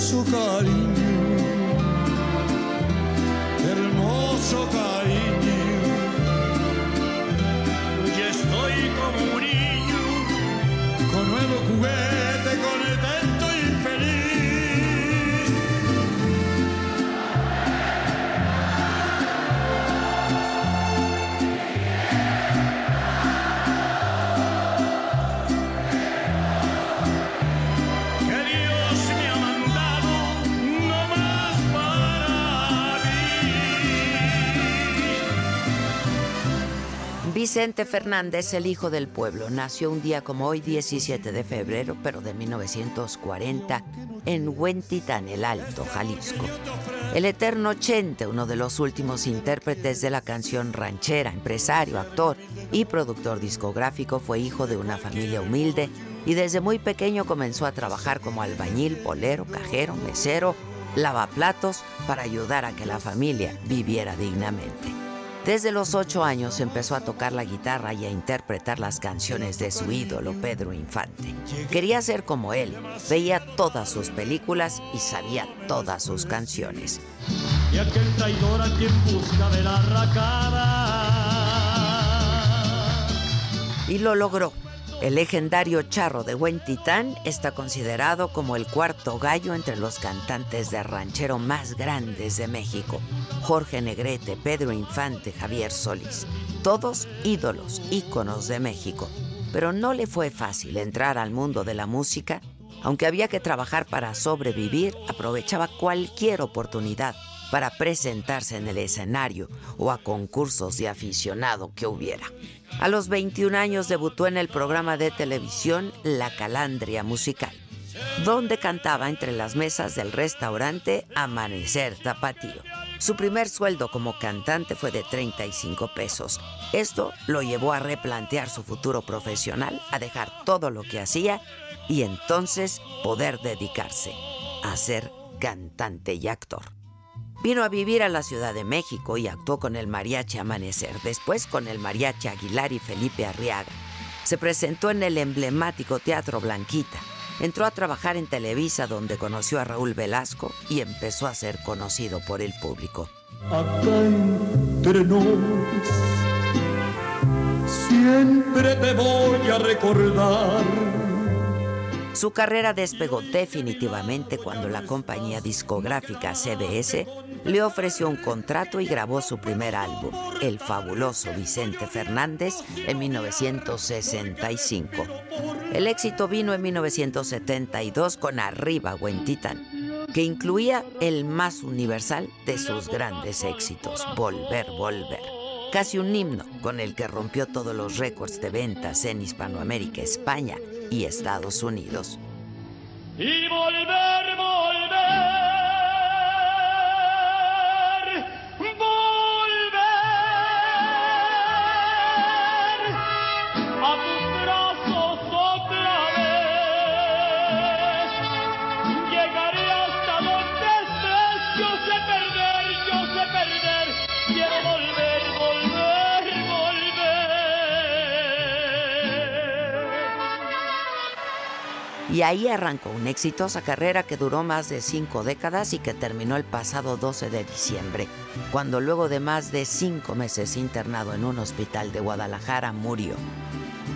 Hermoso cariño, hermoso cariño. Y estoy como un niño con nuevo juguete, Vicente Fernández, el hijo del pueblo, nació un día como hoy, 17 de febrero, pero de 1940, en Huentitán, el Alto, Jalisco. El eterno Chente, uno de los últimos intérpretes de la canción ranchera, empresario, actor y productor discográfico, fue hijo de una familia humilde y desde muy pequeño comenzó a trabajar como albañil, polero, cajero, mesero, lavaplatos para ayudar a que la familia viviera dignamente. Desde los ocho años empezó a tocar la guitarra y a interpretar las canciones de su ídolo Pedro Infante. Quería ser como él, veía todas sus películas y sabía todas sus canciones. Y aquel traidor a quien busca de la racada. Y lo logró. El legendario charro de Huentitán está considerado como el cuarto gallo entre los cantantes de ranchero más grandes de México. Jorge Negrete, Pedro Infante, Javier Solís. Todos ídolos, íconos de México. Pero no le fue fácil entrar al mundo de la música. Aunque había que trabajar para sobrevivir, aprovechaba cualquier oportunidad para presentarse en el escenario o a concursos de aficionado que hubiera. A los 21 años debutó en el programa de televisión La Calandria Musical, donde cantaba entre las mesas del restaurante Amanecer Tapatío. Su primer sueldo como cantante fue de 35 pesos. Esto lo llevó a replantear su futuro profesional, a dejar todo lo que hacía y entonces poder dedicarse a ser cantante y actor. Vino a vivir a la Ciudad de México y actuó con el Mariachi Amanecer, después con el Mariachi Aguilar y Felipe Arriaga. Se presentó en el emblemático Teatro Blanquita. Entró a trabajar en Televisa donde conoció a Raúl Velasco y empezó a ser conocido por el público. Acá entre nos, siempre te voy a recordar. Su carrera despegó definitivamente cuando la compañía discográfica CBS le ofreció un contrato y grabó su primer álbum, El fabuloso Vicente Fernández, en 1965. El éxito vino en 1972 con Arriba Huentitán, que incluía el más universal de sus grandes éxitos, Volver, Volver. Casi un himno con el que rompió todos los récords de ventas en Hispanoamérica, España y Estados Unidos. Y volver, volver, Y ahí arrancó una exitosa carrera que duró más de cinco décadas y que terminó el pasado 12 de diciembre, cuando luego de más de cinco meses internado en un hospital de Guadalajara murió.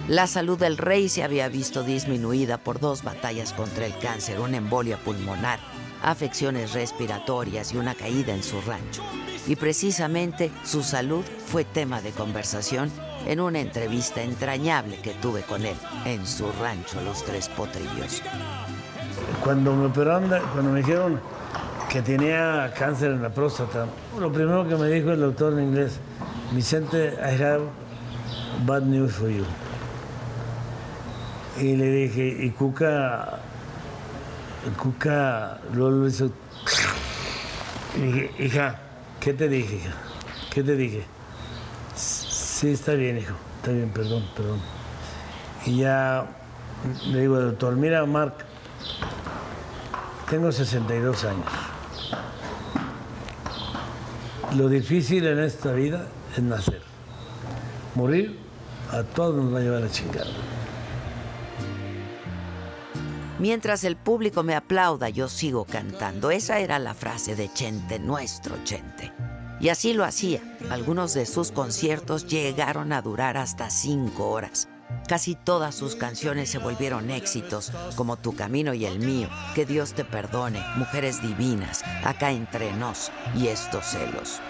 La salud del rey se había visto disminuida por dos batallas contra el cáncer, una embolia pulmonar, afecciones respiratorias y una caída en su rancho. Y precisamente su salud fue tema de conversación en una entrevista entrañable que tuve con él en su rancho Los Tres Potrillos. Cuando me operaron, cuando me dijeron que tenía cáncer en la próstata, lo primero que me dijo el doctor en inglés, Vicente, I have bad news for you. Y le dije, y Cuca, Cuca, luego lo hizo. Y hija, ¿qué te dije, hija? ¿Qué te dije? Sí, está bien, hijo, está bien, perdón, perdón. Y ya le digo, doctor, mira, Mark, tengo 62 años. Lo difícil en esta vida es nacer. Morir, a todos nos va a llevar la chingada. Mientras el público me aplauda, yo sigo cantando. Esa era la frase de Chente, nuestro Chente. Y así lo hacía. Algunos de sus conciertos llegaron a durar hasta cinco horas. Casi todas sus canciones se volvieron éxitos, como Tu Camino y el Mío, Que Dios te perdone, Mujeres Divinas, Acá entre nos y Estos celos.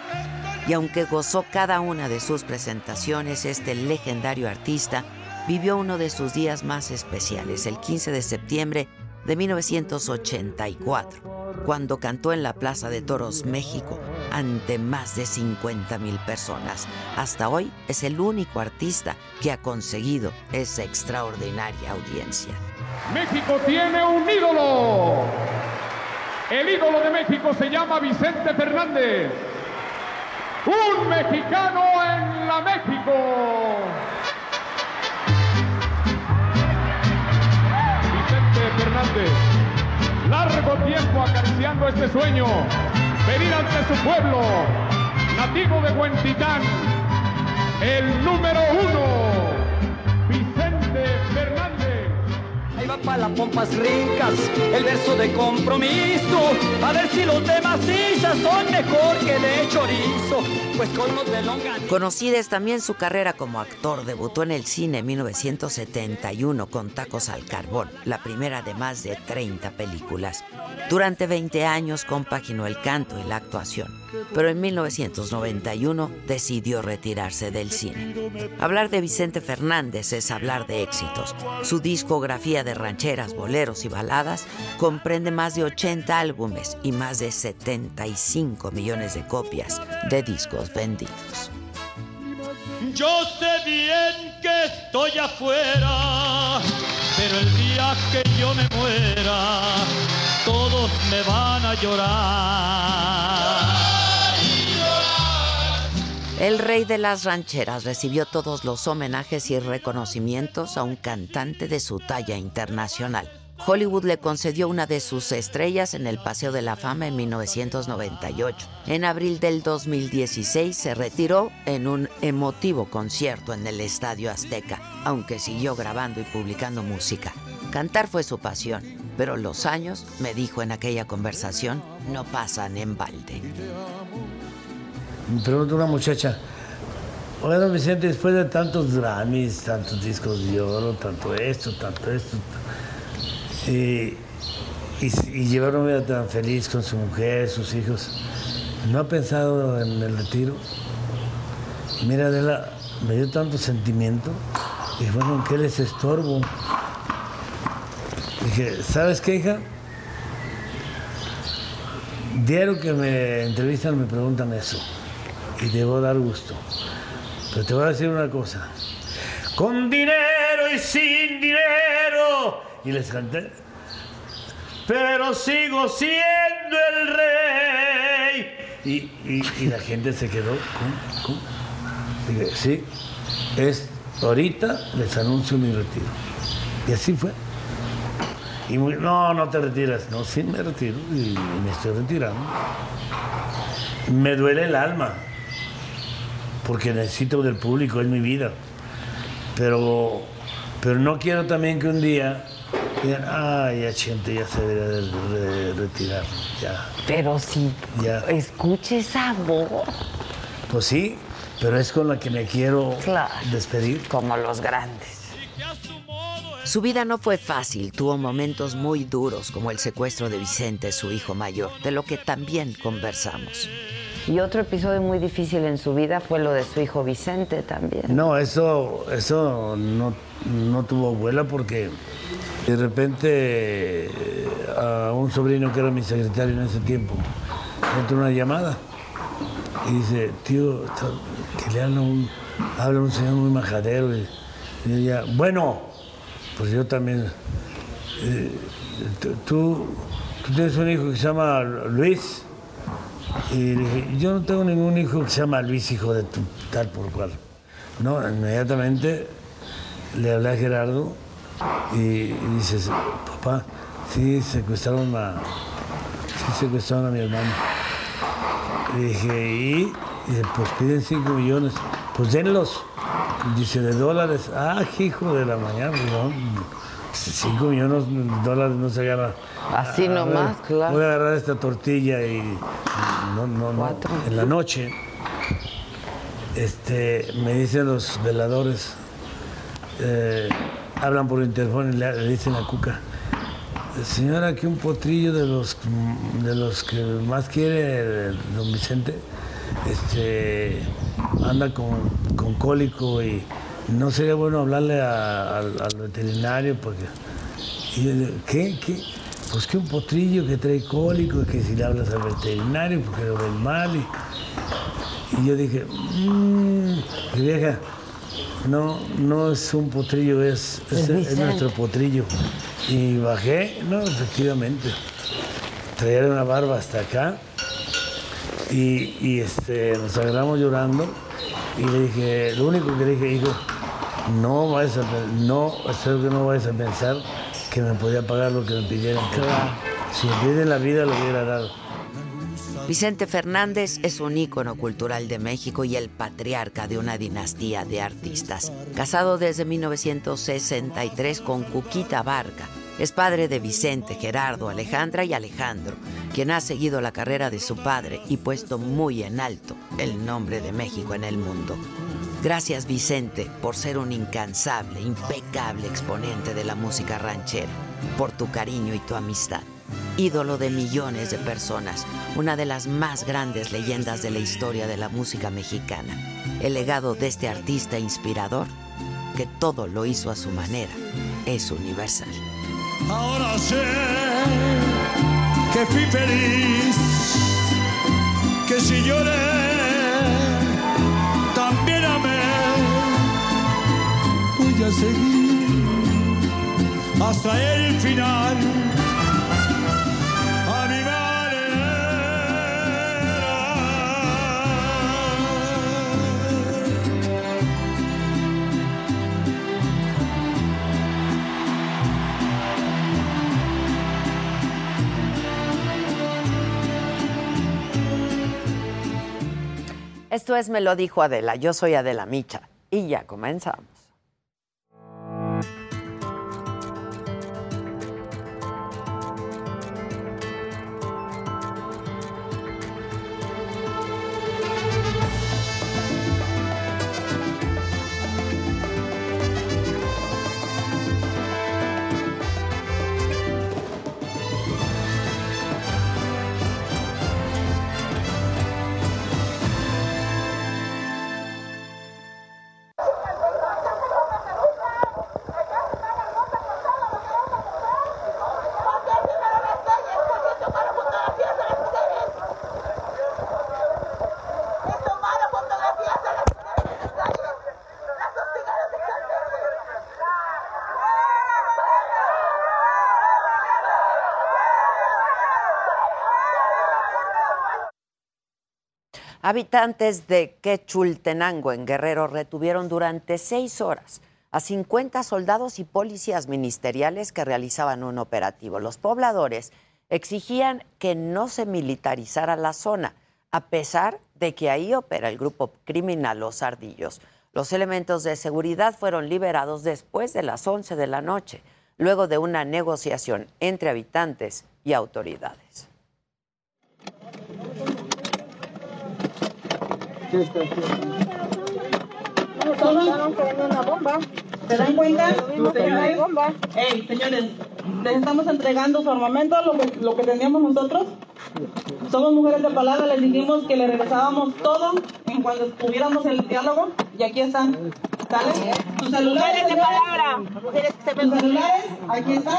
Y aunque gozó cada una de sus presentaciones, este legendario artista vivió uno de sus días más especiales, el 15 de septiembre de 1984 cuando cantó en la Plaza de Toros, México, ante más de 50 mil personas. Hasta hoy es el único artista que ha conseguido esa extraordinaria audiencia. México tiene un ídolo. El ídolo de México se llama Vicente Fernández. Un mexicano en la México. Vicente Fernández. Largo tiempo acariciando este sueño, venir ante su pueblo, nativo de Huentitán, el número uno, Conocida es también su carrera como actor. Debutó en el cine en 1971 con Tacos al Carbón, la primera de más de 30 películas. Durante 20 años compaginó el canto y la actuación, pero en 1991 decidió retirarse del cine. Hablar de Vicente Fernández es hablar de éxitos. Su discografía de rancheras, boleros y baladas comprende más de 80 álbumes y más de 75 millones de copias de discos vendidos. Yo sé bien que estoy afuera, pero el día que yo me muera, todos me van a llorar. El rey de las rancheras recibió todos los homenajes y reconocimientos a un cantante de su talla internacional. Hollywood le concedió una de sus estrellas en el Paseo de la Fama en 1998. En abril del 2016 se retiró en un emotivo concierto en el Estadio Azteca, aunque siguió grabando y publicando música. Cantar fue su pasión, pero los años, me dijo en aquella conversación, no pasan en balde. Me pregunta una muchacha, bueno Vicente, después de tantos Grammys, tantos discos de oro, tanto esto, tanto esto, y, y, llevar una vida tan feliz con su mujer, sus hijos, ¿no ha pensado en el retiro? Mira, Adela, me dio tanto sentimiento, y bueno, ¿en qué les estorbo? Dije, ¿sabes qué, hija? Diario que me entrevistan me preguntan eso y debo dar gusto. Pero te voy a decir una cosa. Con dinero y sin dinero. Y les canté. Pero sigo siendo el rey. Y, y- la gente se quedó. ¿Cómo? Dije, sí, es ahorita les anuncio mi retiro. Y así fue. Y no, no te retiras. No, sí me retiro y me estoy retirando. Me duele el alma, porque necesito del público, es mi vida. Pero, pero no quiero también que un día digan, ay, ya Chente ya se debería de, de retirar, ya. Pero si Ya. escuche esa voz, Pues sí, pero es con la que me quiero Claro. despedir. como los grandes. Su vida no fue fácil, tuvo momentos muy duros como el secuestro de Vicente, su hijo mayor, de lo que también conversamos. Y otro episodio muy difícil en su vida fue lo de su hijo Vicente también. No, eso, eso no, no tuvo abuela porque de repente eh, a un sobrino que era mi secretario en ese tiempo entró una llamada y dice, tío, que le habla un, habla un señor muy majadero y, y ella, bueno, pues yo también, eh, tú, tú tienes un hijo que se llama Luis. Y le dije, yo no tengo ningún hijo que se llama Luis, hijo de tu tal por cual. No, inmediatamente le hablé a Gerardo y, dices, papá, sí secuestraron a, sí secuestraron a mi hermano. Y dije, ¿y? Pues piden 5 millones. Pues denlos. Dice, de dólares. Ah, hijo de la mañana. no, 5 millones de dólares no se agarra. Así nomás, claro. Voy a agarrar esta tortilla y no, no, no. Cuatro. En la noche, este, me dicen los veladores, eh, hablan por interfón y le, le dicen a Cuca, señora, que un potrillo de los, de los que más quiere don Vicente, este, anda con, con cólico y no sería bueno hablarle a- al, al veterinario porque... Y yo digo, ¿qué? ¿Qué? Pues que un potrillo que trae cólico y que si le hablas al veterinario porque lo ven mal. Y, y yo dije, mmm, vieja, no, no es un potrillo, es, es, nuestro potrillo. Y bajé, no, efectivamente. Traía una barba hasta acá y, y, este, nos agarramos llorando y le dije, lo único que le dije, hijo, no vayas a, no, espero que no vayas a pensar que me podía pagar lo que me pidieran. Si me piden la vida, lo hubiera dado. Vicente Fernández es un ícono cultural de México y el patriarca de una dinastía de artistas. Casado desde 1963 con Cuquita Barca, es padre de Vicente, Gerardo, Alejandra y Alejandro, quien ha seguido la carrera de su padre y puesto muy en alto el nombre de México en el mundo. Gracias Vicente por ser un incansable, impecable exponente de la música ranchera, por tu cariño y tu amistad. Ídolo de millones de personas, una de las más grandes leyendas de la historia de la música mexicana. El legado de este artista inspirador, que todo lo hizo a su manera, es universal. Ahora sé que fui feliz, que si lloré, Voy a seguir hasta el final. Esto es Me lo dijo Adela. Yo soy Adela Micha. Y ya comenzamos. Habitantes de Quechultenango, en Guerrero, retuvieron durante seis horas a 50 soldados y policías ministeriales que realizaban un operativo. Los pobladores exigían que no se militarizara la zona, a pesar de que ahí opera el grupo criminal Los Ardillos. Los elementos de seguridad fueron liberados después de las 11 de la noche, luego de una negociación entre habitantes y autoridades. Una bomba. ¿Se dan cuenta? Señores, Ey, señores, les estamos entregando su armamento, lo que, lo que teníamos nosotros. Somos mujeres de palabra, les dijimos que le regresábamos todo en cuanto tuviéramos el diálogo y aquí están. ¿Sale? Sus celulares de palabra. Sus celulares, aquí están.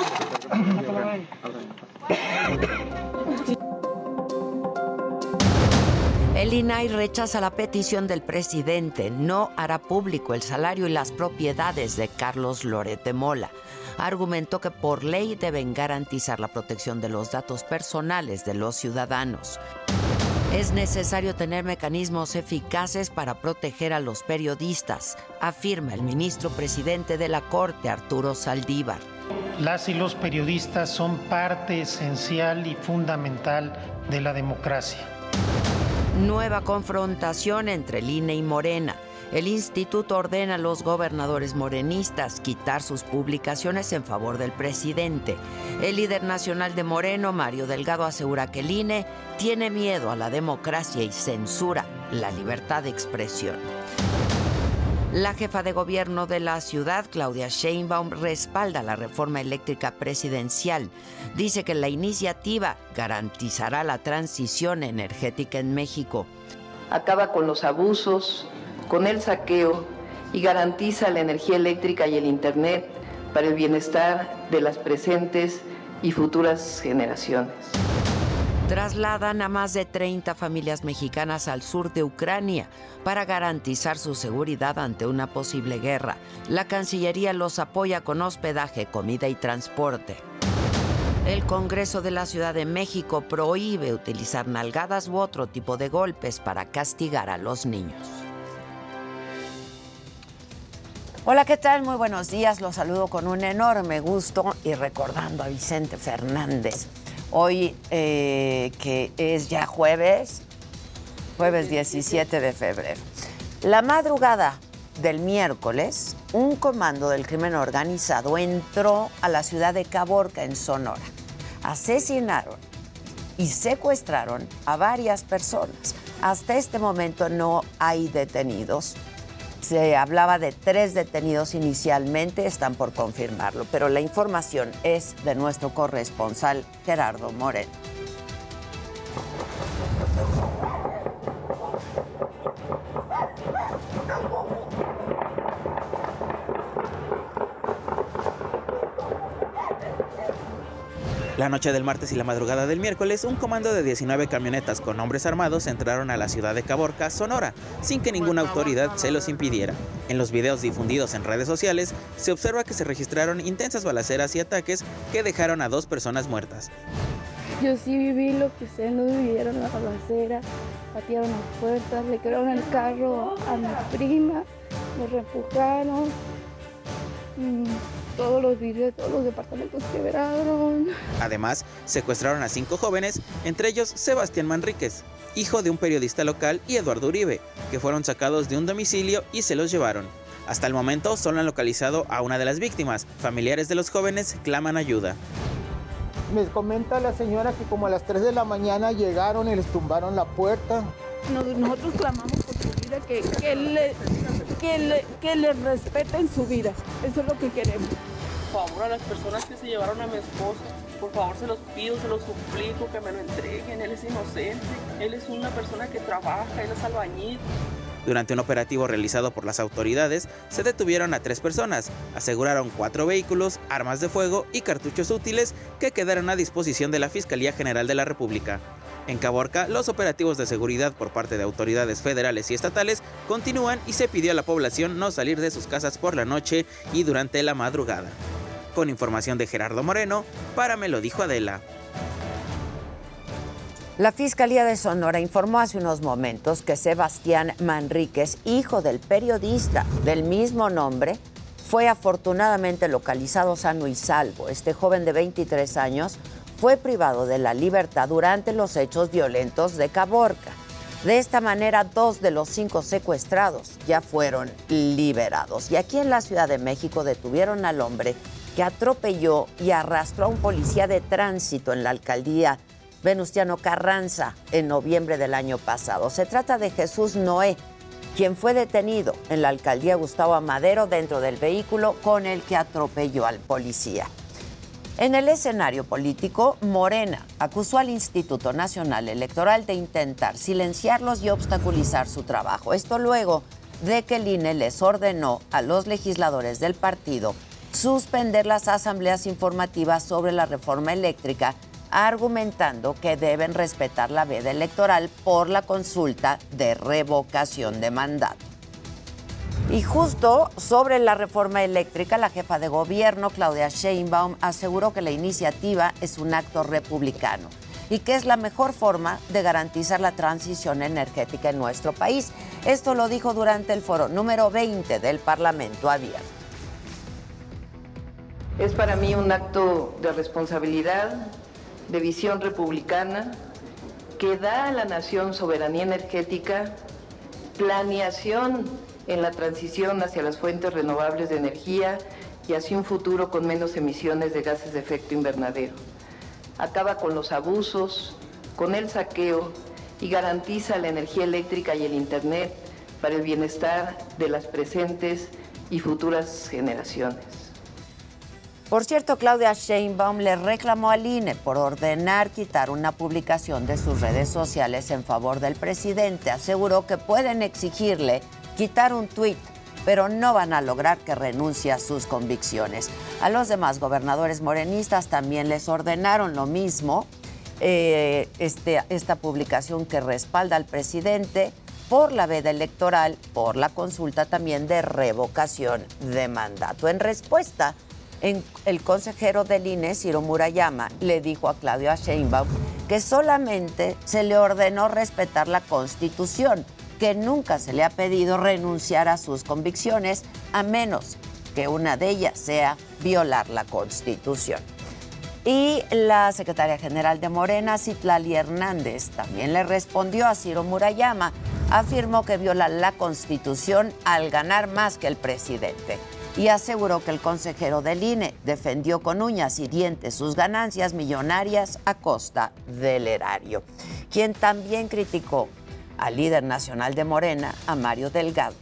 El INAI rechaza la petición del presidente. No hará público el salario y las propiedades de Carlos Lorete Mola. Argumentó que por ley deben garantizar la protección de los datos personales de los ciudadanos. Es necesario tener mecanismos eficaces para proteger a los periodistas, afirma el ministro presidente de la Corte, Arturo Saldívar. Las y los periodistas son parte esencial y fundamental de la democracia. Nueva confrontación entre el INE y Morena. El instituto ordena a los gobernadores morenistas quitar sus publicaciones en favor del presidente. El líder nacional de Moreno, Mario Delgado, asegura que el INE tiene miedo a la democracia y censura la libertad de expresión. La jefa de gobierno de la ciudad, Claudia Sheinbaum, respalda la reforma eléctrica presidencial. Dice que la iniciativa garantizará la transición energética en México. Acaba con los abusos, con el saqueo y garantiza la energía eléctrica y el Internet para el bienestar de las presentes y futuras generaciones. Trasladan a más de 30 familias mexicanas al sur de Ucrania para garantizar su seguridad ante una posible guerra. La Cancillería los apoya con hospedaje, comida y transporte. El Congreso de la Ciudad de México prohíbe utilizar nalgadas u otro tipo de golpes para castigar a los niños. Hola, ¿qué tal? Muy buenos días. Los saludo con un enorme gusto y recordando a Vicente Fernández. Hoy, eh, que es ya jueves, jueves 17 de febrero. La madrugada del miércoles, un comando del crimen organizado entró a la ciudad de Caborca, en Sonora. Asesinaron y secuestraron a varias personas. Hasta este momento no hay detenidos. Se hablaba de tres detenidos inicialmente, están por confirmarlo, pero la información es de nuestro corresponsal Gerardo Moreno. La noche del martes y la madrugada del miércoles, un comando de 19 camionetas con hombres armados entraron a la ciudad de Caborca, Sonora, sin que ninguna autoridad se los impidiera. En los videos difundidos en redes sociales, se observa que se registraron intensas balaceras y ataques que dejaron a dos personas muertas. Yo sí viví lo que ustedes no vivieron, la balacera, patearon las puertas, le quedaron el carro a mi prima, me reempujaron. Todos los vidrios de todos los departamentos quebraron. Además, secuestraron a cinco jóvenes, entre ellos Sebastián Manríquez, hijo de un periodista local, y Eduardo Uribe, que fueron sacados de un domicilio y se los llevaron. Hasta el momento solo han localizado a una de las víctimas. Familiares de los jóvenes claman ayuda. Me comenta la señora que como a las 3 de la mañana llegaron y les tumbaron la puerta. Nosotros clamamos por su vida, que, que, le, que, le, que le respeten su vida. Eso es lo que queremos. Por favor, a las personas que se llevaron a mi esposo, por favor se los pido, se los suplico que me lo entreguen. Él es inocente, él es una persona que trabaja, él es albañil. Durante un operativo realizado por las autoridades, se detuvieron a tres personas, aseguraron cuatro vehículos, armas de fuego y cartuchos útiles que quedaron a disposición de la Fiscalía General de la República. En Caborca, los operativos de seguridad por parte de autoridades federales y estatales continúan y se pidió a la población no salir de sus casas por la noche y durante la madrugada. Con información de Gerardo Moreno, para Me lo dijo Adela. La Fiscalía de Sonora informó hace unos momentos que Sebastián Manríquez, hijo del periodista del mismo nombre, fue afortunadamente localizado sano y salvo. Este joven de 23 años fue privado de la libertad durante los hechos violentos de Caborca. De esta manera, dos de los cinco secuestrados ya fueron liberados. Y aquí en la Ciudad de México detuvieron al hombre que atropelló y arrastró a un policía de tránsito en la alcaldía Venustiano Carranza en noviembre del año pasado. Se trata de Jesús Noé, quien fue detenido en la alcaldía Gustavo Amadero dentro del vehículo con el que atropelló al policía. En el escenario político, Morena acusó al Instituto Nacional Electoral de intentar silenciarlos y obstaculizar su trabajo. Esto luego de que el INE les ordenó a los legisladores del partido suspender las asambleas informativas sobre la reforma eléctrica argumentando que deben respetar la veda electoral por la consulta de revocación de mandato. Y justo sobre la reforma eléctrica, la jefa de gobierno, Claudia Sheinbaum, aseguró que la iniciativa es un acto republicano y que es la mejor forma de garantizar la transición energética en nuestro país. Esto lo dijo durante el foro número 20 del Parlamento Abierto. Es para mí un acto de responsabilidad, de visión republicana, que da a la nación soberanía energética, planeación en la transición hacia las fuentes renovables de energía y hacia un futuro con menos emisiones de gases de efecto invernadero. Acaba con los abusos, con el saqueo y garantiza la energía eléctrica y el Internet para el bienestar de las presentes y futuras generaciones. Por cierto, Claudia Sheinbaum le reclamó al INE por ordenar quitar una publicación de sus redes sociales en favor del presidente. Aseguró que pueden exigirle quitar un tuit, pero no van a lograr que renuncie a sus convicciones. A los demás gobernadores morenistas también les ordenaron lo mismo, eh, este, esta publicación que respalda al presidente por la veda electoral, por la consulta también de revocación de mandato. En respuesta, el consejero del INE, Ciro Murayama, le dijo a Claudio Sheinbaum que solamente se le ordenó respetar la Constitución, que nunca se le ha pedido renunciar a sus convicciones, a menos que una de ellas sea violar la Constitución. Y la secretaria general de Morena, Citlali Hernández, también le respondió a Ciro Murayama. Afirmó que viola la Constitución al ganar más que el presidente y aseguró que el consejero del INE defendió con uñas y dientes sus ganancias millonarias a costa del erario. Quien también criticó al líder nacional de Morena, a Mario Delgado,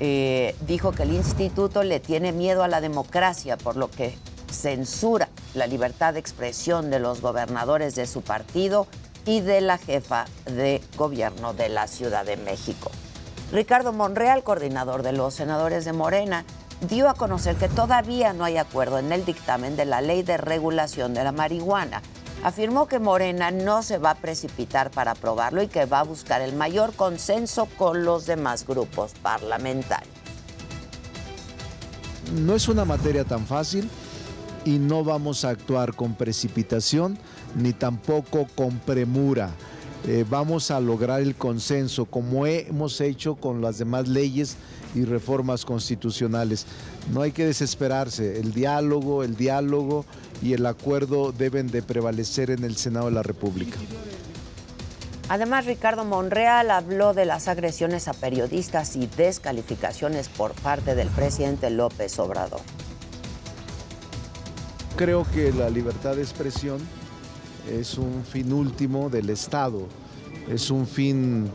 eh, dijo que el instituto le tiene miedo a la democracia, por lo que censura la libertad de expresión de los gobernadores de su partido y de la jefa de gobierno de la Ciudad de México. Ricardo Monreal, coordinador de los senadores de Morena, dio a conocer que todavía no hay acuerdo en el dictamen de la ley de regulación de la marihuana. Afirmó que Morena no se va a precipitar para aprobarlo y que va a buscar el mayor consenso con los demás grupos parlamentarios. No es una materia tan fácil y no vamos a actuar con precipitación ni tampoco con premura. Eh, vamos a lograr el consenso como hemos hecho con las demás leyes y reformas constitucionales. No hay que desesperarse, el diálogo, el diálogo y el acuerdo deben de prevalecer en el Senado de la República. Además, Ricardo Monreal habló de las agresiones a periodistas y descalificaciones por parte del presidente López Obrador. Creo que la libertad de expresión es un fin último del Estado, es un fin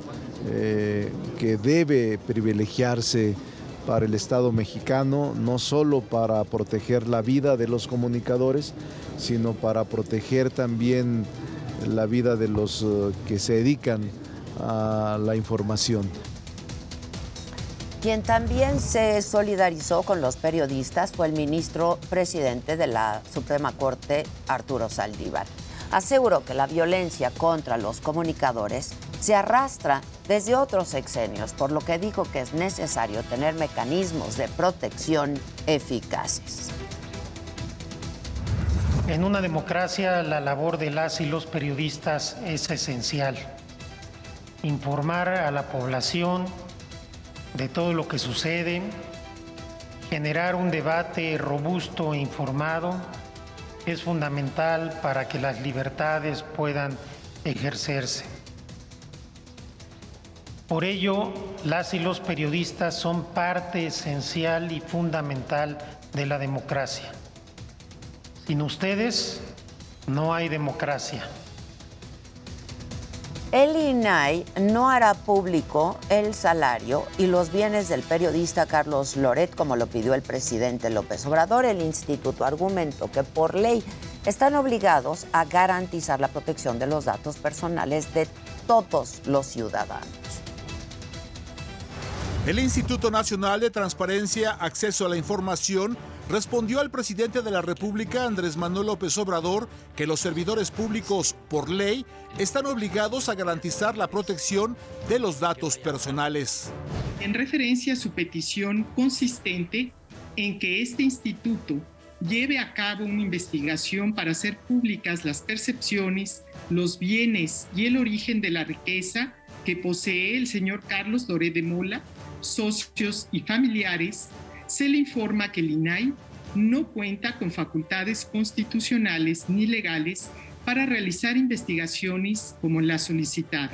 eh, que debe privilegiarse para el Estado mexicano, no solo para proteger la vida de los comunicadores, sino para proteger también la vida de los eh, que se dedican a la información. Quien también se solidarizó con los periodistas fue el ministro presidente de la Suprema Corte, Arturo Saldívar. Aseguró que la violencia contra los comunicadores se arrastra desde otros sexenios, por lo que dijo que es necesario tener mecanismos de protección eficaces. En una democracia la labor de las y los periodistas es esencial. Informar a la población de todo lo que sucede, generar un debate robusto e informado es fundamental para que las libertades puedan ejercerse. Por ello, las y los periodistas son parte esencial y fundamental de la democracia. Sin ustedes no hay democracia. El INAI no hará público el salario y los bienes del periodista Carlos Loret como lo pidió el presidente López Obrador. El instituto argumentó que por ley están obligados a garantizar la protección de los datos personales de todos los ciudadanos. El Instituto Nacional de Transparencia, Acceso a la Información, respondió al presidente de la República, Andrés Manuel López Obrador, que los servidores públicos, por ley, están obligados a garantizar la protección de los datos personales. En referencia a su petición consistente en que este instituto lleve a cabo una investigación para hacer públicas las percepciones, los bienes y el origen de la riqueza que posee el señor Carlos Doré de Mola, socios y familiares, se le informa que el INAI no cuenta con facultades constitucionales ni legales para realizar investigaciones como la solicitada.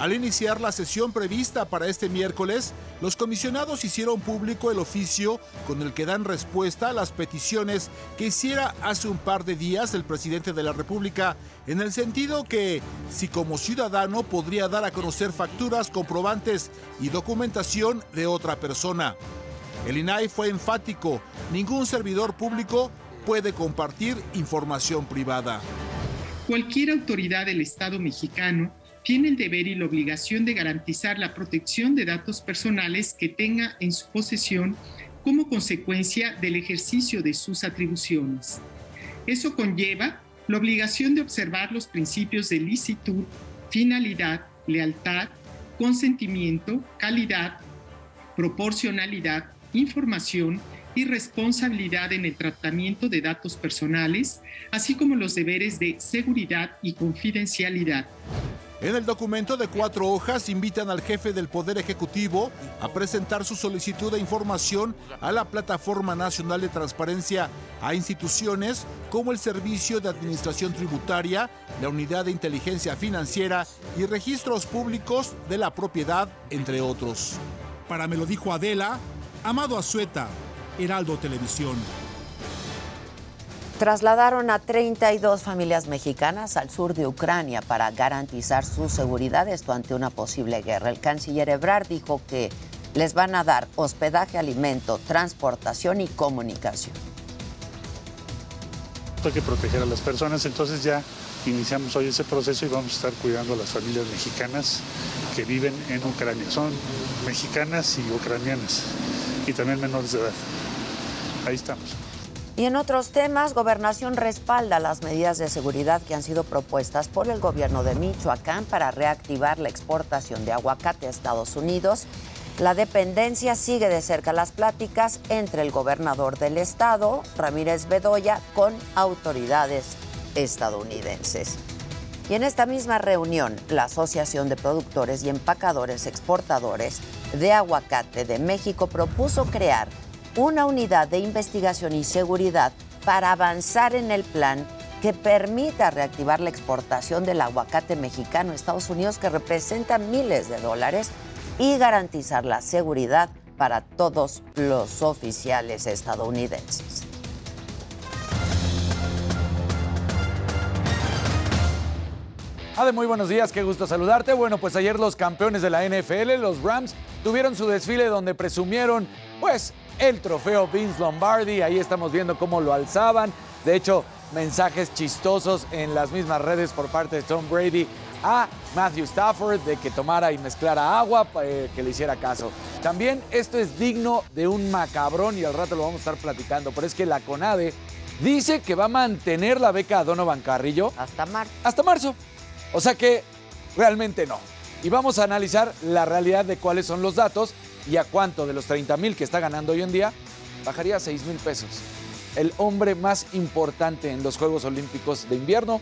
Al iniciar la sesión prevista para este miércoles, los comisionados hicieron público el oficio con el que dan respuesta a las peticiones que hiciera hace un par de días el presidente de la República, en el sentido que, si como ciudadano podría dar a conocer facturas, comprobantes y documentación de otra persona. El INAI fue enfático, ningún servidor público puede compartir información privada. Cualquier autoridad del Estado mexicano tiene el deber y la obligación de garantizar la protección de datos personales que tenga en su posesión como consecuencia del ejercicio de sus atribuciones. Eso conlleva la obligación de observar los principios de licitud, finalidad, lealtad, consentimiento, calidad, proporcionalidad, información y responsabilidad en el tratamiento de datos personales, así como los deberes de seguridad y confidencialidad. En el documento de cuatro hojas invitan al jefe del Poder Ejecutivo a presentar su solicitud de información a la Plataforma Nacional de Transparencia a instituciones como el Servicio de Administración Tributaria, la Unidad de Inteligencia Financiera y Registros Públicos de la Propiedad, entre otros. Para me lo dijo Adela, Amado Azueta, Heraldo Televisión. Trasladaron a 32 familias mexicanas al sur de Ucrania para garantizar su seguridad, esto ante una posible guerra. El canciller Ebrard dijo que les van a dar hospedaje, alimento, transportación y comunicación. Hay que proteger a las personas, entonces ya iniciamos hoy ese proceso y vamos a estar cuidando a las familias mexicanas que viven en Ucrania. Son mexicanas y ucranianas y también menores de edad. Ahí estamos. Y en otros temas, Gobernación respalda las medidas de seguridad que han sido propuestas por el gobierno de Michoacán para reactivar la exportación de aguacate a Estados Unidos. La dependencia sigue de cerca las pláticas entre el gobernador del estado, Ramírez Bedoya, con autoridades estadounidenses. Y en esta misma reunión, la Asociación de Productores y Empacadores Exportadores de Aguacate de México propuso crear una unidad de investigación y seguridad para avanzar en el plan que permita reactivar la exportación del aguacate mexicano a Estados Unidos, que representa miles de dólares, y garantizar la seguridad para todos los oficiales estadounidenses. Ade, muy buenos días, qué gusto saludarte. Bueno, pues ayer los campeones de la NFL, los Rams, tuvieron su desfile donde presumieron, pues, el trofeo Vince Lombardi. Ahí estamos viendo cómo lo alzaban. De hecho, mensajes chistosos en las mismas redes por parte de Tom Brady a Matthew Stafford de que tomara y mezclara agua, eh, que le hiciera caso. También esto es digno de un macabrón y al rato lo vamos a estar platicando, pero es que la CONADE dice que va a mantener la beca a Donovan Carrillo. Hasta marzo. Hasta marzo. O sea que realmente no. Y vamos a analizar la realidad de cuáles son los datos y a cuánto de los 30 mil que está ganando hoy en día bajaría a 6 mil pesos. El hombre más importante en los Juegos Olímpicos de invierno,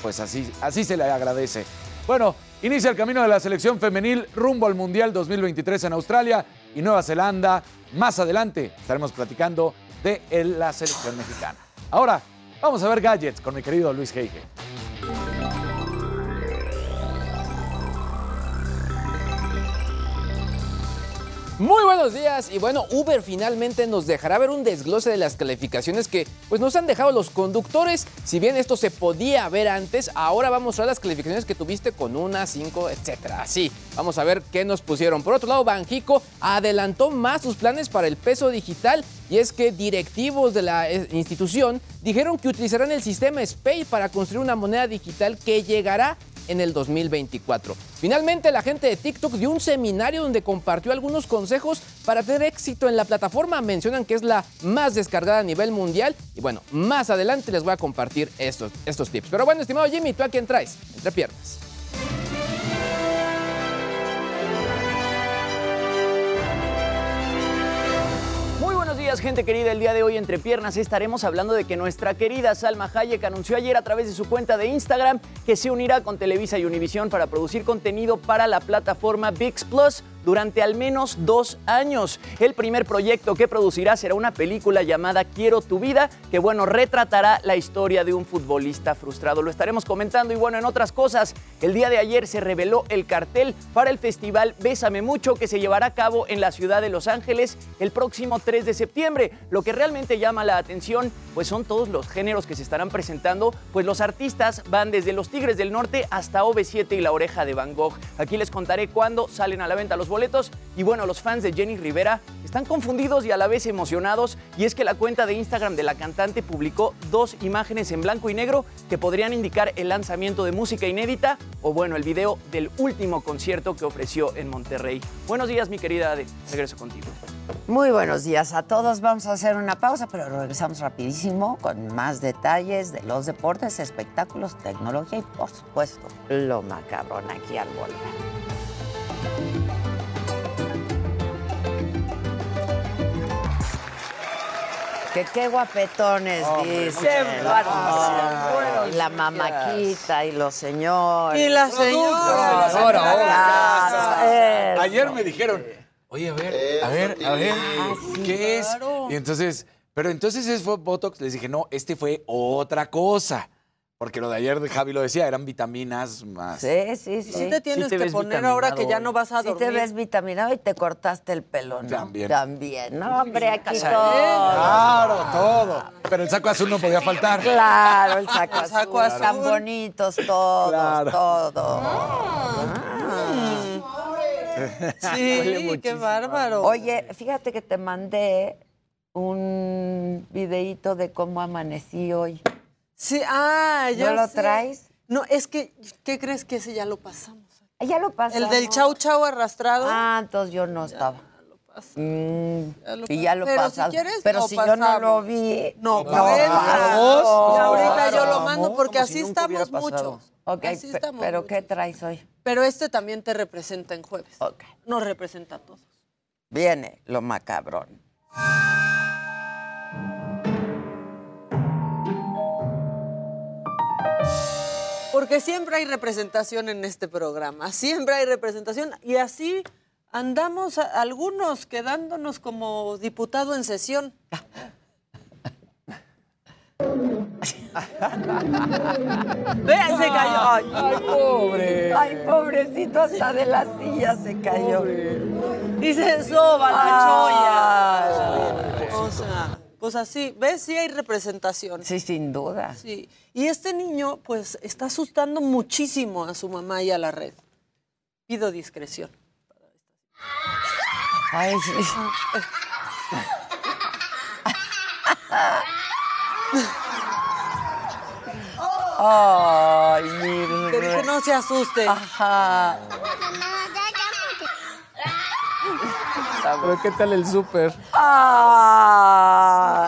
pues así, así se le agradece. Bueno, inicia el camino de la selección femenil rumbo al Mundial 2023 en Australia y Nueva Zelanda. Más adelante estaremos platicando de la selección mexicana. Ahora, vamos a ver gadgets con mi querido Luis Heige. Muy buenos días y bueno, Uber finalmente nos dejará ver un desglose de las calificaciones que pues nos han dejado los conductores. Si bien esto se podía ver antes, ahora vamos a mostrar las calificaciones que tuviste con una, cinco, etcétera. Así, vamos a ver qué nos pusieron. Por otro lado, Banjico adelantó más sus planes para el peso digital y es que directivos de la eh, institución dijeron que utilizarán el sistema SPAY para construir una moneda digital que llegará en el 2024. Finalmente, la gente de TikTok dio un seminario donde compartió algunos consejos para tener éxito en la plataforma. Mencionan que es la más descargada a nivel mundial. Y bueno, más adelante les voy a compartir estos, estos tips. Pero bueno, estimado Jimmy, ¿tú a quién traes? Entre piernas. Días, gente querida. El día de hoy, entre piernas, estaremos hablando de que nuestra querida Salma Hayek anunció ayer a través de su cuenta de Instagram que se unirá con Televisa y Univisión para producir contenido para la plataforma VIX Plus durante al menos dos años. El primer proyecto que producirá será una película llamada Quiero tu vida, que bueno, retratará la historia de un futbolista frustrado. Lo estaremos comentando y bueno, en otras cosas, el día de ayer se reveló el cartel para el festival Bésame Mucho que se llevará a cabo en la ciudad de Los Ángeles el próximo 3 de septiembre. Lo que realmente llama la atención, pues son todos los géneros que se estarán presentando, pues los artistas van desde los Tigres del Norte hasta OV7 y la oreja de Van Gogh. Aquí les contaré cuándo salen a la venta los Y bueno, los fans de Jenny Rivera están confundidos y a la vez emocionados. Y es que la cuenta de Instagram de la cantante publicó dos imágenes en blanco y negro que podrían indicar el lanzamiento de música inédita o bueno, el video del último concierto que ofreció en Monterrey. Buenos días, mi querida Ade. Regreso contigo. Muy buenos días a todos. Vamos a hacer una pausa, pero regresamos rapidísimo con más detalles de los deportes, espectáculos, tecnología y, por supuesto, lo macabrón aquí al volver. Que qué guapetones, Hombre, dicen. la mamaquita y los señores. Y la señora. Ahora. Ayer me dijeron, oye, a ver, a ver, a ver, Ah, ¿qué es? Y entonces, pero entonces es fue Botox. Les dije, no, este fue otra cosa. Porque lo de ayer de Javi lo decía, eran vitaminas más. Sí, sí, sí. Sí te tienes que poner ahora que ya no vas a Sí dormir. te ves vitaminado y te cortaste el pelo, ¿no? También. También. No, hombre, aquí todo. Claro, todo. Pero el saco azul no podía faltar. Claro, el saco, El saco azul. Tan azul. bonitos todos, Claro. todos. Sí, qué bárbaro. Oye, fíjate que te mandé un videíto de cómo amanecí hoy. Sí, ah, ¿No ya lo sé. traes? No, es que, ¿qué crees que ese ya lo pasamos? Ya lo pasamos. El del chau chau arrastrado. Ah, entonces yo no estaba. Mm, lo y ya lo Pero si pasamos. quieres, Pero lo si yo no lo pasamos. vi. No, no y ahorita yo lo mando porque si así estamos muchos. Ok, Así estamos pero muchos. ¿qué traes hoy? Pero este también te representa en jueves. Ok. Nos representa a todos. Viene lo macabrón. Porque siempre hay representación en este programa, siempre hay representación y así andamos algunos quedándonos como diputado en sesión. Vean, se cayó. Ay, pobre. Ay, pobrecito, hasta de la silla se cayó. Y se soba Ay. la. O sea, pues así, ¿ves? Sí hay representación. Sí, sin duda. Sí. Y este niño, pues, está asustando muchísimo a su mamá y a la red. Pido discreción. Ay, sí. Ay, mi Que dijo, no se asuste. Ajá. Pero ¿qué tal el súper? Ah,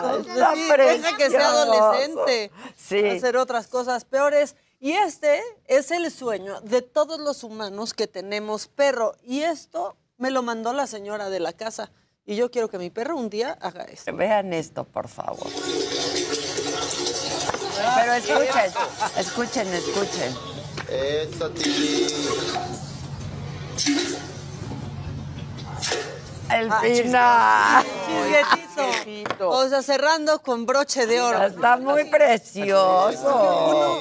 Pues sí, deja que sea adolescente. Sí. Hacer otras cosas peores. Y este es el sueño de todos los humanos que tenemos perro. Y esto me lo mandó la señora de la casa. Y yo quiero que mi perro un día haga esto. Vean esto, por favor. Pero escuchen, escuchen, escuchen. Eso. El Ah, final. Chisguetito. O sea, cerrando con broche de oro. Está muy precioso.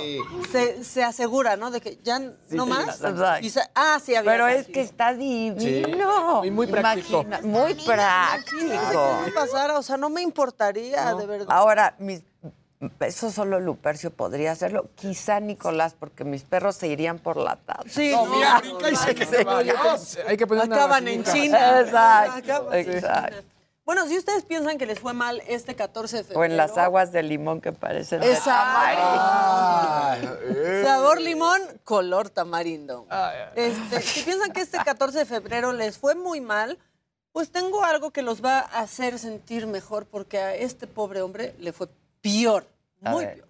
Se, se asegura, ¿no? De que ya no sí, más. Y ah, sí, había Pero es que está divino. Y muy práctico. Imagina- muy práctico. Si pasara, o sea, no me importaría, de verdad. Ahora, mis, eso solo Lupercio podría hacerlo. Quizá Nicolás, porque mis perros se irían por la tabla. Sí, No, no, mira, no, brinca y se no, que se vaya. Hay que poner una Acaban en. China. Exacto, Acaban- exacto. Bueno, si ustedes piensan que les fue mal este 14 de febrero. O en las aguas de limón que parecen Exacto. Sabor limón, color tamarindo. Este, si piensan que este 14 de febrero les fue muy mal, pues tengo algo que los va a hacer sentir mejor porque a este pobre hombre le fue peor, A muy ver. peor.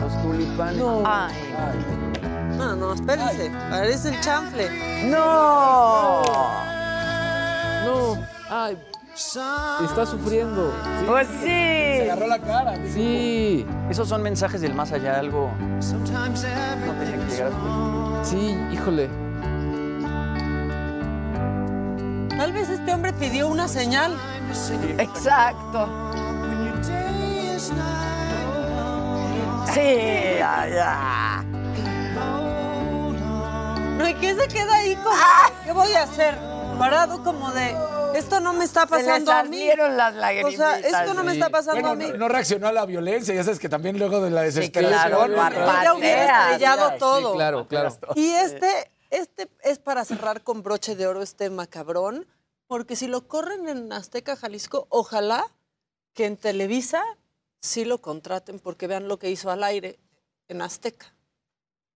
Los tulipanes. Ay. No, no, espérense. Parece el chanfle. ¡No! No. Ay. Está sufriendo. Pues sí. Se agarró la cara. Sí. Esos son mensajes del más allá, algo. No tenía que llegar a Sí, híjole. Tal vez este hombre pidió una señal. Exacto. Sí, ya, ya. No, ¿y qué se queda ahí como? ¿Qué voy a hacer? Parado como de, esto no me está Se pasando a mí. salieron las O sea, esto no me está pasando a mí. No, no reaccionó a la violencia, ya sabes que también luego de la desesperación. claro, ¿no? barbaridad. Ya hubiera estrellado Sí, todo. claro, claro. Y este, este es para cerrar con broche de oro este macabrón, porque si lo corren en Azteca, Jalisco, ojalá que en Televisa sí lo contraten, porque vean lo que hizo al aire en Azteca.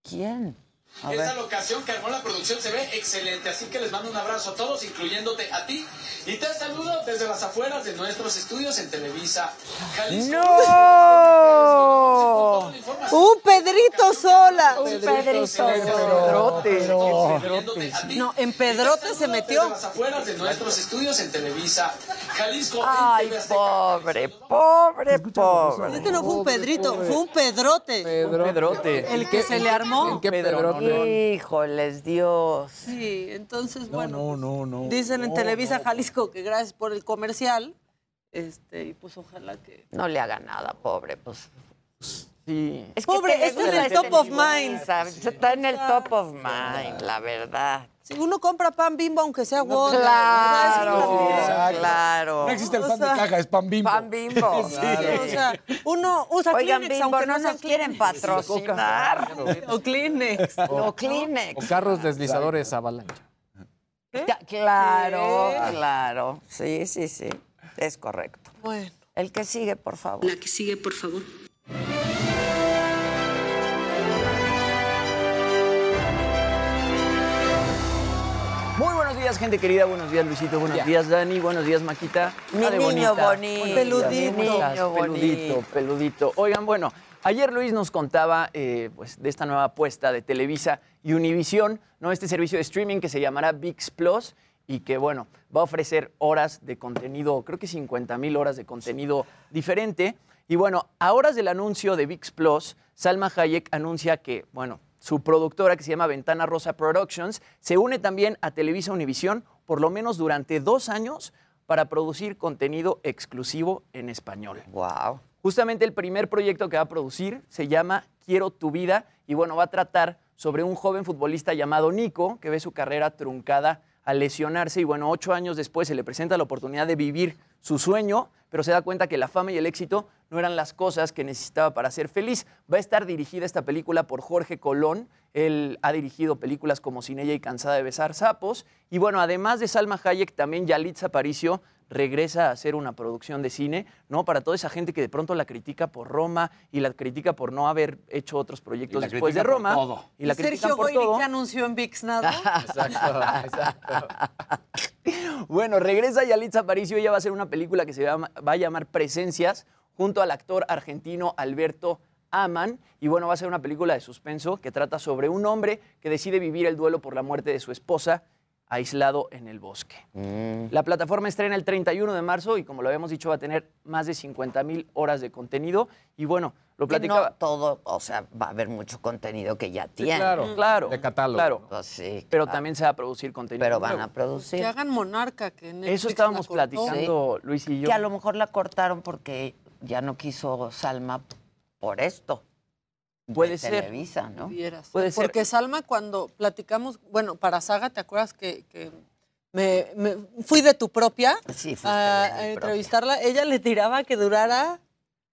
¿Quién? A Esta ver. locación que armó la producción se ve excelente, así que les mando un abrazo a todos, incluyéndote a ti. Y te saludo desde las afueras de nuestros estudios en Televisa. Jalisco. ¡No! ¡Un Pedrito Sola! Un Pedrito Sola. Pedrote. No, en Pedrote se metió. Desde las afueras de nuestros estudios en Televisa. Jalisco. en Ay, pobre, pobre, pobre. Este no fue un Pedrito, fue un Pedrote. Pedrote. El que se le armó. ¿En qué Pedrote? Híjoles, Dios. Sí, entonces, bueno, No, no, no. dicen en no, Televisa no. Jalisco que gracias por el comercial. Este, y pues ojalá que. No le haga nada, pobre, pues. Sí. Es Pobre, este es el top of mind. Está en el top of mind, la verdad. Si uno compra pan bimbo, aunque sea Wonder. Claro, claro. No existe el O pan sea, de caja, es pan bimbo. Pan bimbo. Sí, o sea, uno usa Oigan, Kleenex, Bimbo, aunque no no nos quieren patrocinar. O Kleenex. O Kleenex. O carros deslizadores avalancha. Claro, ¿Qué? claro. Sí, sí, sí. Es correcto. Bueno. El que sigue, por favor. La que sigue, por favor. Días, gente querida. Buenos días, Luisito. Buenos días, Dani. Buenos días, Maquita. Mi niño bonita. bonito. Peludito. peludito, peludito. Oigan, bueno, ayer Luis nos contaba eh, pues, de esta nueva apuesta de Televisa y Univisión, ¿no? Este servicio de streaming que se llamará VIX Plus y que, bueno, va a ofrecer horas de contenido, creo que 50 mil horas de contenido diferente. Y bueno, a horas del anuncio de VIX Plus, Salma Hayek anuncia que, bueno, su productora, que se llama Ventana Rosa Productions, se une también a Televisa Univisión por lo menos durante dos años para producir contenido exclusivo en español. Wow. Justamente el primer proyecto que va a producir se llama Quiero tu vida y bueno, va a tratar sobre un joven futbolista llamado Nico que ve su carrera truncada al lesionarse y bueno, ocho años después se le presenta la oportunidad de vivir su sueño, pero se da cuenta que la fama y el éxito no eran las cosas que necesitaba para ser feliz. Va a estar dirigida esta película por Jorge Colón. Él ha dirigido películas como Sin ella y Cansada de besar sapos. Y bueno, además de Salma Hayek, también Yalitza Aparicio regresa a hacer una producción de cine, ¿no? Para toda esa gente que de pronto la critica por Roma y la critica por no haber hecho otros proyectos después de Roma. todo. Y la Sergio por todo. que anunció en VIX nada. Exacto, exacto. Bueno, regresa Yalitza Aparicio. Ella va a hacer una película que se va a llamar Presencias junto al actor argentino Alberto Aman. Y bueno, va a ser una película de suspenso que trata sobre un hombre que decide vivir el duelo por la muerte de su esposa aislado en el bosque. La plataforma estrena el 31 de marzo y como lo habíamos dicho va a tener más de 50 mil horas de contenido. Y bueno, lo platicaba... no todo, o sea, va a haber mucho contenido que ya Sí, tiene. claro, claro. De catálogo. Claro. Pues sí. Pero claro. también se va a producir contenido. Pero van nuevo. a producir. Que hagan Monarca, que Netflix Eso estábamos platicando, Luis y yo. Que a lo mejor la cortaron porque ya no quiso Salma por esto. de Puede ser. Televisa, ¿no? Vieras. Puede ser. Porque Salma, cuando platicamos, bueno, para Saga, ¿te acuerdas que, que me, me- fui de tu propia Sí, a, propia. entrevistarla? Ella le tiraba que durara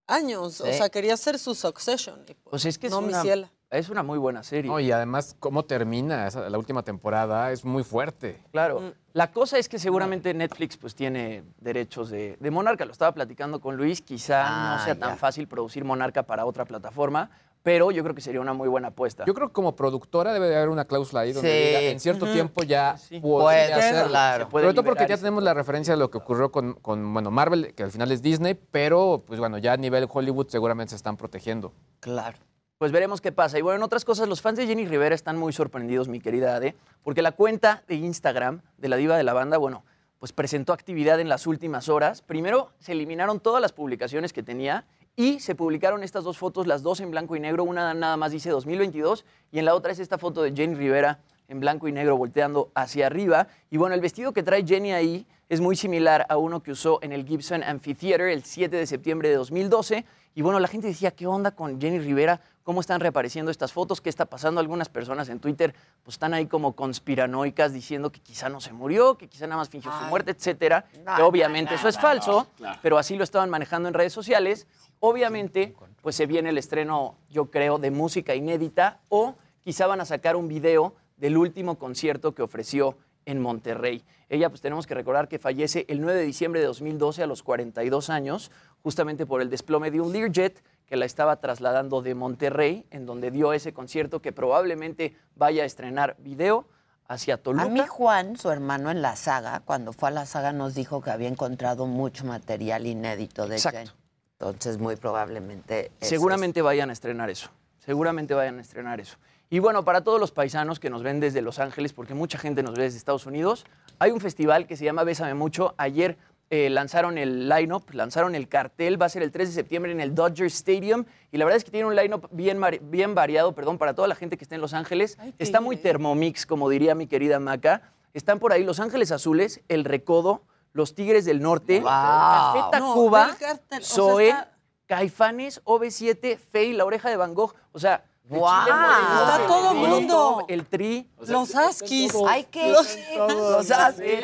años. O sea, quería hacer su Succession. y pues, Pues es que es no, mi ciela. Es una muy buena serie. No, y además, cómo termina esa- la última temporada es muy fuerte. Claro. La cosa es que seguramente Netflix pues tiene derechos de, de Monarca. Lo estaba platicando con Luis. Quizá Ah, no sea tan fácil producir Monarca para otra plataforma, pero yo creo que sería una muy buena apuesta. Yo creo que como productora debe de haber una cláusula ahí donde Sí. diga, en cierto Ujú. tiempo ya Sí. puede hacerlo. claro. Sobre todo porque ya tenemos la referencia de lo que ocurrió con, con, bueno, Marvel, que al final es Disney, pero pues bueno, ya a nivel Hollywood seguramente se están protegiendo. Claro. Pues veremos qué pasa. Y bueno, en otras cosas, los fans de Jenny Rivera están muy sorprendidos, mi querida Ade, porque la cuenta de Instagram de la diva de la banda, bueno, pues presentó actividad en las últimas horas. Primero se eliminaron todas las publicaciones que tenía y se publicaron estas dos fotos, las dos en blanco y negro. Una nada más dice 2022 y en la otra es esta foto de Jenny Rivera en blanco y negro volteando hacia arriba. Y bueno, el vestido que trae Jenny ahí es muy similar a uno que usó en el Gibson Amphitheater el 7 de septiembre de 2012. Y bueno, la gente decía, ¿qué onda con Jenny Rivera? ¿Cómo están reapareciendo estas fotos? ¿Qué está pasando? Algunas personas en Twitter pues, están ahí como conspiranoicas diciendo que quizá no se murió, que quizá nada más fingió su muerte, etcétera. no, que obviamente no, eso es falso, claro. pero así lo estaban manejando en redes sociales. Obviamente, pues se viene el estreno, yo creo, de música inédita o quizá van a sacar un video del último concierto que ofreció en Monterrey. Ella, pues tenemos que recordar que fallece el 9 de diciembre de 2012 a los 42 años, justamente por el desplome de un Learjet que la estaba trasladando de Monterrey, en donde dio ese concierto que probablemente vaya a estrenar video hacia Toluca. A mí Juan, su hermano en la saga, cuando fue a la saga nos dijo que había encontrado mucho material inédito de Exacto. Entonces, muy probablemente... Seguramente vayan a estrenar eso. Seguramente vayan a estrenar eso. Y bueno, para todos los paisanos que nos ven desde Los Ángeles, porque mucha gente nos ve desde Estados Unidos, hay un festival que se llama Bésame Mucho. Ayer eh, lanzaron el line-up, lanzaron el cartel, va a ser el 3 de septiembre en el Dodger Stadium. Y la verdad es que tiene un line-up bien, bien variado, perdón, para toda la gente que está en Los Ángeles. Está muy Thermomix, como diría mi querida Maca. Están por ahí Los Ángeles Azules, El Recodo, Los Tigres del Norte, No, Tacuba, ve el cartel, o sea, Zoe, está- Caifanes, OV7, Fey, La Oreja de Van Gogh. O sea. Chile Mole, Está el todo Molotov, mundo. El Tri. Los Askis. Hay que Los- los Askis.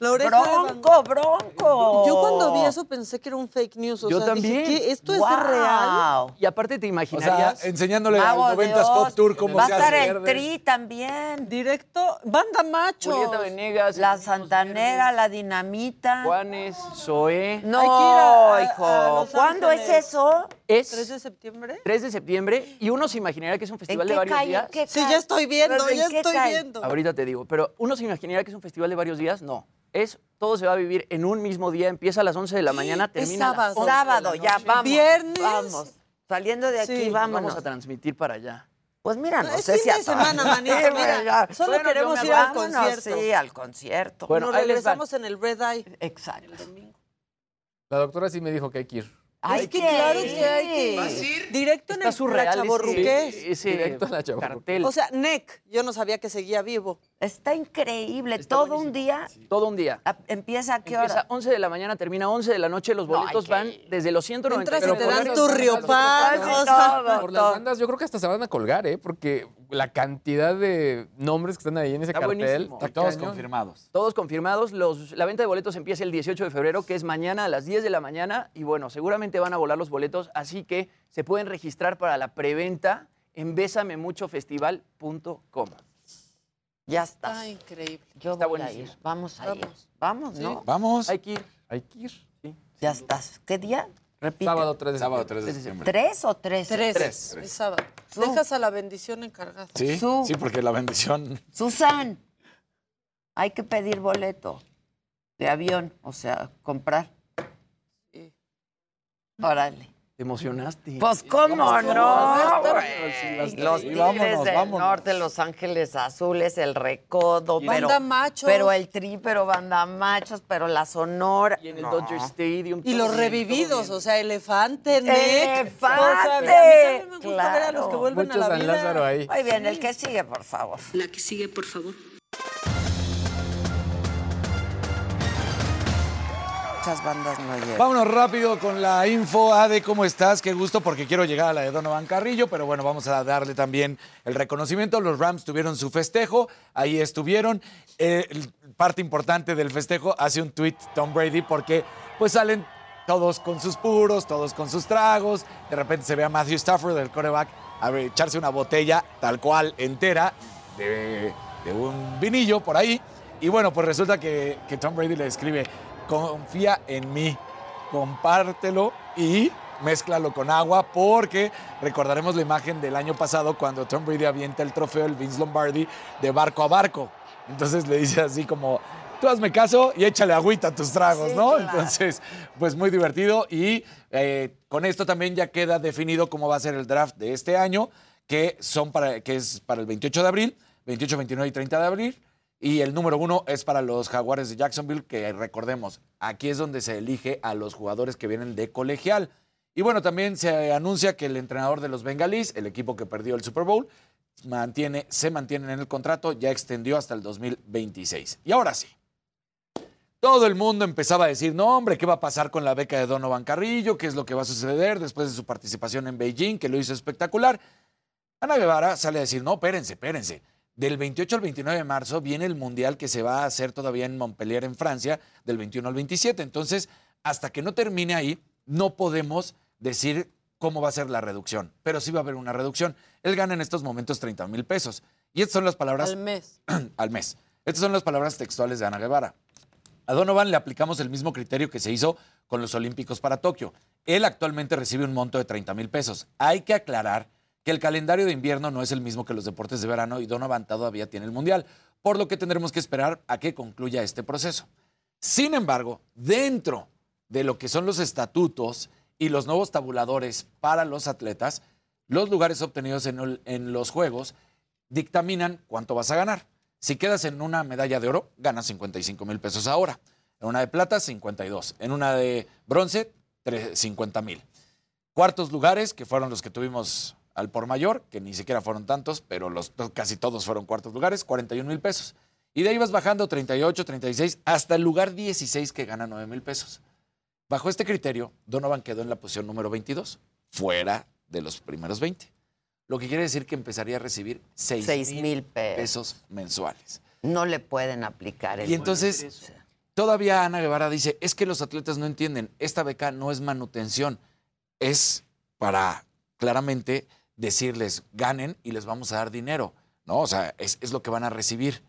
La oreja de Bronco, bronco. Yo cuando vi eso pensé que era un fake news. O Yo sea, también. Dije, ¿qué? ¿Esto es Guau. real? Y aparte te O sea, imaginarías. enseñándole Mago al de 90s Pop. Tour cómo Va a estar el Tri también. Directo, banda macho. Julieta Venegas. La Santanera, la Dinamita. Juanes, Zoé. No, Hay que ir a- a- hijo. a ¿Cuándo es eso? Es 3 de septiembre. 3 de septiembre y uno se imaginaría que es un festival qué de varios cae? días. ¿En qué Sí, ya estoy viendo, ¿En ya estoy cae? viendo. Ahorita te digo, pero uno se imaginaría que es un festival de varios días. No. Es, todo se va a vivir en un mismo día. Empieza a las 11 de la mañana, Es termina a las sábado. 11 de la Sábado, ya, vamos. Viernes. Vamos. Saliendo de aquí, Sí, vámonos. Vamos a transmitir para allá. Pues mira, no Es sé si a semana, manito, Sí, mira. ya. Solo Bueno, queremos ir al concierto. Sí, al concierto. Bueno, Nos regresamos en el Red Eye. Exacto. La doctora sí me dijo que hay que ir. Hay es que que claro que hay que ¿Vas ir. Directo en el surreal Chavorruqués. ese Directo a la cartel. O sea, NEC. Yo no sabía que seguía vivo. Está increíble. Está Todo buenísimo. un día. Todo un día. a- ¿Empieza a qué Empieza hora? 11 de la mañana, termina 11 de la noche. Los boletos van desde los 190 Entras y te por dan tu todo, Por las bandas, yo creo que hasta se van a colgar, ¿eh? Porque la cantidad de nombres que están ahí en ese Está cartel. está Todos cañón. confirmados. Todos confirmados. Los, la venta de boletos empieza el 18 de febrero, que es mañana a las 10 de la mañana. Y bueno, seguramente van a volar los boletos, así que se pueden registrar para la preventa en bésamemuchofestival.com. Ya está. Está increíble. Yo Está voy a ir. Vamos a ir. Vamos. Sí. ¿no? Vamos. Hay que ir. Hay que ir. Ya estás. ¿Qué día? Repite. Sábado 3 de Sábado septiembre. 3 de septiembre. ¿Tres o tres? Tres. Tres. Es sábado. Su. Dejas a la bendición encargada. Sí, Su- sí, porque la bendición. Susan, hay que pedir boleto de avión, o sea, comprar. Sí. Órale. ¿Te emocionaste? Pues cómo ¿Cómo no, güey. Los Sí, Tigres vámonos, del vámonos. Norte, Los Ángeles Azules, el Recodo, pero, Banda machos. pero el Tri, pero Banda Machos, pero la Sonora. Y en el No. Dodger Stadium. Y los bien, revividos, o sea, elefante, NEC. ¡Elefante! A mí me gusta ver a los que Claro. vuelven Mucho a la San vida. Lázaro ahí. Muy bien, el que sigue, por favor. La que sigue, por favor. Muchas bandas no llegan. Vámonos rápido con la info. Ade, ¿cómo estás? Qué gusto, porque quiero llegar a la de Donovan Carrillo, pero bueno, vamos a darle también el reconocimiento. Los Rams tuvieron su festejo, ahí estuvieron. Eh, parte importante del festejo hace un tweet Tom Brady, porque pues salen todos con sus puros, todos con sus tragos. De repente se ve a Matthew Stafford, el coreback, a echarse una botella tal cual entera de, de un vinillo por ahí. Y bueno, pues resulta que, que Tom Brady le escribe, confía en mí, compártelo y mézclalo con agua porque recordaremos la imagen del año pasado cuando Tom Brady avienta el trofeo, el Vince Lombardi, de barco a barco. Entonces le dice así como, tú hazme caso y échale agüita a tus tragos, Sí, ¿no? claro. Entonces, pues muy divertido y eh, con esto también ya queda definido cómo va a ser el draft de este año, que, son para, que es para el 28 de abril, 28, 29 y 30 de abril. Y el número uno es para los Jaguares de Jacksonville, que recordemos, aquí es donde se elige a los jugadores que vienen de colegial. Y bueno, también se anuncia que el entrenador de los Bengalís, el equipo que perdió el Super Bowl, mantiene, se mantiene en el contrato, ya extendió hasta el 2026. Y ahora sí, todo el mundo empezaba a decir, no, hombre, ¿qué va a pasar con la beca de Donovan Carrillo? ¿Qué es lo que va a suceder después de su participación en Beijing, que lo hizo espectacular? Ana Guevara sale a decir, no, espérense, espérense. Del 28 al 29 de marzo viene el Mundial que se va a hacer todavía en Montpellier, en Francia, del 21 al 27. Entonces, hasta que no termine ahí, no podemos decir cómo va a ser la reducción, pero sí va a haber una reducción. Él gana en estos momentos 30 mil pesos. Y estas son las palabras... Al mes. al mes. Estas son las palabras textuales de Ana Guevara. A Donovan le aplicamos el mismo criterio que se hizo con los Olímpicos para Tokio. Él actualmente recibe un monto de 30 mil pesos. Hay que aclarar que el calendario de invierno no es el mismo que los deportes de verano y Donovan todavía tiene el Mundial, por lo que tendremos que esperar a que concluya este proceso. Sin embargo, dentro de lo que son los estatutos y los nuevos tabuladores para los atletas, los lugares obtenidos en, en los Juegos dictaminan cuánto vas a ganar. Si quedas en una medalla de oro, ganas 55 mil pesos ahora. En una de plata, 52. En una de bronce, tre- 50 mil. Cuartos lugares, que fueron los que tuvimos al por mayor, que ni siquiera fueron tantos, pero los, casi todos fueron cuartos lugares, 41 mil pesos. Y de ahí vas bajando 38, 36, hasta el lugar 16 que gana 9 mil pesos. Bajo este criterio, Donovan quedó en la posición número 22, fuera de los primeros 20. Lo que quiere decir que empezaría a recibir 6 Seis mil pesos mensuales. No le pueden aplicar el Y entonces, todavía Ana Guevara dice, es que los atletas no entienden, esta beca no es manutención, es para claramente decirles, ganen y les vamos a dar dinero, ¿no? O sea, es, es lo que van a recibir.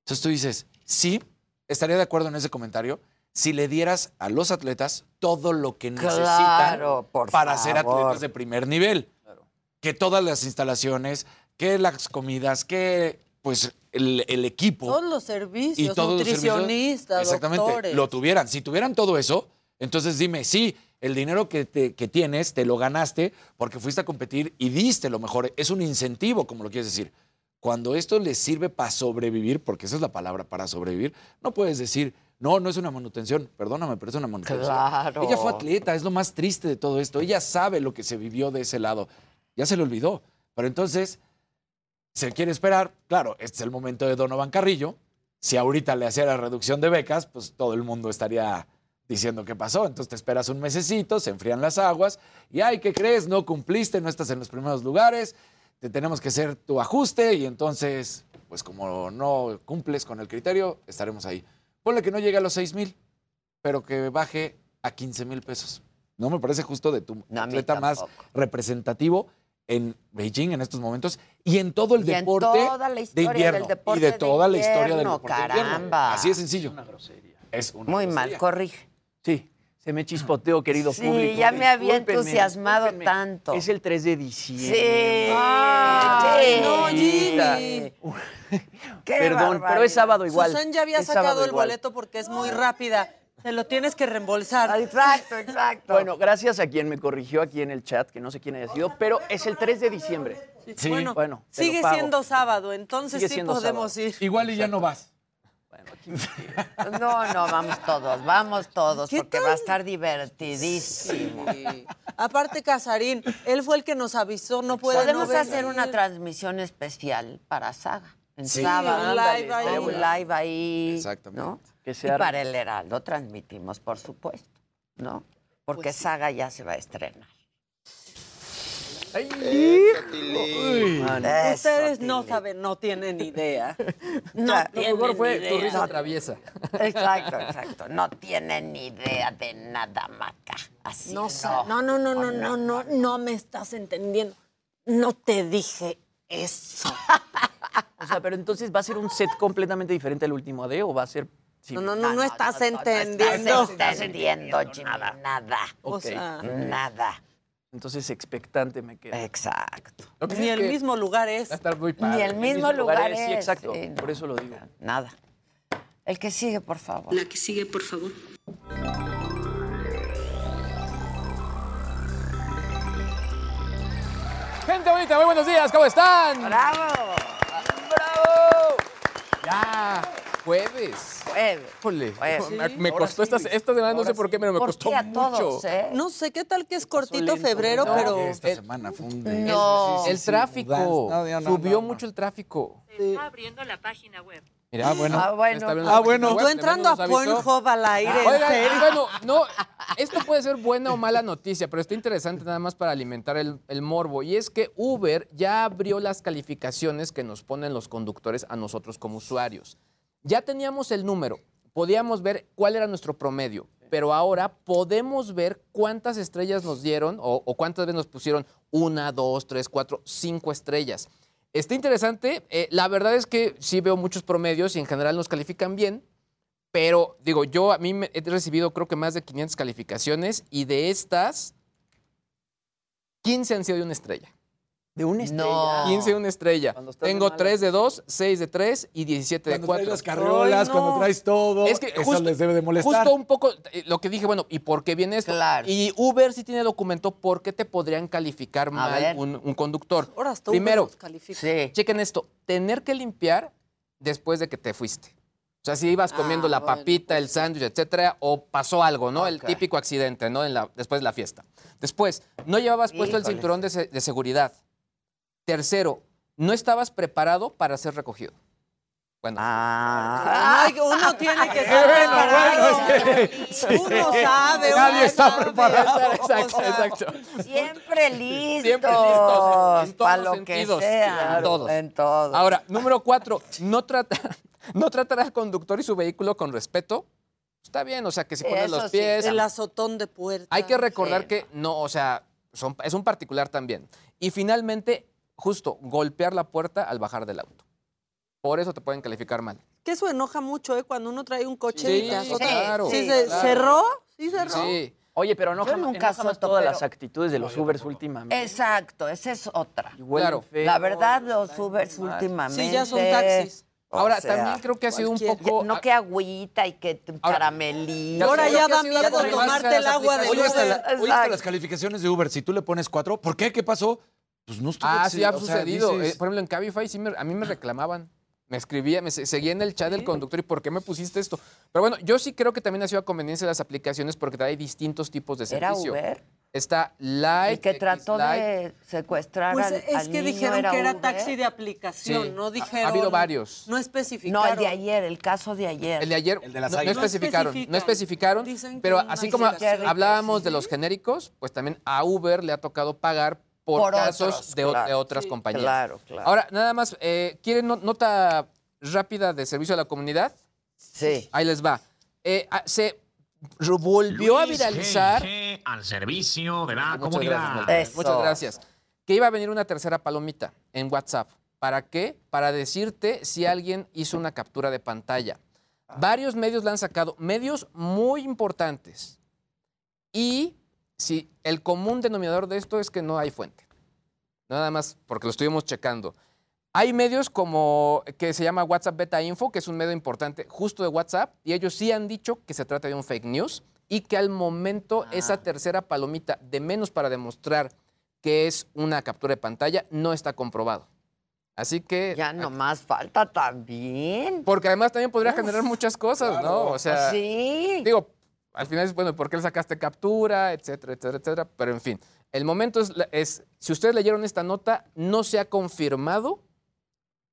Entonces tú dices, sí, estaría de acuerdo en ese comentario si le dieras a los atletas todo lo que necesitan Claro, para ser favor. atletas de primer nivel. Que todas las instalaciones, que las comidas, que pues el, el equipo Todos los servicios, y todos los servicios, nutricionistas, exactamente, doctores. lo tuvieran. Si tuvieran todo eso, entonces dime, sí, el dinero que, te- que tienes te lo ganaste porque fuiste a competir y diste lo mejor. Es un incentivo, como lo quieres decir. Cuando esto les sirve para sobrevivir, porque esa es la palabra, para sobrevivir, no puedes decir, no, no es una manutención, perdóname, pero es una manutención. Claro. Ella fue atleta, es lo más triste de todo esto. Ella sabe lo que se vivió de ese lado. Ya se le olvidó. Pero entonces, se quiere esperar. Claro, este es el momento de Donovan Carrillo. Si ahorita le hacía la reducción de becas, pues todo el mundo estaría diciendo qué pasó. Entonces te esperas un mesecito, se enfrían las aguas y, ay, ¿qué crees? No cumpliste, no estás en los primeros lugares, te tenemos que hacer tu ajuste y entonces, pues como no cumples con el criterio, estaremos ahí. Ponle que no llegue a los 6 mil, pero que baje a 15 mil pesos. No me parece justo de tu No, atleta más representativo en Beijing en estos momentos y en todo el Y en deporte toda la de historia invierno del deporte y de de toda la historia del deporte de invierno. caramba. Así de sencillo. Es una grosería. Es una Muy mal, corrige. Sí, se me chispoteó, querido Sí, público. ya me había entusiasmado discúlpenme. tanto. Es el 3 de Sí. diciembre. Ay, no, Jimmy. Qué Perdón, pero es sábado igual. Susan ya había Es sábado sacado el igual. boleto porque es muy rápida. Te lo tienes que reembolsar. Exacto, exacto. Bueno, gracias a quien me corrigió aquí en el chat, que no sé quién haya sido, pero es el 3 de diciembre. Sí. Bueno, Bueno, sigue siendo sábado, entonces Sigue sí siendo podemos ir. Igual y ya no vas. No, no, vamos todos, vamos todos, ¿Qué porque tal? va a estar divertidísimo. Sí. Aparte, Casarín, él fue el que nos avisó, no puede Podemos no hacer una transmisión especial para Saga. En Sí, un live ahí. Un live ahí. Exactamente. ¿no? Que Y se arme. para el Heraldo transmitimos, por supuesto, ¿no? Porque Pues sí. Saga ya se va a estrenar. Eso, Ustedes no saben, no tienen idea. No Lo tienen mejor fue idea. tu risa traviesa. Exacto, exacto. No tienen ni idea de nada, Maca. Así No, sa- no, no, no, no, no, no, no me estás entendiendo. No te dije eso. O sea, pero entonces va a ser un set completamente diferente al último AD o va a ser. No, no, no, no estás entendiendo. No estás entendiendo, Jimmy, nada. O Ok. sea, Nada. Entonces expectante me queda. Exacto. Que ni el que mismo lugar es. Va a estar muy Ni padre. el mismo lugar es, es. Sí, exacto. sí, no. Por eso lo digo. Nada. El que sigue, por favor. La que sigue, por favor. Gente bonita, muy buenos días, ¿cómo están? ¡Bravo! ¡Bravo! Ya, jueves. Jueves. Híjole, Jueves. me, me Ahora costó sí, esta, esta semana, no sé por qué, pero me ¿Por costó qué a mucho. todos, eh? No sé qué tal que es cortito lento, febrero, ¿no? pero. Esta el- semana fue un... No. El tráfico. No, no, no, Subió no. mucho el tráfico. Está abriendo la página web. Mira, ah, bueno. Ah, bueno. Ah, bueno. Tú entrando a. Pornhub al aire, Oigan, serio. bueno, no, esto puede ser buena o mala noticia, pero está interesante nada más para alimentar el, el morbo. Y es que Uber ya abrió las calificaciones que nos ponen los conductores a nosotros como usuarios. Ya teníamos el número, podíamos ver cuál era nuestro promedio, pero ahora podemos ver cuántas estrellas nos dieron o, cuántas veces nos pusieron una, dos, tres, cuatro, cinco estrellas. Está interesante. eh, la verdad es que sí veo muchos promedios y en general nos califican bien. Pero digo, yo a mí he recibido creo que más de 500 calificaciones y de estas, 15 han sido de una estrella. De una estrella. No. 15 de una estrella. Cuando de Tengo malas. 3 de 2, 6 de 3 y 17 de Cuando 4. traes las carriolas, Ay, cuando traes todo, Es que eso justo- les debe de molestar. Justo un poco eh, lo que dije, bueno, ¿y por qué viene esto? Claro. Y Uber sí tiene documento por qué te podrían calificar mal un, un conductor. Ahora hasta Uber Primero, los califica. Sí. chequen esto, tener que limpiar después de que te fuiste. O sea, si ibas comiendo Ah, la bueno, papita, el sándwich, etcétera, o pasó algo, ¿no? El típico accidente, ¿no? En la, después de la fiesta. Después, no llevabas puesto el cinturón de, se- de seguridad. Tercero, no estabas preparado para ser recogido. Bueno, Ah. Ay, uno tiene que estar bueno, preparado. bueno, es que- Uno sabe, Nadie uno está sabe. preparado. exacto, O sea, exacto. Siempre listos. Siempre listos, en todos los lo que sea. Claro. Todos. En todo. Ahora, número cuatro, no, trata, no tratar al conductor y su vehículo con respeto. Está bien, o sea, que si pones Eso los sí. pies. El azotón de puerta. Hay que recordar Sí. que no, o sea, son- es un particular también. Y finalmente, justo, golpear la puerta al bajar del auto. Por eso te pueden calificar mal. Que eso enoja mucho, ¿eh? Cuando uno trae un coche Sí, y te azota. claro, Sí, sí, se- claro. ¿Cerró? ¿Sí cerró? Sí. Oye, pero no Yo nunca todas pero- las actitudes de los Ubers últimamente. Exacto, esa es otra. Claro. feo, La verdad, los Ubers mal. últimamente. Sí, ya son taxis. o Ahora, sea, también creo que ha sido un poco... No que agüita y que Ahora, caramelito. Ahora creo ya que ha da sido miedo tomarte de el las agua Oye, hasta, Uber. la- oye, hasta las calificaciones de Uber, si tú le pones cuatro, ¿por qué? ¿Qué pasó? Pues no estuvo Ah, sí, ha o sea, sucedido. dices- Eh, por ejemplo, en Cabify sí me- a mí me reclamaban. Me escribía, me se- seguía en el chat del conductor y ¿por qué me pusiste esto? Pero bueno, yo sí creo que también ha sido a conveniencia de las aplicaciones porque hay distintos tipos de ¿Era servicio. Uber? Está Light. El que trató de secuestrar Pues al, es al que niño dijeron era que era Uber. taxi de aplicación, Sí. no Ha- dijeron. ha habido varios. No especificaron. No, el de ayer, el caso de ayer. El de ayer El de las no, no especificaron, no especificaron, Dicen que pero así como hablábamos de los genéricos, pues también a Uber le ha tocado pagar por, Por casos otros, de, o- claro. de otras Sí, compañías. Claro, claro. Ahora, nada más, eh, ¿quieren no- nota rápida de servicio a la comunidad? sí. Ahí les va. Eh, ah, se volvió a viralizar. al servicio de la Muchas comunidad. gracias. Muchas gracias. Que iba a venir una tercera palomita en WhatsApp. ¿Para qué? Para decirte si alguien hizo una captura de pantalla. Varios medios la han sacado, medios muy importantes. Y si el común denominador de esto es que no hay fuente. Nada más porque lo estuvimos checando. Hay medios como que se llama WhatsApp Beta Info, que es un medio importante justo de WhatsApp, y ellos sí han dicho que se trata de un fake news y que al momento esa tercera palomita de menos para demostrar que es una captura de pantalla no está comprobado. Así que... Ya nomás falta también. Porque además también podría generar muchas cosas, ¿no? O sea, sí. digo, al final es, bueno, ¿por qué le sacaste captura? Etcétera, etcétera, etcétera. Pero en fin, el momento es, es, si ustedes leyeron esta nota, no se ha confirmado,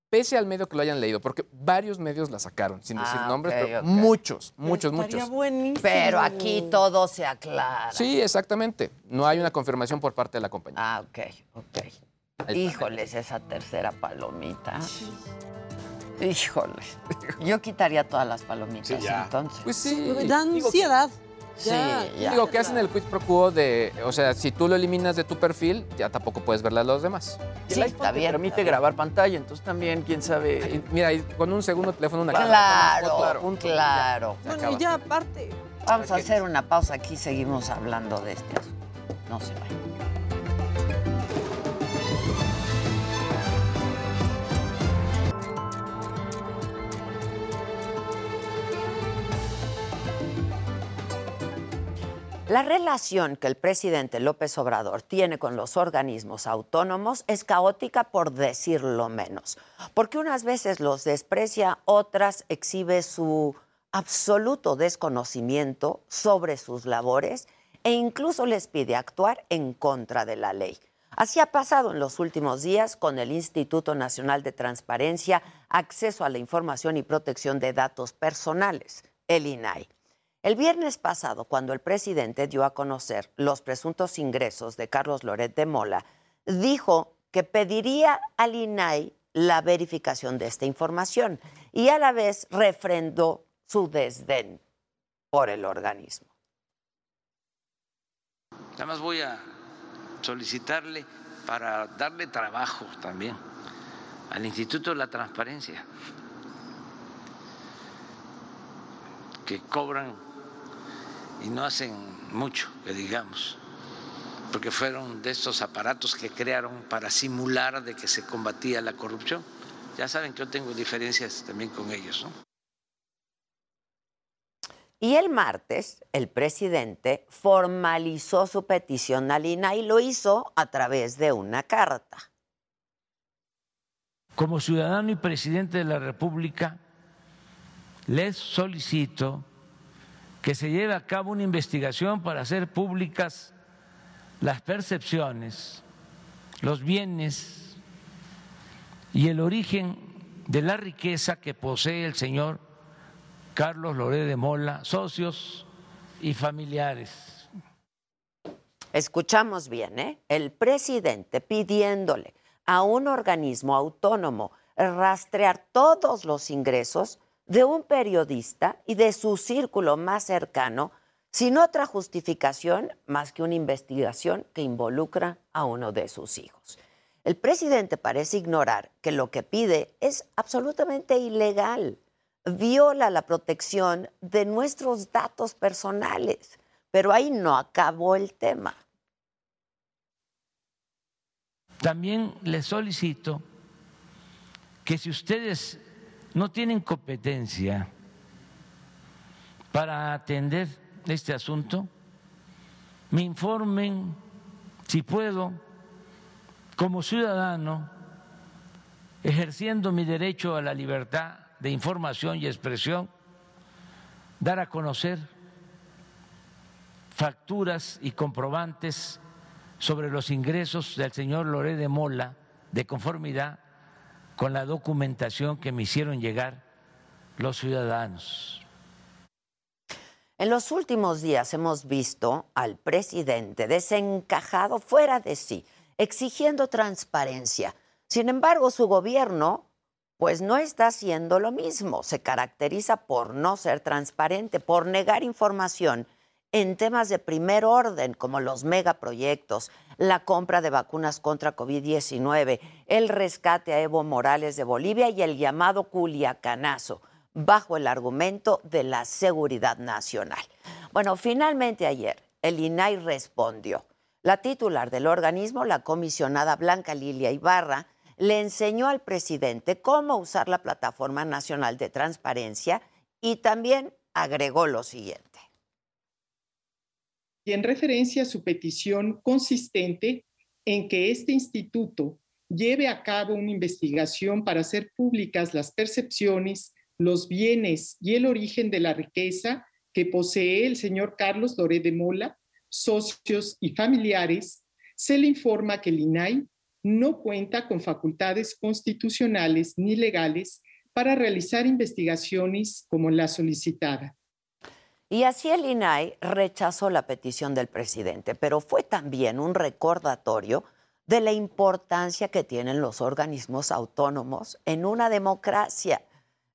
pese al medio que lo hayan leído, porque varios medios la sacaron, sin decir Ah, nombres, pero ok. muchos, muchos, muchos. buenísimo. Pero aquí todo se aclara. Sí, exactamente. No hay una confirmación por parte de la compañía. Ah, ok, ok. Ahí está. Híjoles, esa tercera palomita. Híjoles. Yo quitaría todas las palomitas Sí, ya. entonces. Pues sí. Da ansiedad. Ya, ya. Digo, que hacen el quid pro quo de, o sea, si tú lo eliminas de tu perfil, ya tampoco puedes verla a los demás. Y el iPhone te permite grabar pantalla, entonces también, quién sabe. Ay, Mira, con un segundo teléfono, una Claro, cámara, claro. claro. Bueno, y ya aparte. Vamos a hacer una pausa aquí, seguimos hablando de este asunto. No se vayan. La relación que el presidente López Obrador tiene con los organismos autónomos es caótica por decirlo menos, porque unas veces los desprecia, otras exhibe su absoluto desconocimiento sobre sus labores e incluso les pide actuar en contra de la ley. Así ha pasado en los últimos días con el Instituto Nacional de Transparencia, Acceso a la Información y Protección de Datos Personales, el INAI. El viernes pasado, cuando el presidente dio a conocer los presuntos ingresos de Carlos Loret de Mola, dijo que pediría al INAI la verificación de esta información y a la vez refrendó su desdén por el organismo. Nada más voy a solicitarle para darle trabajo también al Instituto de la Transparencia, que cobran y no hacen mucho, que digamos, porque fueron de estos aparatos que crearon para simular de que se combatía la corrupción. Ya saben que yo tengo diferencias también con ellos, ¿no? Y el martes, el presidente formalizó su petición al INAI y lo hizo a través de una carta. Como ciudadano y presidente de la República, les solicito que se lleve a cabo una investigación para hacer públicas las percepciones, los bienes y el origen de la riqueza que posee el señor Carlos Loré de Mola, socios y familiares. Escuchamos bien, ¿eh? El presidente pidiéndole a un organismo autónomo rastrear todos los ingresos de un periodista y de su círculo más cercano, sin otra justificación más que una investigación que involucra a uno de sus hijos. El presidente parece ignorar que lo que pide es absolutamente ilegal, viola la protección de nuestros datos personales, pero ahí no acabó el tema. También les solicito que si ustedes no tienen competencia para atender este asunto, me informen si puedo, como ciudadano, ejerciendo mi derecho a la libertad de información y expresión, dar a conocer facturas y comprobantes sobre los ingresos del señor Loré de Mola de conformidad con la documentación que me hicieron llegar los ciudadanos. En los últimos días hemos visto al presidente desencajado fuera de sí, exigiendo transparencia. Sin embargo, su gobierno pues no está haciendo lo mismo. Se caracteriza por no ser transparente, por negar información en temas de primer orden, como los megaproyectos, la compra de vacunas contra COVID-19, el rescate a Evo Morales de Bolivia y el llamado Culiacanazo, bajo el argumento de la seguridad nacional. Bueno, finalmente ayer el INAI respondió. La titular del organismo, la comisionada Blanca Lilia Ibarra, le enseñó al presidente cómo usar la Plataforma Nacional de Transparencia y también agregó lo siguiente y en referencia a su petición consistente en que este instituto lleve a cabo una investigación para hacer públicas las percepciones, los bienes y el origen de la riqueza que posee el señor Carlos Loré de Mola, socios y familiares, se le informa que el INAI no cuenta con facultades constitucionales ni legales para realizar investigaciones como la solicitada. Y así el INAI rechazó la petición del presidente, pero fue también un recordatorio de la importancia que tienen los organismos autónomos en una democracia,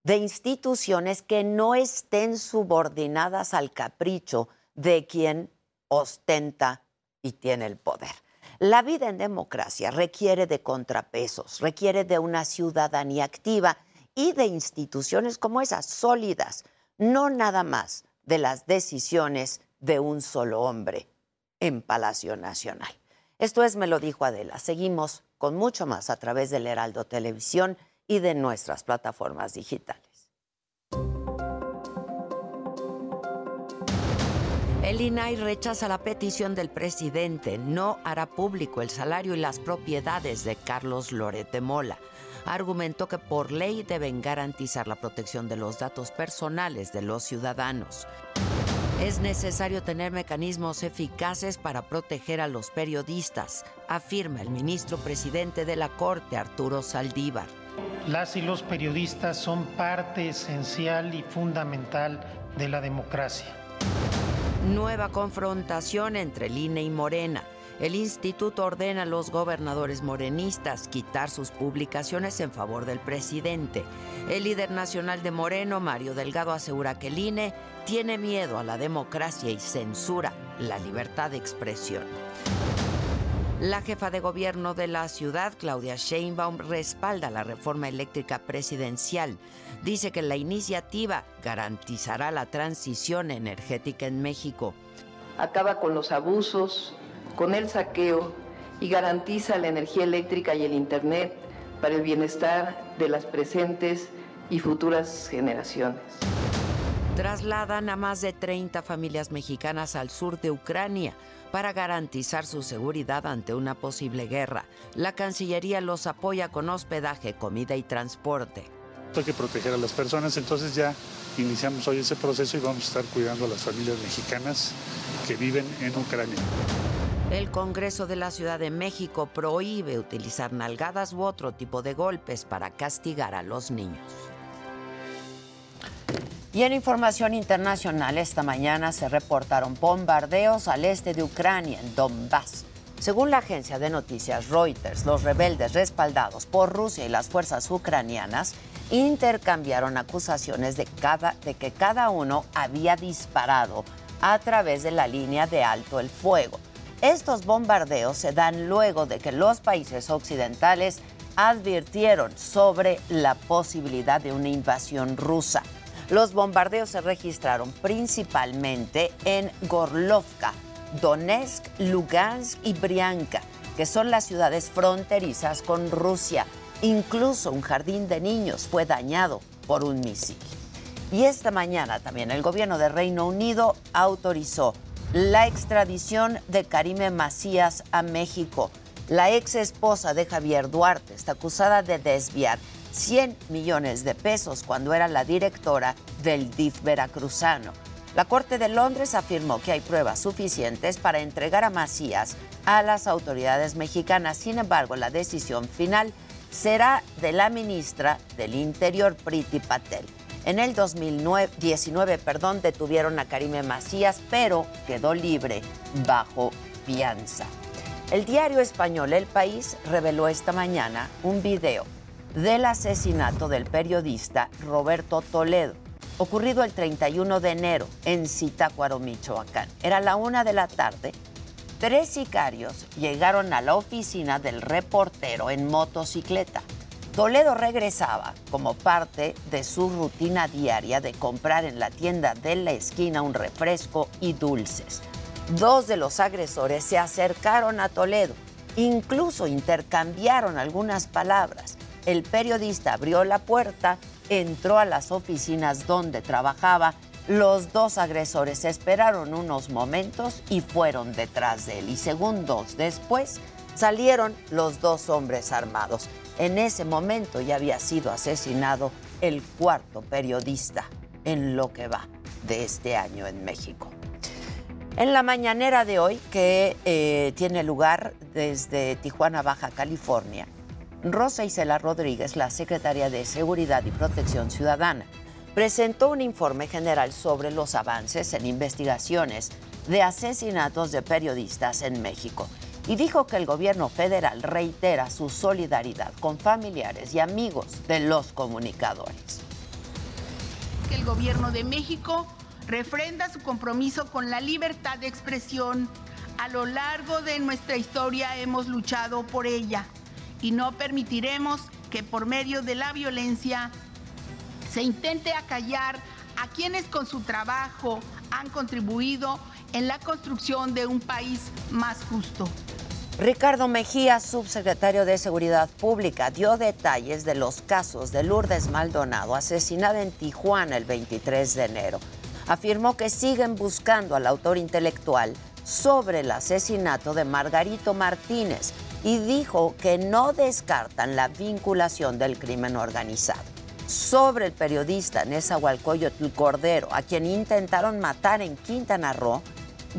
de instituciones que no estén subordinadas al capricho de quien ostenta y tiene el poder. La vida en democracia requiere de contrapesos, requiere de una ciudadanía activa y de instituciones como esas, sólidas, no nada más de las decisiones de un solo hombre en Palacio Nacional. Esto es Me lo dijo Adela. Seguimos con mucho más a través del Heraldo Televisión y de nuestras plataformas digitales. El INAI rechaza la petición del presidente. No hará público el salario y las propiedades de Carlos Lorete Mola. Argumentó que por ley deben garantizar la protección de los datos personales de los ciudadanos. Es necesario tener mecanismos eficaces para proteger a los periodistas, afirma el ministro presidente de la Corte, Arturo Saldívar. Las y los periodistas son parte esencial y fundamental de la democracia. Nueva confrontación entre el INE y Morena. El instituto ordena a los gobernadores morenistas quitar sus publicaciones en favor del presidente. El líder nacional de Moreno, Mario Delgado, asegura que el INE tiene miedo a la democracia y censura la libertad de expresión. La jefa de gobierno de la ciudad, Claudia Sheinbaum, respalda la reforma eléctrica presidencial. Dice que la iniciativa garantizará la transición energética en México. Acaba con los abusos, con el saqueo y garantiza la energía eléctrica y el Internet para el bienestar de las presentes y futuras generaciones. Trasladan a más de 30 familias mexicanas al sur de Ucrania para garantizar su seguridad ante una posible guerra. La Cancillería los apoya con hospedaje, comida y transporte. Hay que proteger a las personas, entonces ya iniciamos hoy ese proceso y vamos a estar cuidando a las familias mexicanas que viven en Ucrania. El Congreso de la Ciudad de México prohíbe utilizar nalgadas u otro tipo de golpes para castigar a los niños. Y en información internacional, esta mañana se reportaron bombardeos al este de Ucrania, en Donbass. Según la agencia de noticias Reuters, los rebeldes respaldados por Rusia y las fuerzas ucranianas intercambiaron acusaciones de, de que cada uno había disparado a través de la línea de alto el fuego. Estos bombardeos se dan luego de que los países occidentales advirtieron sobre la posibilidad de una invasión rusa. Los bombardeos se registraron principalmente en Gorlovka, Donetsk, Lugansk y Brianka, que son las ciudades fronterizas con Rusia. Incluso un jardín de niños fue dañado por un misil. Y esta mañana también el gobierno de Reino Unido autorizó la extradición de Karime Macías a México. La ex esposa de Javier Duarte está acusada de desviar 100 millones de pesos cuando era la directora del DIF veracruzano. La Corte de Londres afirmó que hay pruebas suficientes para entregar a Macías a las autoridades mexicanas. Sin embargo, la decisión final será de la ministra del Interior, Priti Patel. En el 2019 perdón, detuvieron a Karime Macías, pero quedó libre bajo fianza. El diario español El País reveló esta mañana un video del asesinato del periodista Roberto Toledo, ocurrido el 31 de enero en Zitácuaro, Michoacán. Era la una de la tarde. Tres sicarios llegaron a la oficina del reportero en motocicleta. Toledo regresaba como parte de su rutina diaria de comprar en la tienda de la esquina un refresco y dulces. Dos de los agresores se acercaron a Toledo, incluso intercambiaron algunas palabras el periodista abrió la puerta, entró a las oficinas donde trabajaba. Los dos agresores esperaron unos momentos y fueron detrás de él. Y segundos después salieron los dos hombres armados. En ese momento ya había sido asesinado el cuarto periodista en lo que va de este año en México. En la mañanera de hoy, que eh, tiene lugar desde Tijuana, Baja California, Rosa Isela Rodríguez, la secretaria de Seguridad y Protección Ciudadana, presentó un informe general sobre los avances en investigaciones de asesinatos de periodistas en México y dijo que el gobierno federal reitera su solidaridad con familiares y amigos de los comunicadores. El gobierno de México refrenda su compromiso con la libertad de expresión. A lo largo de nuestra historia hemos luchado por ella y no permitiremos que por medio de la violencia se intente acallar a quienes con su trabajo han contribuido en la construcción de un país más justo. Ricardo Mejía, subsecretario de Seguridad Pública, dio detalles de los casos de Lourdes Maldonado, asesinada en Tijuana el 23 de enero. Afirmó que siguen buscando al autor intelectual sobre el asesinato de Margarito Martínez y dijo que no descartan la vinculación del crimen organizado. Sobre el periodista Nezahualcóyotl Cordero, a quien intentaron matar en Quintana Roo,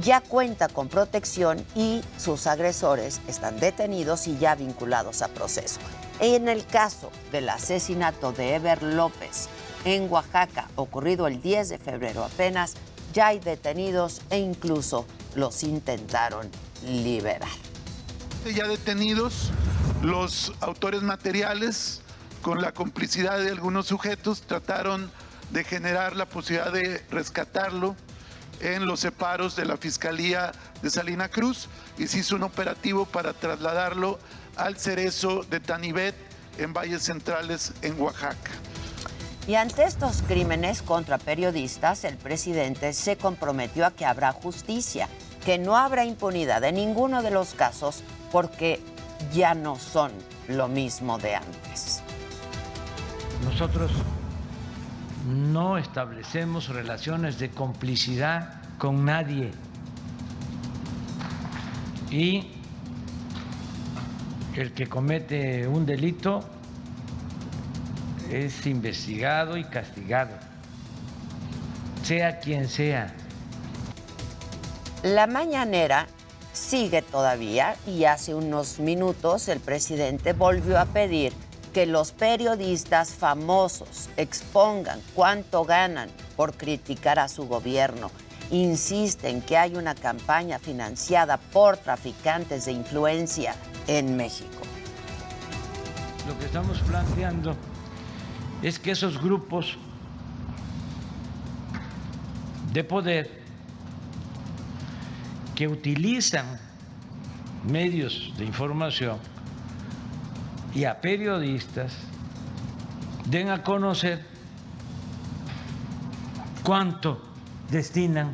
ya cuenta con protección y sus agresores están detenidos y ya vinculados a proceso. En el caso del asesinato de Ever López en Oaxaca, ocurrido el 10 de febrero apenas, ya hay detenidos e incluso los intentaron liberar. Ya detenidos los autores materiales con la complicidad de algunos sujetos trataron de generar la posibilidad de rescatarlo en los separos de la Fiscalía de Salina Cruz y se hizo un operativo para trasladarlo al cerezo de Tanibet en Valles Centrales en Oaxaca. Y ante estos crímenes contra periodistas, el presidente se comprometió a que habrá justicia, que no habrá impunidad en ninguno de los casos porque ya no son lo mismo de antes. Nosotros no establecemos relaciones de complicidad con nadie. Y el que comete un delito es investigado y castigado, sea quien sea. La mañanera sigue todavía y hace unos minutos el presidente volvió a pedir que los periodistas famosos expongan cuánto ganan por criticar a su gobierno. Insisten que hay una campaña financiada por traficantes de influencia en México. Lo que estamos planteando es que esos grupos de poder que utilizan medios de información y a periodistas den a conocer cuánto destinan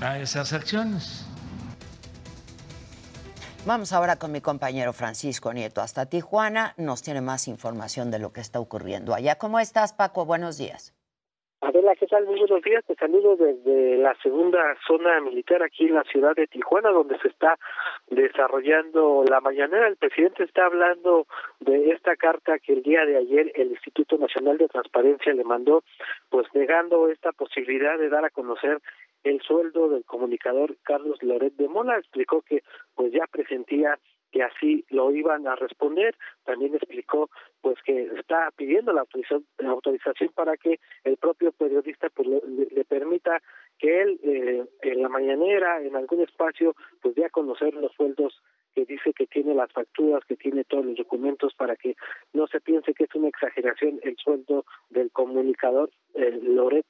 a esas acciones. Vamos ahora con mi compañero Francisco Nieto hasta Tijuana. Nos tiene más información de lo que está ocurriendo allá. ¿Cómo estás, Paco? Buenos días. Adela, ¿qué tal? Muy buenos días. Te saludo desde la segunda zona militar aquí en la ciudad de Tijuana, donde se está desarrollando la mañanera. El presidente está hablando de esta carta que el día de ayer el Instituto Nacional de Transparencia le mandó, pues negando esta posibilidad de dar a conocer el sueldo del comunicador Carlos Loret de Mola. Explicó que pues ya presentía que así lo iban a responder. También explicó pues que está pidiendo la autorización, autorización para que el propio periodista pues le, permita que él eh, en la mañanera en algún espacio pues dé a conocer los sueldos que dice que tiene las facturas, que tiene todos los documentos para que no se piense que es una exageración el sueldo del comunicador eh, Loret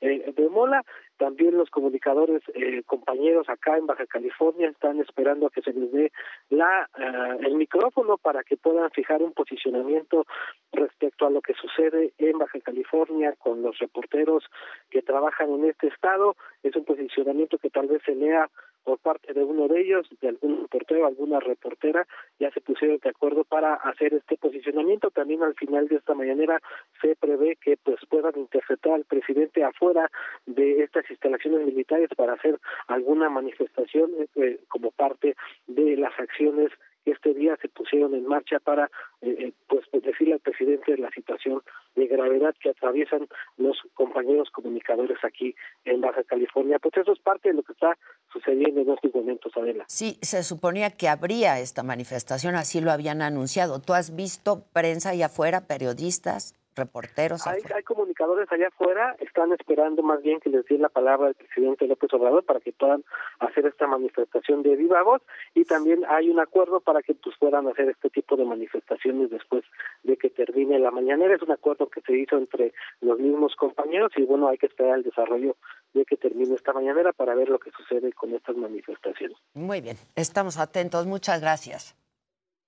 eh, de Mola. También los comunicadores eh, compañeros acá en Baja California están esperando a que se les dé la eh, el micrófono para que puedan fijar un posicionamiento respecto a lo que sucede en Baja California con los reporteros que trabajan en este estado. Es un posicionamiento que tal vez se lea por parte de uno de ellos, de algún reportero, alguna reportera, ya se pusieron de acuerdo para hacer este posicionamiento. También al final de esta mañanera se prevé que pues puedan interceptar al presidente afuera de estas instalaciones militares para hacer alguna manifestación eh, como parte de las acciones este día se pusieron en marcha para eh, eh, pues decirle al presidente la situación de gravedad que atraviesan los compañeros comunicadores aquí en Baja California. Pues eso es parte de lo que está sucediendo en estos momentos, Adela. Sí, se suponía que habría esta manifestación, así lo habían anunciado. ¿Tú has visto prensa ahí afuera, periodistas? Reporteros. Hay, hay comunicadores allá afuera, están esperando más bien que les dé la palabra el presidente López Obrador para que puedan hacer esta manifestación de viva voz y también hay un acuerdo para que pues puedan hacer este tipo de manifestaciones después de que termine la mañanera. Es un acuerdo que se hizo entre los mismos compañeros y bueno, hay que esperar el desarrollo de que termine esta mañanera para ver lo que sucede con estas manifestaciones. Muy bien, estamos atentos. Muchas gracias.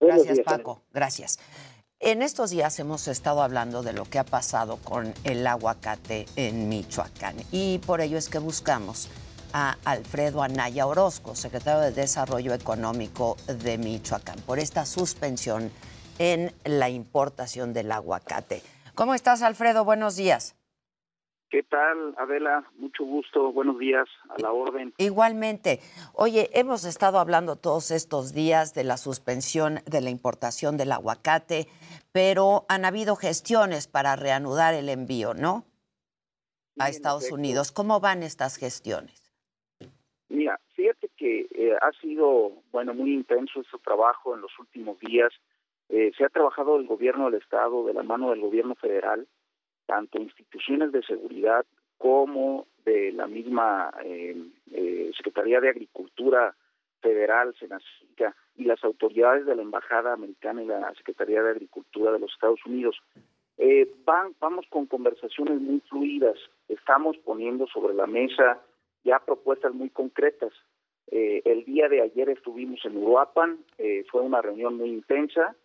Gracias, Paco. Gracias. En estos días hemos estado hablando de lo que ha pasado con el aguacate en Michoacán y por ello es que buscamos a Alfredo Anaya Orozco, secretario de Desarrollo Económico de Michoacán, por esta suspensión en la importación del aguacate. ¿Cómo estás, Alfredo? Buenos días. ¿Qué tal, Adela? Mucho gusto, buenos días, a la orden. Igualmente. Oye, hemos estado hablando todos estos días de la suspensión de la importación del aguacate, pero han habido gestiones para reanudar el envío, ¿no? A Estados Unidos. ¿Cómo van estas gestiones? Mira, fíjate que eh, ha sido, bueno, muy intenso este trabajo en los últimos días. Eh, se ha trabajado el gobierno del Estado de la mano del gobierno federal tanto instituciones de seguridad como de la misma eh, eh, Secretaría de Agricultura Federal, Senacica, y las autoridades de la Embajada Americana y la Secretaría de Agricultura de los Estados Unidos. Eh, van, vamos con conversaciones muy fluidas, estamos poniendo sobre la mesa ya propuestas muy concretas. el día de ayer estuvimos en Uruapan, fue una reunión muy intensa,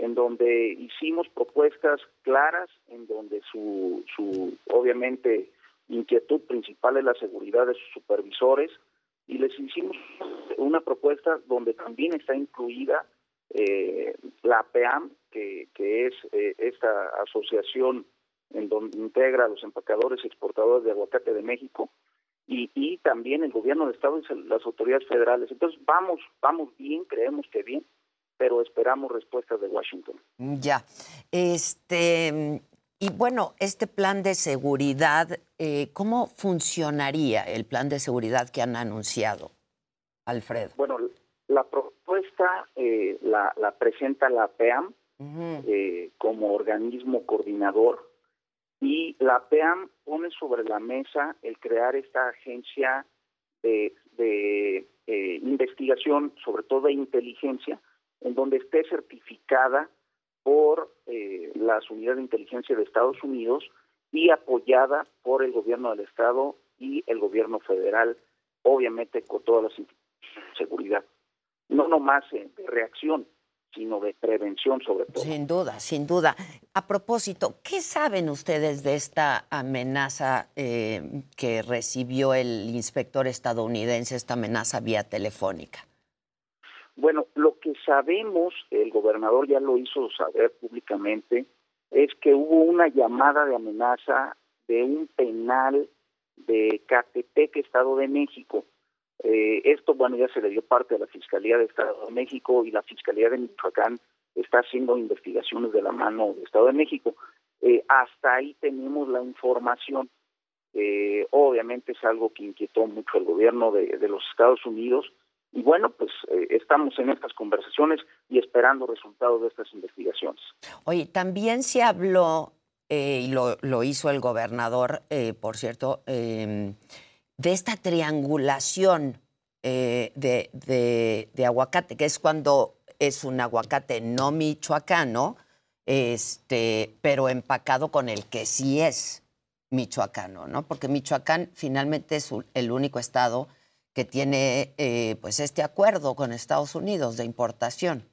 en donde hicimos propuestas claras, en donde su, su obviamente inquietud principal es la seguridad de sus supervisores y les hicimos una propuesta donde también está incluida eh, la PEAM, que, que es eh, esta asociación en donde integra a los empacadores y exportadores de aguacate de México, y, y también el gobierno del Estado y las autoridades federales. Entonces, vamos, vamos bien, creemos que bien, pero esperamos respuestas de Washington. Ya. Este, y bueno, este plan de seguridad, eh, ¿cómo funcionaría el plan de seguridad que han anunciado, Alfredo? Bueno, la propuesta eh, la, presenta la PEAM eh, como organismo coordinador y la PEAM pone sobre la mesa el crear esta agencia de, de investigación, sobre todo de inteligencia, en donde esté certificada por eh, las unidades de inteligencia de Estados Unidos y apoyada por el gobierno del Estado y el gobierno federal, obviamente con todas las instituciones de seguridad. No nomás de reacción, sino de prevención sobre todo. Sin duda, sin duda. A propósito, ¿qué saben ustedes de esta amenaza eh, que recibió el inspector estadounidense, esta amenaza vía telefónica? Bueno, lo que sabemos, el gobernador ya lo hizo saber públicamente, es que hubo una llamada de amenaza de un penal de Catepec, Estado de México. Eh, esto, bueno, ya se le dio parte a la Fiscalía de Estado de México y la Fiscalía de Michoacán está haciendo investigaciones de la mano del Estado de México. Eh, hasta ahí tenemos la información. Eh, obviamente es algo que inquietó mucho al gobierno de, de los Estados Unidos y bueno, pues eh, estamos en estas conversaciones y esperando resultados de estas investigaciones. Oye, también se habló, eh, y lo, lo, hizo el gobernador, eh, por cierto, em, de esta triangulación de, de, aguacate, que es cuando es un aguacate no michoacano, este, pero empacado con el que sí es michoacano, ¿no? Porque Michoacán finalmente es el único estado que tiene eh, pues este acuerdo con Estados Unidos de importación.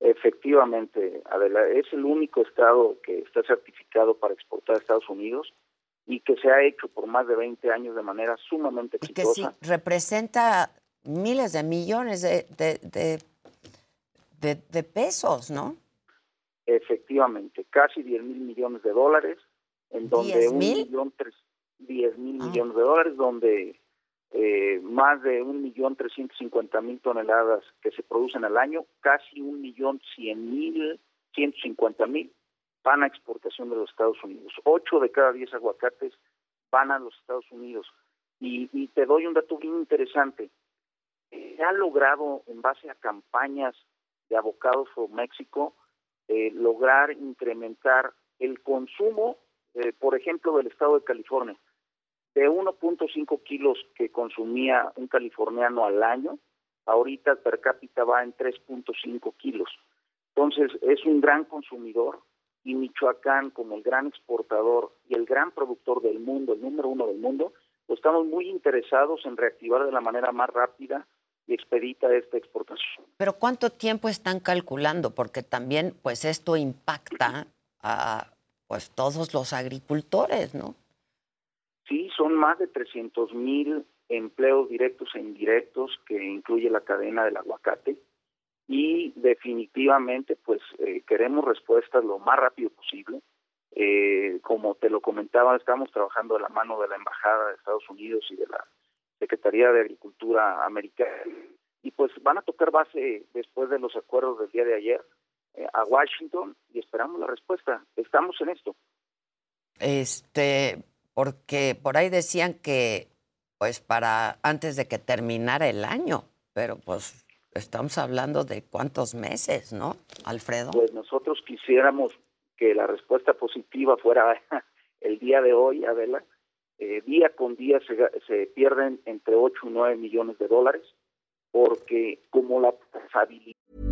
Efectivamente, Adela, es el único estado que está certificado para exportar a Estados Unidos y que se ha hecho por más de 20 años de manera sumamente exitosa. Y que sí, representa miles de millones de, de, de, pesos, ¿no? Efectivamente, casi 10 mil millones de dólares, en donde un millón tres, 10 mil ah. millones de dólares, donde eh, más de un millón trescientos cincuenta mil toneladas que se producen al año, casi un millón cien mil, ciento cincuenta mil van a exportación de los Estados Unidos. Ocho de cada diez aguacates van a los Estados Unidos. Y, te doy un dato bien interesante. Se ha logrado, en base a campañas de Abocados for México, eh, lograr incrementar el consumo, eh, por ejemplo, del estado de California, de 1.5 kilos que consumía un californiano al año, ahorita per cápita va en 3.5 kilos. Entonces, es un gran consumidor y Michoacán, como el gran exportador y el gran productor del mundo, el número uno del mundo, pues estamos muy interesados en reactivar de la manera más rápida y expedita esta exportación. Pero ¿cuánto tiempo están calculando? Porque también, pues esto impacta a pues todos los agricultores, ¿no? Sí, son más de 300 mil empleos directos e indirectos que incluye la cadena del aguacate y definitivamente pues eh, queremos respuestas lo más rápido posible. Eh, como te lo comentaba, estamos trabajando de la mano de la Embajada de Estados Unidos y de la Secretaría de Agricultura Americana y pues van a tocar base después de los acuerdos del día de ayer eh, a Washington y esperamos la respuesta. Estamos en esto. Este, porque por ahí decían que pues para antes de que terminara el año, pero pues estamos hablando de cuántos meses, ¿no, Alfredo? Pues nosotros quisiéramos que la respuesta positiva fuera el día de hoy, Adela. Eh, día con día se, se pierden entre 8 y 9 millones de dólares porque como la trazabilidad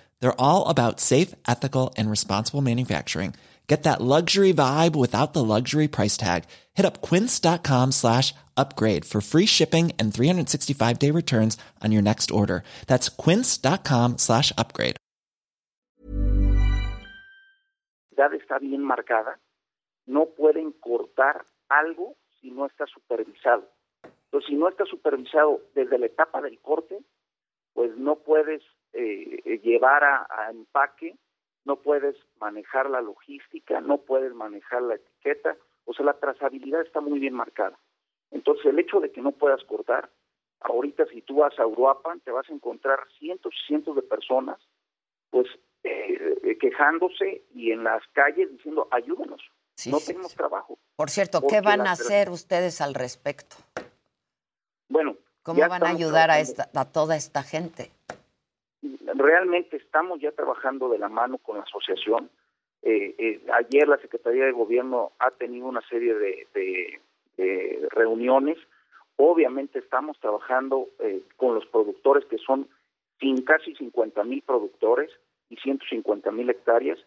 They're all about safe, ethical, and responsible manufacturing. Get that luxury vibe without the luxury price tag. Hit up quince.com slash upgrade for free shipping and 365 day returns on your next order. That's quince.com slash upgrade. está bien marcada, no pueden cortar algo si no está supervisado. Entonces, si no está supervisado desde la etapa del corte, pues no puedes eh, llevar a, a empaque, no puedes manejar la logística, no puedes manejar la etiqueta, o sea, la trazabilidad está muy bien marcada. Entonces, el hecho de que no puedas cortar, ahorita si tú vas a Uruapan, te vas a encontrar cientos y cientos de personas, pues, eh, quejándose y en las calles diciendo, ayúdanos, no tenemos trabajo. Por cierto, ¿qué van a hacer ustedes al respecto? Bueno, ¿Cómo van a ayudar a, esta, a toda esta gente? Realmente estamos ya trabajando de la mano con la asociación. Eh, eh, ayer la Secretaría de Gobierno ha tenido una serie de, de- reuniones. Obviamente estamos trabajando eh, con los productores que son sin casi 50 mil productores y 150 mil hectáreas.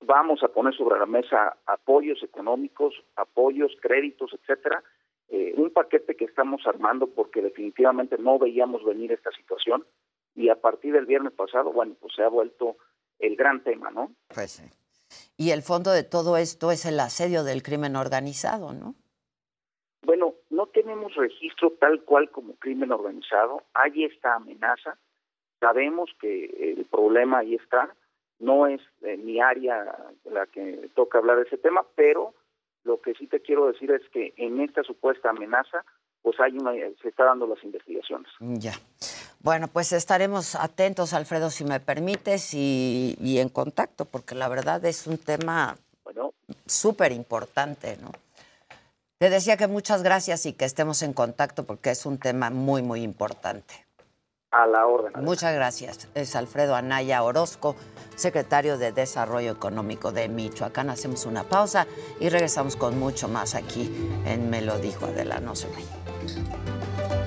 Vamos a poner sobre la mesa apoyos económicos, apoyos, créditos, etcétera. Eh, un paquete que estamos armando porque definitivamente no veíamos venir esta situación y a partir del viernes pasado, bueno, pues se ha vuelto el gran tema, ¿no? Pues sí. Y el fondo de todo esto es el asedio del crimen organizado, ¿no? Bueno, no tenemos registro tal cual como crimen organizado. Hay esta amenaza. Sabemos que el problema ahí está. No es eh, mi área la que toca hablar de ese tema, pero lo que sí te quiero decir es que en esta supuesta amenaza, pues hay una, se está dando las investigaciones. Ya. Bueno, pues estaremos atentos, Alfredo, si me permites, y, y en contacto, porque la verdad es un tema súper importante, ¿no? Te decía que muchas gracias y que estemos en contacto porque es un tema muy, muy importante. A la orden. Muchas gracias. Es Alfredo Anaya Orozco, secretario de Desarrollo Económico de Michoacán. Hacemos una pausa y regresamos con mucho más aquí en Me lo dijo Adela. No se vayan.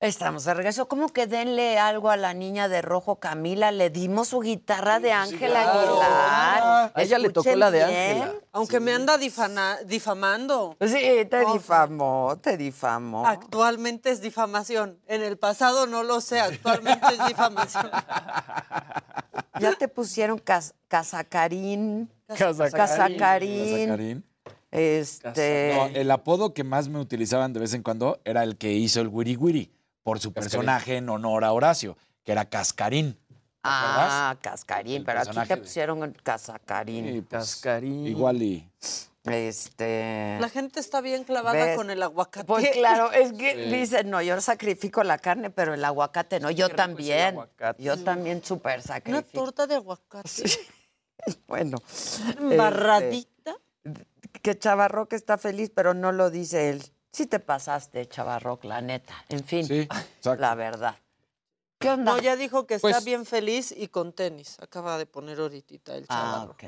Estamos de regreso. ¿Cómo que denle algo a la niña de rojo, Camila? Le dimos su guitarra de Ángela claro. Aguilar. A ella le tocó la de. Ángela. Aunque me anda difana- difamando. Sí, te difamó, te difamó. Actualmente es difamación. En el pasado no lo sé, actualmente es difamación. Ya te pusieron cas casacarín. Casacarín. Casacarín. Casacarín. Este. No, el apodo que más me utilizaban de vez en cuando era el que hizo el Wiri Wiri, por su Cascarín. personaje en honor a Horacio, que era Cascarín. ¿Te Ah, cascarín, pero aquí te de- pusieron casacarín. Sí, pues, Igual y. Este. La gente está bien clavada ¿Ves? con el aguacate. Pues claro, es que Sí. dicen, no, yo sacrifico la carne, pero el aguacate no. Yo también. Yo también súper Una sacrifico. torta de aguacate. Bueno. Embarradita. este, que Chavarroc está feliz, pero no lo dice él. Sí te pasaste, Chavarroc, la neta. En fin, la verdad. ¿Qué onda? No, ya dijo que Pues- está bien feliz y con tenis. Acaba de poner ahorita el Ah, chaval. ok.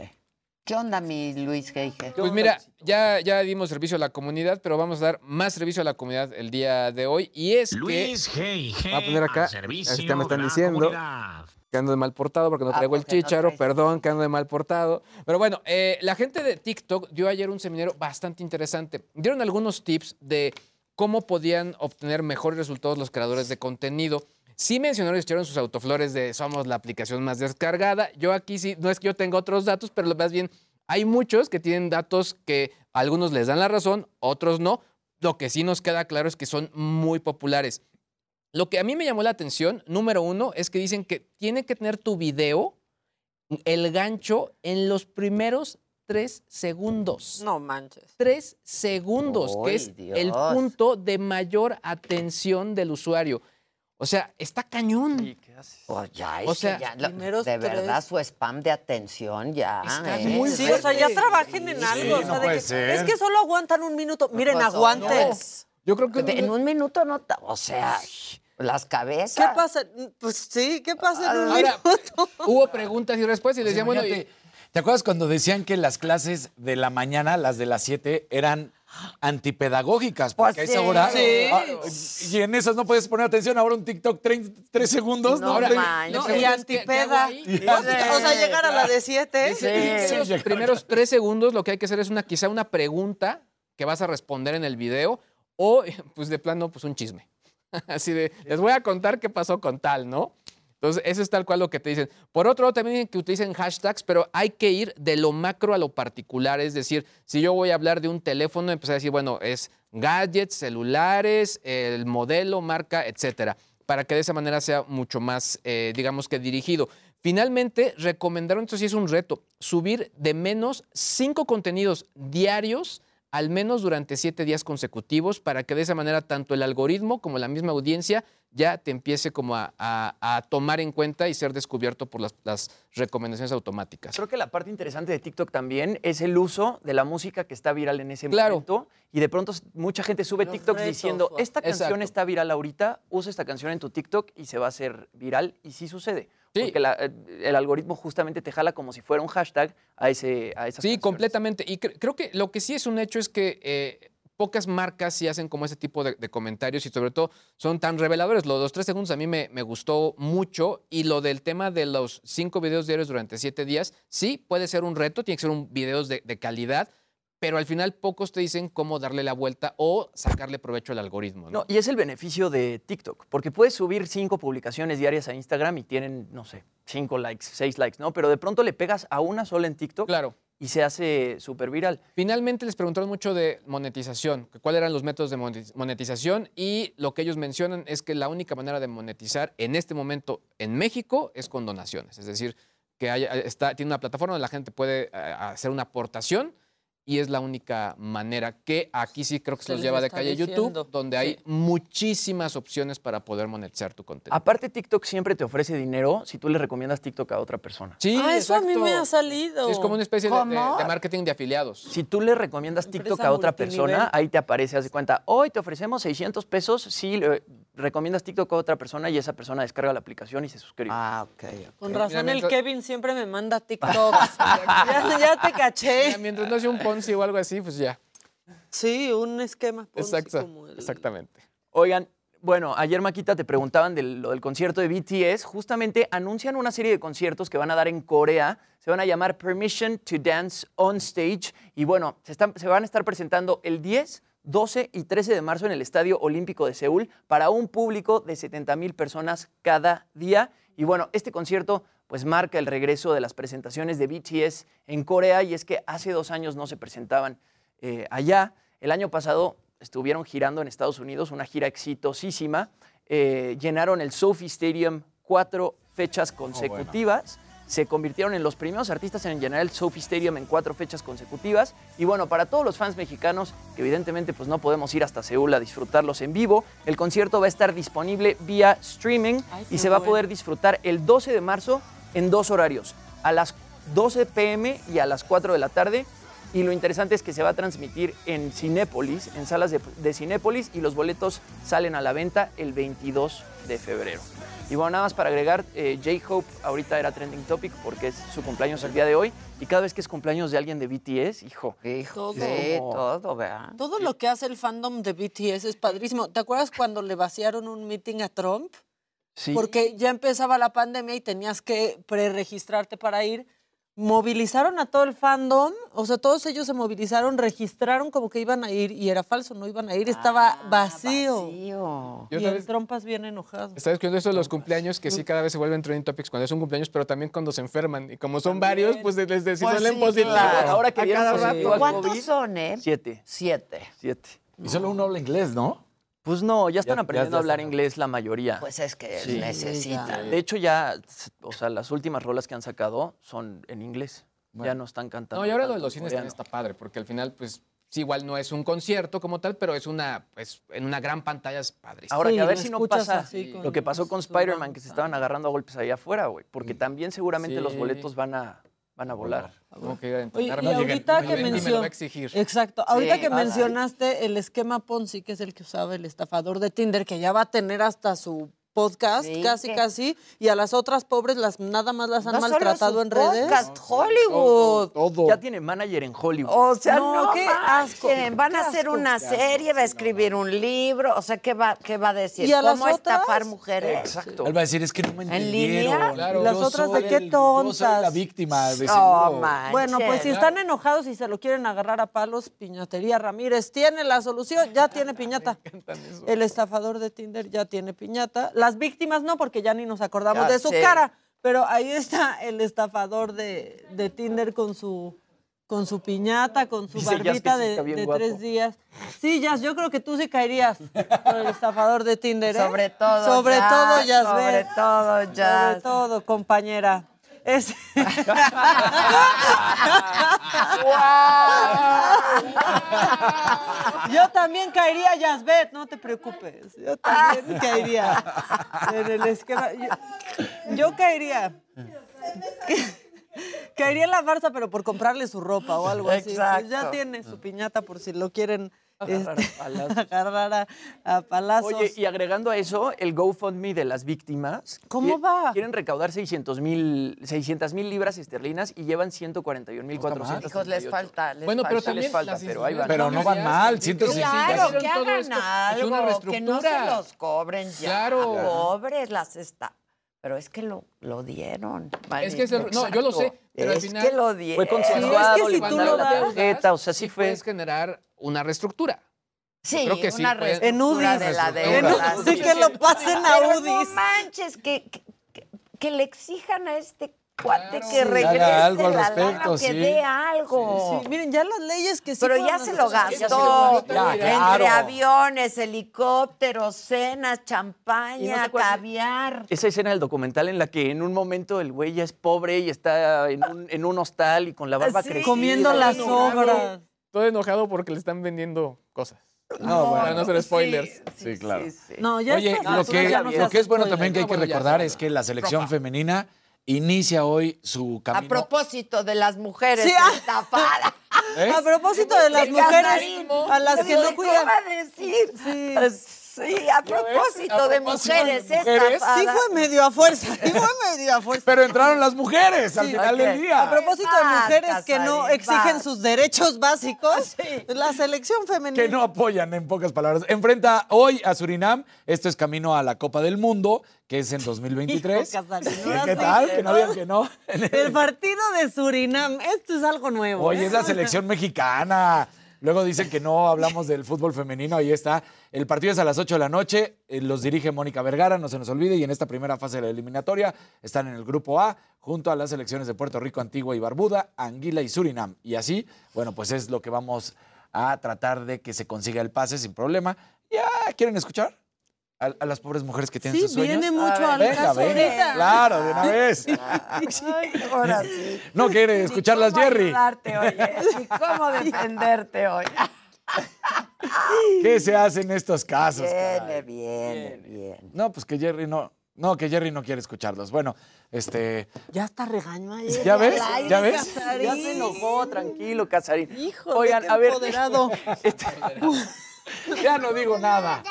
¿Qué onda, mi Luis Geige? Pues mira, ya, ya dimos servicio a la comunidad, pero vamos a dar más servicio a la comunidad el día de hoy. Y es Luis que... Hey, Voy a poner acá, servicio así ya me están diciendo comunidad. Que ando de mal portado porque no Ah, traigo el no traes- perdón, que ando de mal portado. Pero bueno, eh, la gente de TikTok dio ayer un seminario bastante interesante. Dieron algunos tips de cómo podían obtener mejores resultados los creadores de contenido. Sí mencionaron y echaron sus autoflores de somos la aplicación más descargada. Yo aquí sí, no es que yo tenga otros datos, pero más bien hay muchos que tienen datos que a algunos les dan la razón, otros no. Lo que sí nos queda claro es que son muy populares. Lo que a mí me llamó la atención, número uno, es que dicen que tiene que tener tu video, el gancho, en los primeros tres segundos. No manches. Tres segundos, que ¡Ay, es el punto de mayor atención del usuario. O sea, está cañón. Pues ya, es O que sea, ya, lo- primeros de verdad su spam de atención ya. Está ¿eh? muy Sí, o sea, ya trabajen en algo. o sea, de que- Es que solo aguantan un minuto. Miren, pasó? aguanten. Yo creo que en un minuto no, o sea, las cabezas. ¿Qué pasa? Pues sí, ¿qué pasa en un Ahora, minuto? hubo preguntas y respuestas y les decían, bueno, y- ¿Te acuerdas cuando decían que las clases de la mañana, las de las 7, eran antipedagógicas? Porque Pues a esa sí. hora. Sí. ah, y en esas no puedes poner atención. Ahora un TikTok, 3 segundos. No manches. No, y antipeda. O sea, o sea, llegar a la de siete. En los primeros tres segundos lo que hay que hacer es una quizá una pregunta que vas a responder en el video o pues de plano pues un chisme. Así de, les voy a contar qué pasó con tal, ¿no? Entonces, eso es tal cual lo que te dicen. Por otro lado, también que utilicen hashtags, pero hay que ir de lo macro a lo particular. Es decir, si yo voy a hablar de un teléfono, empezar a decir, bueno, es gadgets, celulares, el modelo, marca, etcétera, para que de esa manera sea mucho más, eh, digamos que dirigido. Finalmente, recomendaron, esto sí es un reto, subir de menos cinco contenidos diarios al menos durante siete días consecutivos para que de esa manera tanto el algoritmo como la misma audiencia ya te empiece como a, a- a tomar en cuenta y ser descubierto por las, las recomendaciones automáticas. Creo que la parte interesante de TikTok también es el uso de la música que está viral en ese Claro. momento. Y de pronto mucha gente sube Los TikToks retos, diciendo, esta canción Exacto. está viral ahorita, usa esta canción en tu TikTok y se va a hacer viral. Y sí sucede. Porque la- eh, el algoritmo justamente te jala como si fuera un hashtag a, ese, a esas Sí, completamente. Y cre- creo que lo que sí es un hecho es que eh, pocas marcas sí hacen como ese tipo de, de comentarios y sobre todo son tan reveladores. Lo de los tres segundos a mí me, me gustó mucho y lo del tema de los cinco videos diarios durante siete días, sí puede ser un reto, tiene que ser un videos de, de calidad, pero al final pocos te dicen cómo darle la vuelta o sacarle provecho al algoritmo. ¿no? No, y es el beneficio de TikTok, porque puedes subir cinco publicaciones diarias a Instagram y tienen, no sé, cinco likes, seis likes, ¿no? Pero de pronto le pegas a una sola en TikTok Claro. y se hace súper viral. Finalmente les preguntaron mucho de monetización, cuáles eran los métodos de monetiz- monetización y lo que ellos mencionan es que la única manera de monetizar en este momento en México es con donaciones, es decir, que haya- está, tiene una plataforma donde la gente puede eh, hacer una aportación y es la única manera que aquí sí creo que se, los lleva de calle diciendo, YouTube, donde hay muchísimas opciones para poder monetizar tu contenido. Aparte, TikTok siempre te ofrece dinero si tú le recomiendas TikTok a otra persona. Sí, ah, eso a mí me ha salido. Sí, es como una especie de- de, ¿Cómo? de marketing de afiliados. Si tú le recomiendas TikTok Empresa a otra multinivel. persona, ahí te aparece, haz de cuenta, hoy te ofrecemos 600 pesos si recomiendas TikTok a otra persona y esa persona descarga la aplicación y se suscribe. Ah, ok. Con razón Mira, el mientras- Kevin siempre me manda TikToks. ya, ya te caché. Mira, mientras no sea un Ponzi o algo así, pues ya. Sí, un esquema Ponzi Exacto, como el- exactamente. Oigan, bueno, ayer Maquita te preguntaban del, lo del concierto de BTS. Justamente anuncian una serie de conciertos que van a dar en Corea. Se van a llamar Permission to Dance on Stage. Y bueno, se, están- se van a estar presentando el 10, 12 y 13 de marzo en el Estadio Olímpico de Seúl para un público de 70 mil personas cada día. Y bueno, este concierto pues marca el regreso de las presentaciones de BTS en Corea y es que hace dos años no se presentaban eh, allá. El año pasado estuvieron girando en Estados Unidos, una gira exitosísima. Eh, llenaron el Sophie Stadium cuatro fechas consecutivas. Se convirtieron en los primeros artistas en llenar el Sophie Stadium en cuatro fechas consecutivas. Y bueno, para todos los fans mexicanos, que evidentemente pues no podemos ir hasta Seúl a disfrutarlos en vivo, el concierto va a estar disponible vía streaming Ay, y se va a poder disfrutar el 12 de marzo en dos horarios, a las 12 pm y a las 4 de la tarde. Y lo interesante es que se va a transmitir en Cinépolis, en salas de, de Cinépolis, y los boletos salen a la venta el 22 de febrero. Y bueno, nada más para agregar, eh, J-Hope ahorita era trending topic porque es su cumpleaños el día de hoy. Y cada vez que es cumpleaños de alguien de BTS, hijo. Hijo, sí, como- todo, ¿verdad? Todo lo que hace el fandom de BTS es padrísimo. ¿Te acuerdas cuando le vaciaron un meeting a Trump? Sí. Porque ya empezaba la pandemia y tenías que preregistrarte para ir. Movilizaron a todo el fandom, o sea, todos ellos se movilizaron, registraron como que iban a ir y era falso, no iban a ir, estaba vacío. Yo Y otra el vez- Trompas bien enojado. Estaba escuchando eso de los cumpleaños, que sí cada vez se vuelven trending topics cuando es un cumpleaños, pero también cuando se enferman. Y como son varios, pues les les- si Pues sí, positivo. claro. Ahora que a cada rato. ¿Cuántos COVID, son, eh? Siete. Siete. Siete. Y solo uno habla inglés, ¿no? Pues no, ya están Ya- aprendiendo ya- ya a hablar inglés la mayoría. Pues es que Sí. necesitan. De hecho, ya, o sea, las últimas rolas que han sacado son en inglés. Ya no están cantando. No, y ahora lo de los cines también está padre, porque al final, pues, sí, igual no es un concierto como tal, pero es una, pues, en una gran pantalla es padre. Ahora Sí, que a ver si no pasa lo que pasó con Spider-Man, que se estaban agarrando a golpes allá afuera, güey. Porque también seguramente los boletos van a, van a volar. Como que a Oye, y no ahorita no que me exigir. Exacto. Ahorita Sí, que mencionaste el esquema Ponzi, que es el que usaba el estafador de Tinder, que ya va a tener hasta su podcast, Sí, casi, que- casi, y a las otras pobres las nada más las han No solo maltratado su en redes. podcast, Hollywood. Todo. Ya tiene manager en Hollywood. O sea, No, no, qué asco, Van a hacer asco. una serie, va a escribir un libro. O sea, ¿qué va, qué va a decir? ¿Y a las ¿Cómo estafar otras? mujeres? Exacto. Él va a decir, es que no me ¿En entendieron. línea? Claro, Y las otras, ¿de qué el- Yo soy la tontas? víctima, de. Bueno, pues si están enojados y se lo quieren agarrar a palos, Piñatería Ramírez tiene la solución, ya tiene piñata. El estafador de Tinder ya tiene piñata. Las víctimas no, porque ya ni nos acordamos Ya de su sé. cara. Pero ahí está el estafador de, de Tinder con su con su piñata, con su Dice barbita de, de tres días. Sí, Jazz, yo creo que tú sí caerías con el estafador de Tinder, ¿eh? Sobre todo, Sobre Jazz, todo, Jazz. sobre todo, Jazz. Sobre todo, compañera. Es... Yo también caería, Yazbet, no te preocupes. Yo también caería en el esquema. Yo, yo caería. Caería en la farsa, pero por comprarle su ropa o algo así. Pues Exacto. ya tiene su piñata por si lo quieren Agarrar este, a palazos. agarrar a, a palazos. Oye, y agregando a eso, el GoFundMe de las víctimas. ¿Cómo va? Quieren recaudar 600 mil libras esterlinas y llevan 141 mil Hijos, les falta. les Bueno, pero falta. también les falta, las pero ahí van. Pero no van mal, Siento 150. Claro, que hagan algo, que no se los cobren ya. Claro. Pobres las está. Pero es que lo, lo dieron. Es que es el- no, yo lo sé, pero al es final que lo dieron. Fue consensuado, Sí, es que si tú lo la das, tarjeta, o sea, sí sí fue. puedes generar una reestructura. Sí, creo que sí, una pueden- En reestructura UDIs. de la En deuda. UDIs, sí. que lo pasen a UDIs. no manches, que, que- que le exijan a este cuate Claro. que regrese haga algo al la lana, que dé algo. Sí, miren, ya las leyes que sí Pero ya se lo gastó. Ya, Entre claro. aviones, helicópteros, cenas, ¿Y no champaña, caviar. Esa escena del documental en la que en un momento el güey ya es pobre y está en un, en un hostal y con la barba Sí. crecida. Comiendo las enojado. obras. Todo enojado porque le están vendiendo cosas. No, Para bueno. no hacer spoilers. Sí, claro. No, ya Oye, lo que, no lo que es bueno también que hay No, que recordar es que la selección femenina inicia hoy su A camino. propósito de las mujeres Sí, ah. estafadas. ¿Eh? A propósito de las mujeres a las que no ¿Qué cuidan. va a decir? Sí. Sí, a propósito A de propósito de mujeres mujeres. Sí fue medio a fuerza, sí fue medio a fuerza. Pero entraron las mujeres al final del día. A propósito de mujeres que no exigen sus derechos básicos, la selección femenina. que no apoyan, en pocas palabras. Enfrenta hoy a Surinam. Esto es camino a la Copa del Mundo, que es en 2023. Hijo, Casarín, ¿Qué, tal? Que no digan que no. El partido de Surinam, esto es algo nuevo. Oye, ¿eh? es la selección mexicana. Luego dicen que no hablamos del fútbol femenino. Ahí está. El partido es a las 8 de la noche. eh, Los dirige Mónica Vergara, no se nos olvide. Y en esta primera fase de la eliminatoria están en el grupo A, junto a las selecciones de Puerto Rico, Antigua y Barbuda, Anguila y Surinam. Y así, bueno, pues es lo que vamos a tratar de que se consiga el pase sin problema. ¿Ya quieren escuchar? A, a las pobres mujeres que tienen Sí, sus sueños? viene mucho A al ver, caso venga, venga. ahorita. Claro, de una vez. Ahora sí. No quiere escucharlas, Jerry. ayudarte, oye. Ni cómo defenderte hoy. ¿Qué se hace en estos casos? Viene, caray? viene, bien. No, pues que Jerry no. No, que Jerry no quiere escucharlos. Bueno, este. Ya está regaño ayer. ¿Ya ves? Aire, ¿Ya ves? Casarín. Ya se enojó, tranquilo, Casarín. Hijo, Oigan, a ver. empoderado. Ya no digo nada.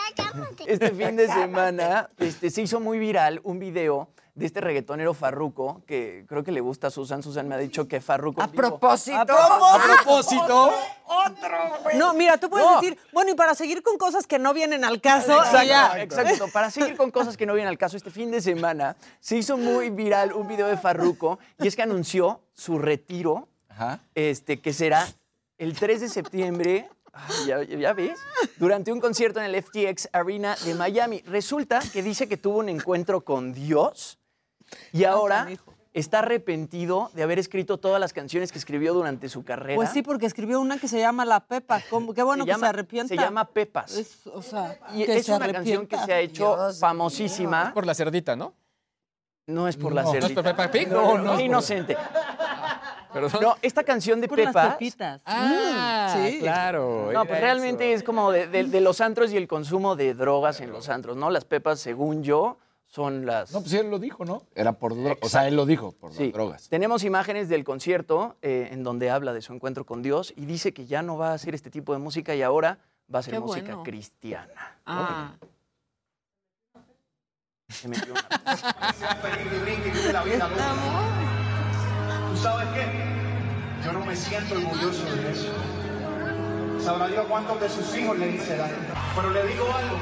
Este fin de semana este, se hizo muy viral un video de este reggaetonero Farruco, que creo que le gusta a Susan. Susan me ha dicho que Farruco. A propósito. A propósito. A propósito. Otro, güey. No, mira, tú puedes No. decir, bueno, y para seguir con cosas que no vienen al caso, Exacto, ya. exacto. Para seguir con cosas que no vienen al caso, este fin de semana se hizo muy viral un video de Farruco y es que anunció su retiro, Ajá. este, que será el 3 de septiembre. Ay, ya, ya ves, durante un concierto en el FTX Arena de Miami. Resulta que dice que tuvo un encuentro con Dios y ahora está arrepentido de haber escrito todas las canciones que escribió durante su carrera. Pues sí, porque escribió una que se llama La Pepa. ¿Cómo? Qué bueno se que llama, se arrepienta. Se llama Pepas. Es, o sea, y que es se una canción que se ha hecho Dios famosísima. Por la cerdita, ¿no? No es por la No. ¿No es cerdita. por Peppa Pig? No, No, no, no es por- inocente. Perdón. No, esta canción de Por las Pepas. pepitas. Ah, Mm, sí. claro. No, pues era realmente eso. es como de, de- de los antros y el consumo de drogas en los antros, ¿no? Las pepas, según yo, son las. No, pues él lo dijo, ¿no? Era por drogas. O sea, él lo dijo, por Sí. las drogas. Tenemos imágenes del concierto eh, en donde habla de su encuentro con Dios y dice que ya no va a hacer este tipo de música y ahora va a hacer Qué música bueno. cristiana. Ah. Se metió una- ¿Tú sabes qué? Yo no me siento orgulloso de eso. Sabrá Dios cuántos de sus hijos le hice daño. Pero le digo algo.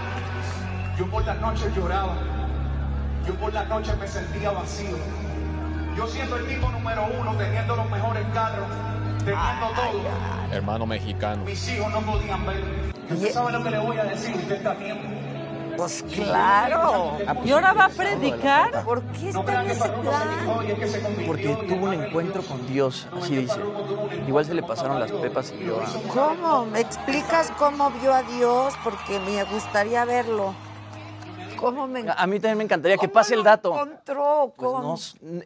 Yo por las noches lloraba. Yo por las noches me sentía vacío. Yo siendo el tipo número uno, teniendo los mejores carros, teniendo todo. Hermano mexicano. Mis hijos no podían ver. ¿Usted sabe lo que le voy a decir? Usted está a tiempo. Pues claro. ¿Y ahora va a predicar? ¿Por qué está en ese plan? Porque tuvo un encuentro con Dios, así dice. Igual se le pasaron las pepas y yo. ¿Cómo? ¿Me explicas cómo vio a Dios? Porque me gustaría verlo. ¿Cómo me A mí también me encantaría que ¿Cómo pase el dato. encontró? Pues ¿Cómo?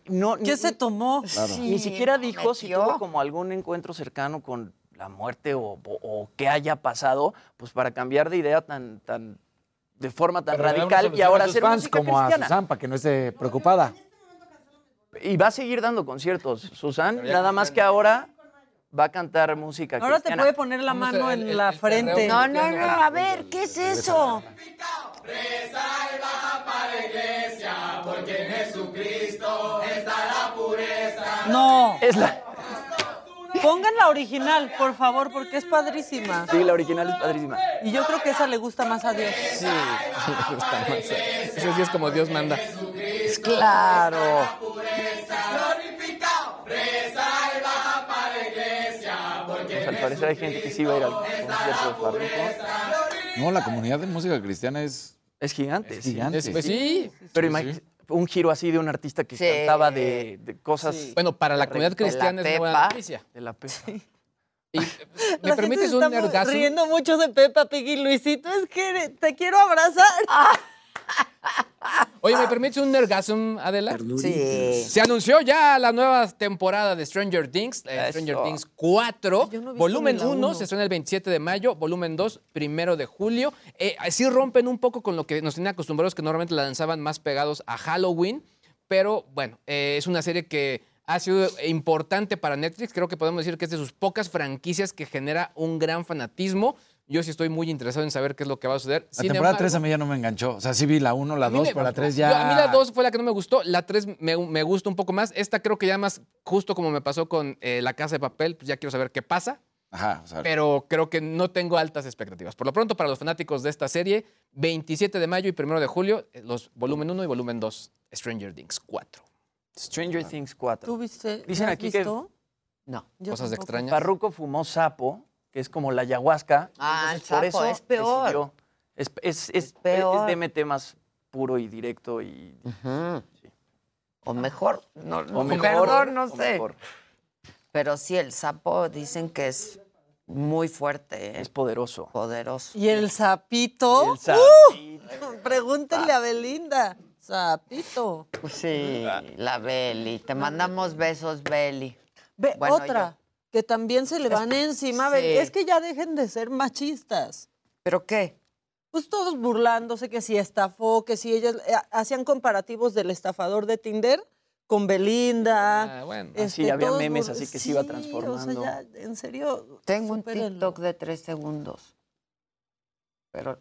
no, ¿Qué ni- se tomó? Claro. Ni siquiera dijo si tuvo como algún encuentro cercano con la muerte o, o- o qué haya pasado, pues para cambiar de idea tan, tan de forma tan Pero radical y ahora a hacer fans música como a cristiana. Susan para que no esté preocupada. Y va a seguir dando conciertos, Susan, nada más que ahora va a cantar música Ahora te puede poner la a mano en el- la el frente. No, no, no, a ver, ¿qué es eso? No. Es la, Pongan la original, por favor, porque es padrísima. sí, la original es padrísima. Y yo creo que esa le gusta más a Dios. Sí, me gusta más. Ese sí es como Dios manda. Claro. Pues al parecer hay gente que sí va a ir al concierto de Farruko. No, la comunidad de música cristiana es. Es gigante. Es sí. gigante. Es- pues sí. Pero Sí, sí. Un giro así de un artista que Sí. cantaba de, de cosas Bueno, para la comunidad de la cristiana es buena Pepa. noticia. de la pepa. Y, eh, ¿Me La permites gente un está nergazo? riendo mucho de Peppa Pig y Luisito. Es que te quiero abrazar. Oye, ¿me permites un nergasm, Adela? Sí. Se anunció ya la nueva temporada de Stranger Things, eh, Stranger. Things 4. Yo no he visto volumen ni la 1 uno. se estrena el 27 de mayo, volumen 2 primero de julio. Eh, sí rompen un poco con lo que nos tenían acostumbrados, que normalmente la lanzaban más pegados a Halloween. Pero bueno, eh, es una serie que ha sido importante para Netflix. Creo que podemos decir que es de sus pocas franquicias que genera un gran fanatismo. Yo sí estoy muy interesado en saber qué es lo que va a suceder. La Sin temporada embargo- 3 a mí ya no me enganchó. O sea, sí vi la 1, la a mí 2, me- pero la 3 yo- ya. a mí la 2 fue la que no me gustó. La 3 me, me gusta un poco más. Esta creo que ya más, justo como me pasó con eh, La Casa de Papel, pues ya quiero saber qué pasa. Ajá, o sea, Pero creo que no tengo altas expectativas. Por lo pronto, para los fanáticos de esta serie, 27 de mayo y 1 de julio, eh, los volumen 1 y volumen 2, Stranger Things 4. Stranger Things 4. ¿Tú viste? Dicen ¿La has aquí que- visto? No. Yo Cosas tampoco. extrañas. Farruko fumó sapo, que es como la ayahuasca. Ah, entonces el por sapo eso es peor. decidió- Es, es, es, peor. es DMT más puro y directo y... O mejor, no, O mejor, perdón, no o sé. mejor. Pero sí, el sapo dicen que es Muy fuerte, ¿eh? Es poderoso. Poderoso. Y el sapito. El ¡Uh! sapito. Pregúntenle a Belinda. Sapito. Sí, la Beli. Te mandamos besos, Beli. Bueno, otra, que también se le van encima. Sí. Es que ya dejen de ser machistas. ¿Pero qué? Pues todos burlándose que si estafó, que si ellas eh, hacían comparativos del estafador de Tinder con Belinda. Ah, bueno. este, Sí, había memes así que se iba transformando. O sea, ya, en serio. Tengo un. TikTok de tres segundos. Pero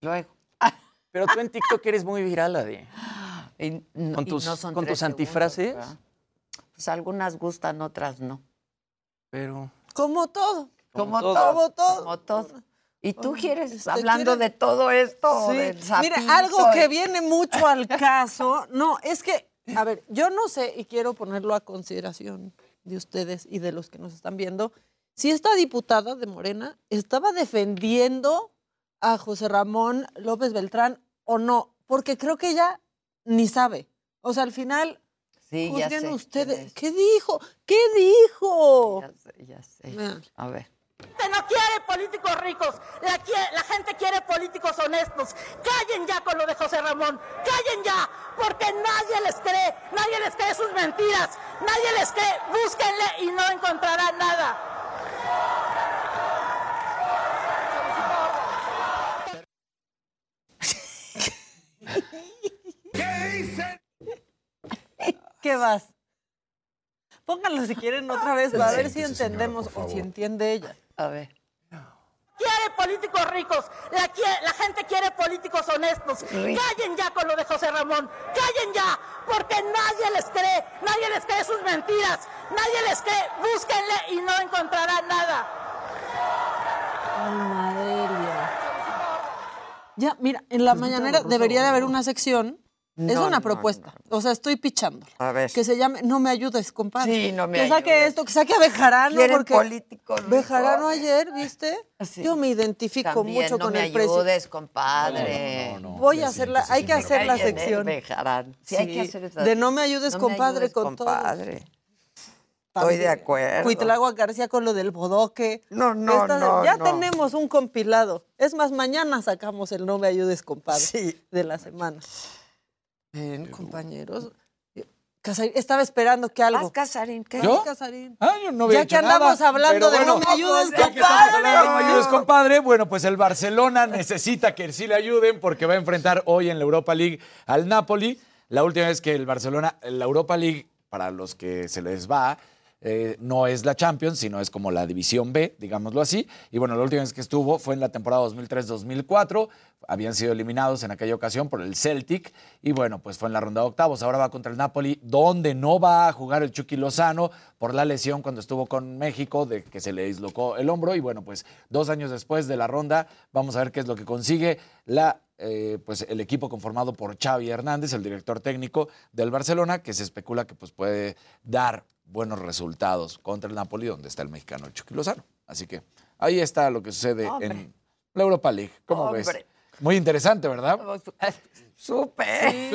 luego. Pero tú en TikTok eres muy viral, Adi. Y no- Con y tus, no son con tus antifrases. Pues algunas gustan, otras no. Pero. Como todo. Como todo. Como todo. Como todo. ¿Y tú quieres, Este, hablando de todo esto? Sí. del Mira, algo que viene mucho al caso, no, es que, a ver, yo no sé y quiero ponerlo a consideración de ustedes y de los que nos están viendo, si esta diputada de Morena estaba defendiendo a José Ramón López Beltrán o no, porque creo que ella ni sabe. O sea, al final, Sí, ya juzguen sé quién ustedes. es. ¿Qué dijo? ¿Qué dijo? Ya sé, ya sé. Vean. A ver. gente no quiere políticos ricos, la, la gente quiere políticos honestos. Callen ya con lo de José Ramón, callen ya, porque nadie les cree, nadie les cree sus mentiras, nadie les cree, búsquenle y no encontrarán nada. ¿Qué vas? Pónganlo si quieren otra vez para ver si entendemos o si entiende ella. A ver. Quiere políticos ricos, la, la gente quiere políticos honestos. Callen ya con lo de José Ramón, callen ya, porque nadie les cree, nadie les cree sus mentiras, nadie les cree, búsquenle y no encontrarán nada. Almadelia. Ya, mira, en la mañanera debería de haber una sección. Es No, una no, propuesta. O sea, estoy pichando. A ver. Que se llame No me ayudes, compadre. Sí, no me Que saque ayudes. esto, que saque a Bejarano. Quieren porque políticos ricos. Bejarano ayer, ¿viste? Sí. Yo me identifico También mucho no con me el presidente. ayudes, compadre. Voy a hacerla, hay que hacer la sección. Bejarán. Sí, hay que hacer esa de no me ayudes, No compadre, ayudes, con todo. compadre. Estoy de acuerdo. Cuitlagua García con lo del bodoque. No, no, no, Ya no. tenemos un compilado. Es más, mañana sacamos el No me ayudes, compadre. Sí. De la semana. Ven, compañeros. Casarín, estaba esperando que algo. Vas, Casarín, ¿qué? ¿Yo? Casarín. Ah, yo no había Ya que andamos nada, hablando de bueno, no me ayudes, Ya que estamos hablando de no me ayudes, compadre, bueno, pues el Barcelona necesita que sí le ayuden porque va a enfrentar hoy en la Europa League al Napoli. La última vez que el Barcelona, la Europa League, para los que se les va, eh, no es la Champions, sino es como la División B, digámoslo así. Y bueno, la última vez que estuvo fue en la temporada 2003-2004. Habían sido eliminados en aquella ocasión por el Celtic. Y bueno, pues fue en la ronda de octavos. Ahora va contra el Napoli, donde no va a jugar el Chucky Lozano por la lesión cuando estuvo con México, de que se le dislocó el hombro. Y bueno, pues dos años después de la ronda, vamos a ver qué es lo que consigue la eh, pues el equipo conformado por Xavi Hernández, el director técnico del Barcelona, que se especula que pues puede dar buenos resultados contra el Napoli, donde está el mexicano el Chucky Lozano. Así que ahí está lo que sucede Hombre. en la Europa League. ¿Cómo ves? Muy interesante, ¿verdad? Súper.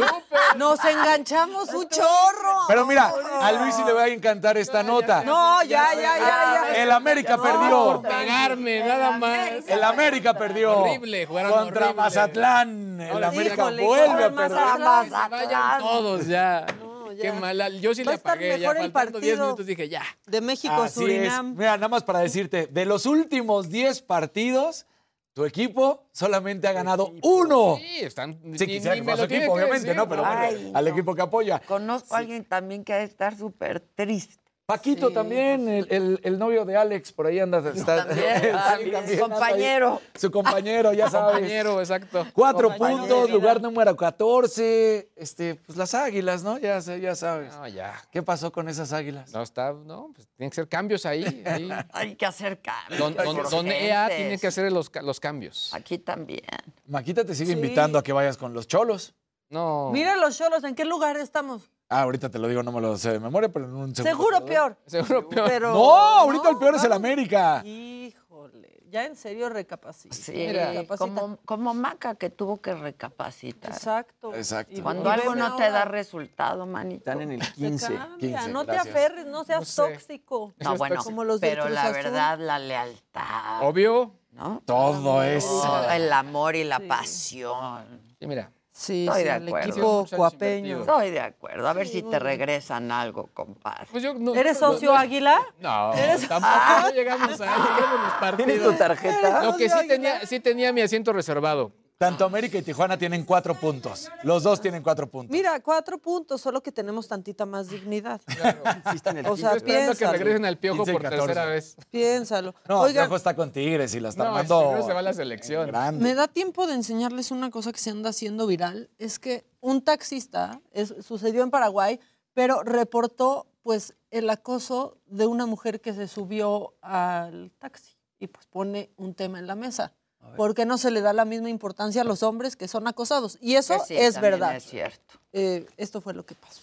Nos enganchamos un chorro. Pero mira, a Luis sí le va a encantar esta nota. No, ya, ya, ya, ya. El América perdió. Por pegarme, nada más. El América perdió. Horrible, jugaron Contra horrible. Mazatlán. El sí, América híjole, vuelve a perder. Mazatlán. Vayan todos ya. ya. Qué mala. Yo sí Va a le estar apagué. Ya mejor el faltando 10 partido. minutos dije ya. De México, Así es. Surinam. Mira, nada más para decirte, de los últimos 10 partidos, tu equipo solamente ha ganado uno. Sí, están. Sí, ni- quisiera ni que me fuera su equipo, que obviamente, decir, ¿no? Pero bueno, Ay, al no. equipo que apoya. Conozco a alguien también que ha de estar súper triste. Paquito también, el, el- el novio de Alex, por ahí anda. Está, También, está- también, también anda ahí. compañero. Su compañero, ya sabes. Compañero, exacto. Cuatro Compañero puntos, lugar número 14. Este, pues las águilas, ¿no? Ya, sé, ya sabes. No, ya. ¿Qué pasó con esas águilas? No está, no, pues tienen que ser cambios ahí. ahí. Hay que hacer cambios. Don, don- don EA tiene que hacer los, los cambios. Aquí también. Maquita te sigue Sí. invitando a que vayas con los cholos. No. Mira los cholos, ¿en qué lugar estamos? Ah, ahorita te lo digo, no me lo sé de memoria, pero en un segundo. Seguro peor. Seguro peor. Pero, No, ahorita el peor es el. América. Híjole. ya en serio recapacita. Sí, recapacita. como, como Maca que tuvo que recapacitar. Exacto. Exacto. Y Cuando algo no te da resultado, manito. Están en el Se 15. cambia, no te aferres, no seas No sé. tóxico. No, bueno, Como los del pero la Azul. verdad, la lealtad, Obvio. ¿no? Todo eso. El amor y la pasión. Sí, mira. Sí, Estoy sí, de acuerdo. equipo cuapeño. Estoy de acuerdo. A ver Sí, si te regresan algo, compadre. Pues yo no- ¿Eres socio no- Águila? No, ¿Eres- tampoco llegamos a partidos. ¿Tienes tu tarjeta? Lo que sí tenía, sí tenía mi asiento reservado. Tanto América y Tijuana tienen cuatro puntos. Los dos tienen cuatro puntos. Mira, cuatro puntos, solo que tenemos tantita más dignidad. Sí, está en el O 15. sea, Estoy esperando que piénsalo. regresen al piojo 15 y por 14. tercera vez. Piénsalo. No, Oigan, Piojo está con Tigres y la está No, se va a la selección. grande. me da tiempo de enseñarles una cosa que se anda haciendo viral. Es que un taxista, es- sucedió en Paraguay, pero reportó pues el acoso de una mujer que se subió al taxi y pues pone un tema en la mesa. Porque no se le da la misma importancia a los hombres que son acosados. Y eso sí, es verdad. Es cierto. Eh, esto fue lo que pasó.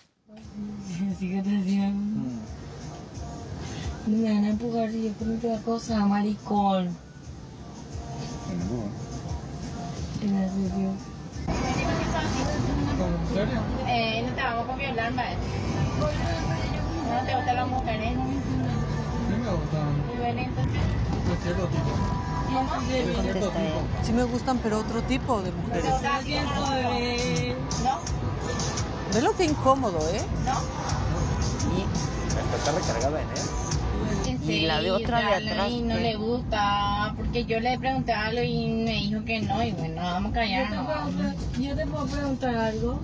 Me van a empujar si yo cometo la cosa, maricón. Gracias, Dios. Eh, no te vamos a violar, maestro. No te gustan las mujeres. Sí me gustan. Y bueno, entonces. Contesta él. Sí me gustan, pero otro tipo de mujeres. ¿No? Ve lo que incómodo, ¿eh? Hasta está recargada en él. Y la de otra de atrás, Y no ¿qué? le gusta, porque yo le pregunté algo y me dijo que no, y bueno, vamos a Yo te, callarnos. puedo, yo te puedo preguntar algo.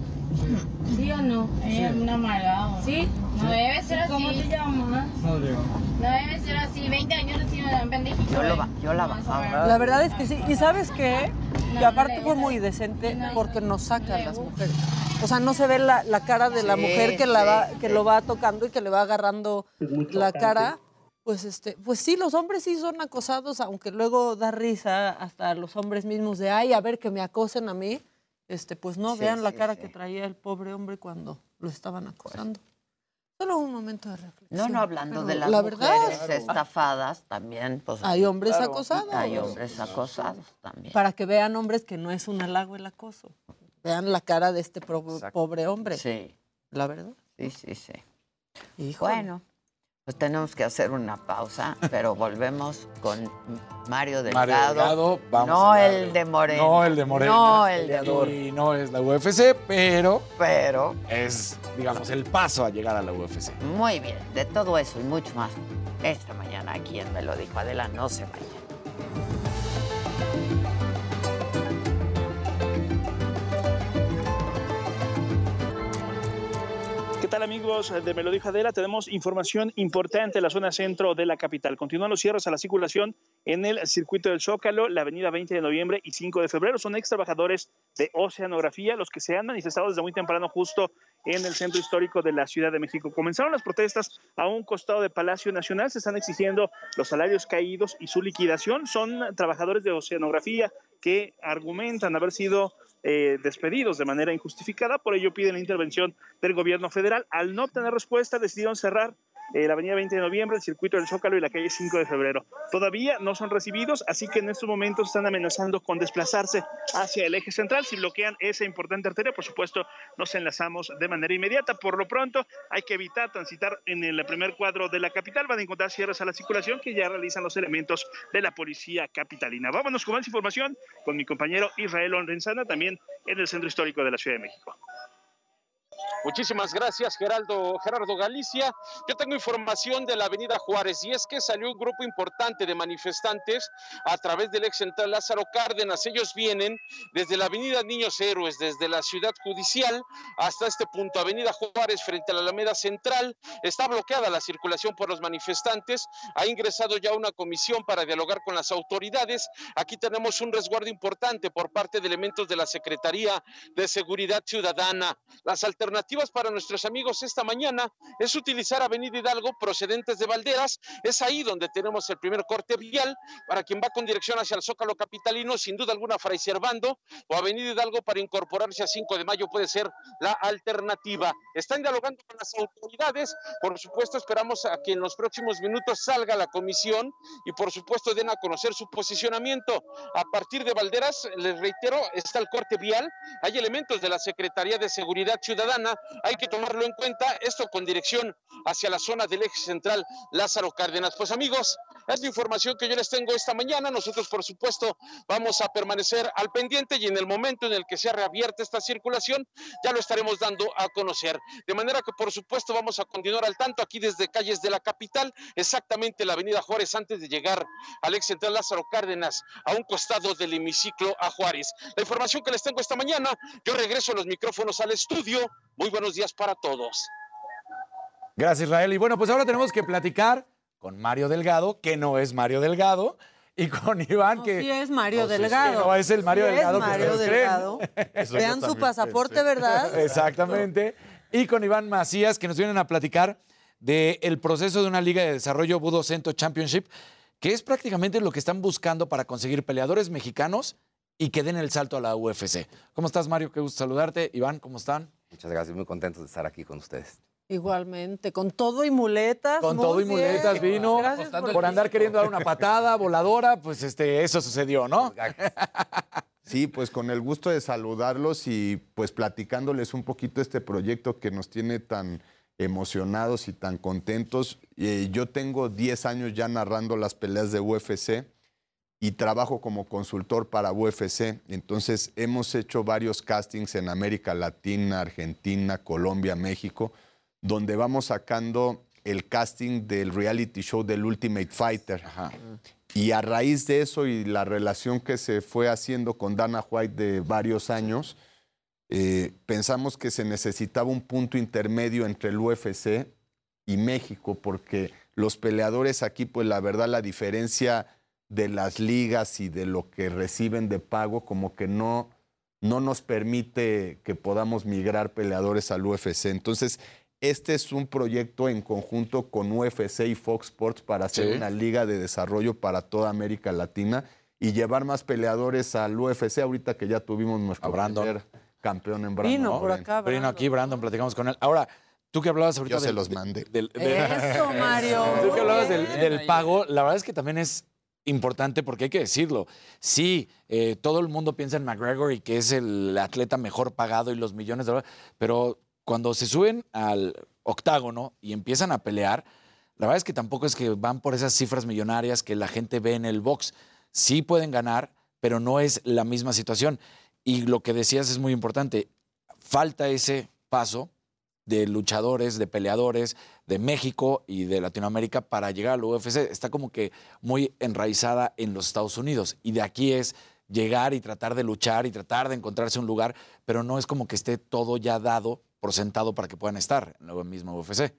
¿Sí o no? Ella es un amargado. ¿Sí? No debe ser así. ¿Cómo te llamas? No debe ser así. 20 años así dan pendejito. Yo, lo, ¿eh? yo la bajaba. La verdad es que sí. ¿Y sabes qué? No, Que aparte no fue muy decente No, porque nos sacan las mujeres. O sea, no se ve la, la cara de la Sí, mujer que, la va, sí, que sí. lo va tocando y que le va agarrando la cara. Pues este, pues sí, los hombres sí son acosados, aunque luego da risa hasta los hombres mismos de ay, a ver que me acosen a mí. Este, pues no, Sí, vean la sí, cara sí. que traía el pobre hombre cuando lo estaban acosando. Solo un momento de reflexión. No, no, hablando de las la mujeres verdad, estafadas también, pues hay hombres Claro. acosados. hay hombres acosados también. para que vean hombres que no es un halago el acoso. Vean la cara de este Exacto. pobre hombre. Sí, La verdad. sí, sí, sí. Híjole. Bueno, pues tenemos que hacer una pausa, pero volvemos con Mario Delgado. Mario Delgado, vamos no a el de Morena. No el de Morena. No el de Y no es la UFC, pero Pero, es, digamos, el paso a llegar a la UFC. muy bien, de todo eso y mucho más. Esta mañana, quien me lo dijo, Adela, no se vaya. Tal amigos de Me lo dijo Adela? Tenemos información importante en la zona centro de la capital. Continúan los cierres a la circulación en el circuito del Zócalo, la avenida 20 de noviembre y 5 de febrero. Son ex trabajadores de Oceanografía los que se han manifestado desde muy temprano justo en el centro histórico de la Ciudad de México. Comenzaron las protestas a un costado de Palacio Nacional. Se están exigiendo los salarios caídos y su liquidación. Son trabajadores de Oceanografía que argumentan haber sido eh, despedidos de manera injustificada. Por ello piden la intervención del gobierno federal. Al no obtener respuesta, decidieron cerrar eh, la avenida 20 de noviembre, el circuito del Zócalo y la calle 5 de febrero. Todavía no son recibidos, así que en estos momentos están amenazando con desplazarse hacia el eje central. Si bloquean esa importante arteria, por supuesto, nos enlazamos de manera inmediata. Por lo pronto, hay que evitar transitar en el primer cuadro de la capital. Van a encontrar cierres a la circulación que ya realizan los elementos de la policía capitalina. Vámonos con más información con mi compañero Israel Lorenzana, también en el centro histórico de la Ciudad de México. Muchísimas gracias, Geraldo, Gerardo Galicia. Yo tengo información de la Avenida Juárez y es que salió un grupo importante de manifestantes a través del ex central Lázaro Cárdenas. Ellos vienen desde la Avenida Niños Héroes, desde la Ciudad Judicial hasta este punto, Avenida Juárez, frente a la Alameda Central. Está bloqueada la circulación por los manifestantes. Ha ingresado ya una comisión para dialogar con las autoridades. Aquí tenemos un resguardo importante por parte de elementos de la Secretaría de Seguridad Ciudadana. Las alternativas para nuestros amigos esta mañana es utilizar Avenida Hidalgo procedentes de Valderas. Es ahí donde tenemos el primer corte vial para quien va con dirección hacia el Zócalo Capitalino, sin duda alguna Fray Servando o Avenida Hidalgo para incorporarse a 5 de mayo puede ser la alternativa. Están dialogando con las autoridades, por supuesto esperamos a que en los próximos minutos salga la comisión y por supuesto den a conocer su posicionamiento. A partir de Valderas, les reitero, está el corte vial, hay elementos de la Secretaría de Seguridad Ciudadana, hay que tomarlo en cuenta, esto con dirección hacia la zona del eje central Lázaro Cárdenas. Pues amigos, es la información que yo les tengo esta mañana. Nosotros, por supuesto, vamos a permanecer al pendiente y en el momento en el que sea reabierta esta circulación, ya lo estaremos dando a conocer. De manera que, por supuesto, vamos a continuar al tanto aquí desde calles de la capital, exactamente la avenida Juárez, antes de llegar al ex central Lázaro Cárdenas, a un costado del hemiciclo a Juárez. La información que les tengo esta mañana, yo regreso los micrófonos al estudio. Muy buenos días para todos. Gracias, Israel. Y bueno, pues ahora tenemos que platicar con Mario Delgado, que no es Mario Delgado, y con Iván, que Sí es Mario No, sí, sí, Delgado. no, es el Mario Sí Delgado Es que Mario Delgado. Vean su pasaporte, pensé. ¿verdad? Exactamente. Y con Iván Macías, que nos vienen a platicar del proceso de una liga de desarrollo Budo Cento Championship, que es prácticamente lo que están buscando para conseguir peleadores mexicanos y que den el salto a la UFC. ¿Cómo estás, Mario? Qué gusto saludarte. Iván, ¿cómo están? Muchas gracias, muy contentos de estar aquí con ustedes. Igualmente, con todo y muletas. Con todo y bien. muletas vino. Gracias por, Por andar queriendo dar una patada voladora, pues este, eso sucedió, ¿no? Sí, pues con el gusto de saludarlos y pues platicándoles un poquito este proyecto que nos tiene tan emocionados y tan contentos. Eh, yo tengo 10 años ya narrando las peleas de UFC y trabajo como consultor para UFC. Entonces hemos hecho varios castings en América Latina, Argentina, Colombia, México, donde vamos sacando el casting del reality show del Ultimate Fighter. Y a raíz de eso y la relación que se fue haciendo con Dana White de varios años, eh, pensamos que se necesitaba un punto intermedio entre el UFC y México, porque los peleadores aquí, pues la verdad, la diferencia de las ligas y de lo que reciben de pago, como que no, no nos permite que podamos migrar peleadores al UFC. Entonces, este es un proyecto en conjunto con UFC y Fox Sports para hacer Sí. una liga de desarrollo para toda América Latina y llevar más peleadores al UFC ahorita que ya tuvimos nuestro primer campeón en Brandon. Vino ¿no? por acá, Vino aquí, Brandon, platicamos con él. Ahora, tú que hablabas ahorita Yo se los mandé. del- del- Eso, Mario. Tú que hablabas del pago, la verdad es que también es importante porque hay que decirlo. Sí, eh, todo el mundo piensa en McGregor y que es el atleta mejor pagado y los millones de dólares, pero cuando se suben al octágono y empiezan a pelear, la verdad es que tampoco es que van por esas cifras millonarias que la gente ve en el box. Sí pueden ganar, pero no es la misma situación. Y lo que decías es muy importante. Falta ese paso de luchadores, de peleadores de México y de Latinoamérica para llegar al UFC. Está como que muy enraizada en los Estados Unidos. Y de aquí es llegar y tratar de luchar y tratar de encontrarse un lugar, pero no es como que esté todo ya dado por sentado para que puedan estar en la misma UFC.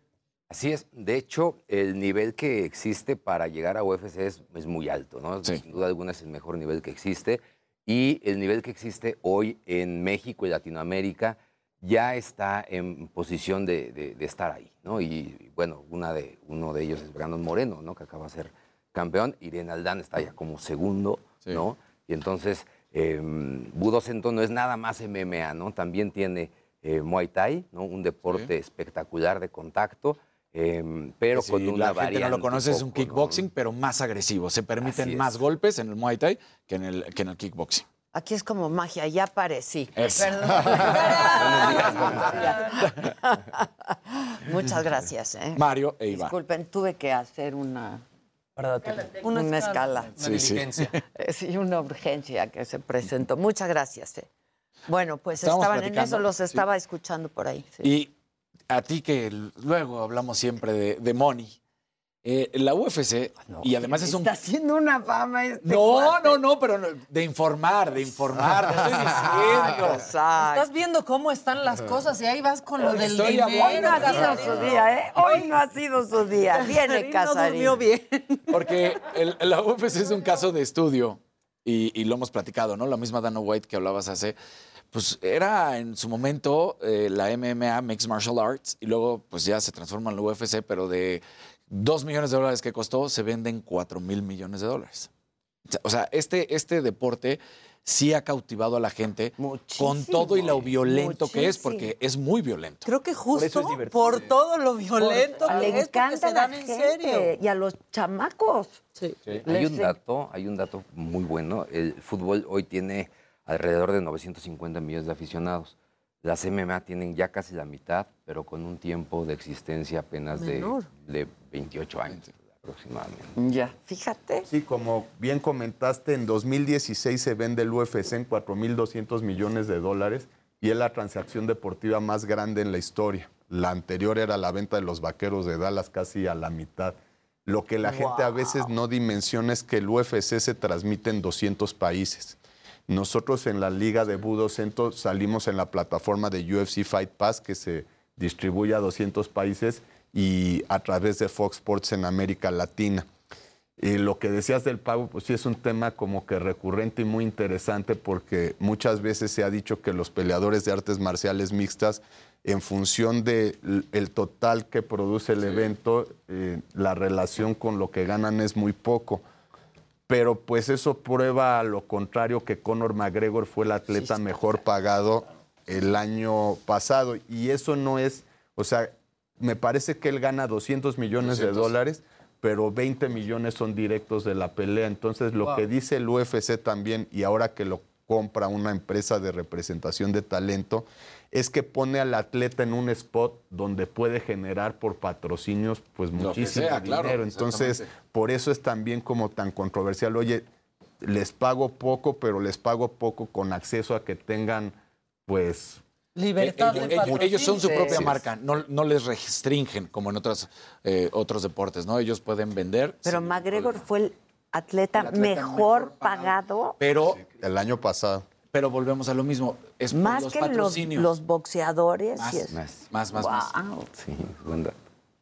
Así es. De hecho, el nivel que existe para llegar a UFC es, es muy alto, ¿no? Sin duda alguna es el mejor nivel que existe. Y el nivel que existe hoy en México y Latinoamérica ya está en posición de, de- de estar ahí, ¿no? Y, bueno, una de, uno de ellos es Brandon Moreno, ¿no? Que acaba de ser campeón. Irene Aldán está ya como segundo, ¿no? Y entonces, eh, Budo Cento no es nada más MMA, ¿no? También tiene eh, Muay Thai, ¿no? Un deporte espectacular de contacto, eh, pero con una la gente no lo conoce, es un kickboxing, pero más agresivo. Se permiten más es. golpes en el Muay Thai que en el, que en el kickboxing. Aquí es como magia, ya aparecí. Eso. Perdón. Muchas gracias. ¿eh? Mario e Iván. Disculpen, tuve que hacer una, Una una, escala. Sí, sí. Sí, una urgencia que se presentó. Muchas gracias. eh. Bueno, pues estaban en eso, los sí. estaba escuchando por ahí. sí. Y a ti que luego hablamos siempre de, de Money, eh, la UFC, y además es un... Está haciendo una fama este No, cuate. no, no, pero no, de informar, de informar, te estoy diciendo. Estás viendo cómo están las cosas y ahí vas con lo del Estoy dinero. Hoy no ha sido su día, ¿eh? Hoy no ha sido su día. Viene Casarín no durmió bien. Porque el- la UFC es un caso de estudio y, y lo hemos platicado, ¿no? La misma Dana White que hablabas hace. pues era en su momento eh, la MMA, Mixed Martial Arts, y luego pues ya se transforma en la UFC, pero de 2 millones de dólares que costó, se venden 4 mil millones de dólares. O sea, este, este deporte sí ha cautivado a la gente con todo y lo violento que es, porque es muy violento. Creo que justo por, todo lo violento Le que es, porque encanta se la dan en gente serio. y a los chamacos. Hay un dato, hay un dato muy bueno. El fútbol hoy tiene alrededor de 950 millones de aficionados. Las MMA tienen ya casi la mitad, pero con un tiempo de existencia apenas de, de 28 años aproximadamente. Ya, fíjate. Sí, como bien comentaste, en 2016 se vende el UFC en 4.200 millones de dólares y es la transacción deportiva más grande en la historia. La anterior era la venta de los vaqueros de Dallas casi a la mitad. Lo que la gente a veces no dimensiona es que el UFC se transmite en 200 países. Nosotros en la Liga de Budo Centro salimos en la plataforma de UFC Fight Pass que se distribuye a 200 países y a través de Fox Sports en América Latina. Y lo que decías del pago, pues sí es un tema como que recurrente y muy interesante porque muchas veces se ha dicho que los peleadores de artes marciales mixtas, en función del el total que produce el evento, eh, la relación con lo que ganan es muy poco. Pero pues eso prueba a lo contrario que Conor McGregor fue el atleta mejor pagado el año pasado. Y eso no es, o sea, me parece que él gana 200 millones de 200. dólares, pero 20 millones son directos de la pelea. Entonces, lo Wow. que dice el UFC también, y ahora que lo compra una empresa de representación de talento, es que pone al atleta en un spot donde puede generar por patrocinios pues muchísimo sea, claro, dinero. Entonces. Por eso es también como tan controversial. Oye, les pago poco, pero les pago poco con acceso a que tengan, pues... Libertad ellos, de ellos- ellos son su propia Sí. marca, no, no les restringen como en otros, eh, otros deportes, ¿no? Ellos pueden vender. Pero McGregor fue el atleta, El atleta mejor, pagado. Pero, el año pasado. Pero volvemos a lo mismo. Es por Más los que los, patrocinios. los boxeadores. Más, y es- más, más, más, más. Guau. Sí,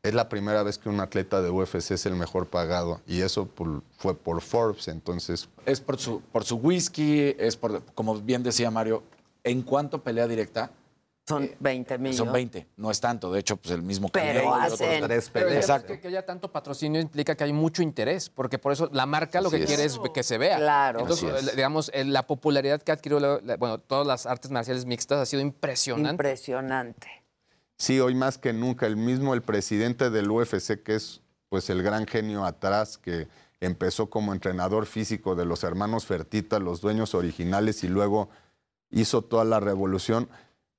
Es la primera vez que un atleta de UFC es el mejor pagado y eso por- fue por Forbes, entonces Es por su, por su whisky, es por, como bien decía Mario, ¿en cuánto pelea directa? Son 20 millones. Son 20, no es tanto. De hecho, pues el mismo Pero hacen- tres peleas. Exacto. que, haya tanto patrocinio implica que hay mucho interés, porque por eso la marca lo Así que es. quiere es que se vea. Claro. Entonces, eh, digamos, eh, la popularidad que ha adquirido, bueno, todas las artes marciales mixtas ha sido impresionante. Impresionante. Sí, hoy más que nunca, el mismo el presidente del UFC, que es pues el gran genio atrás, que empezó como entrenador físico de los hermanos Fertita, los dueños originales, y luego hizo toda la revolución,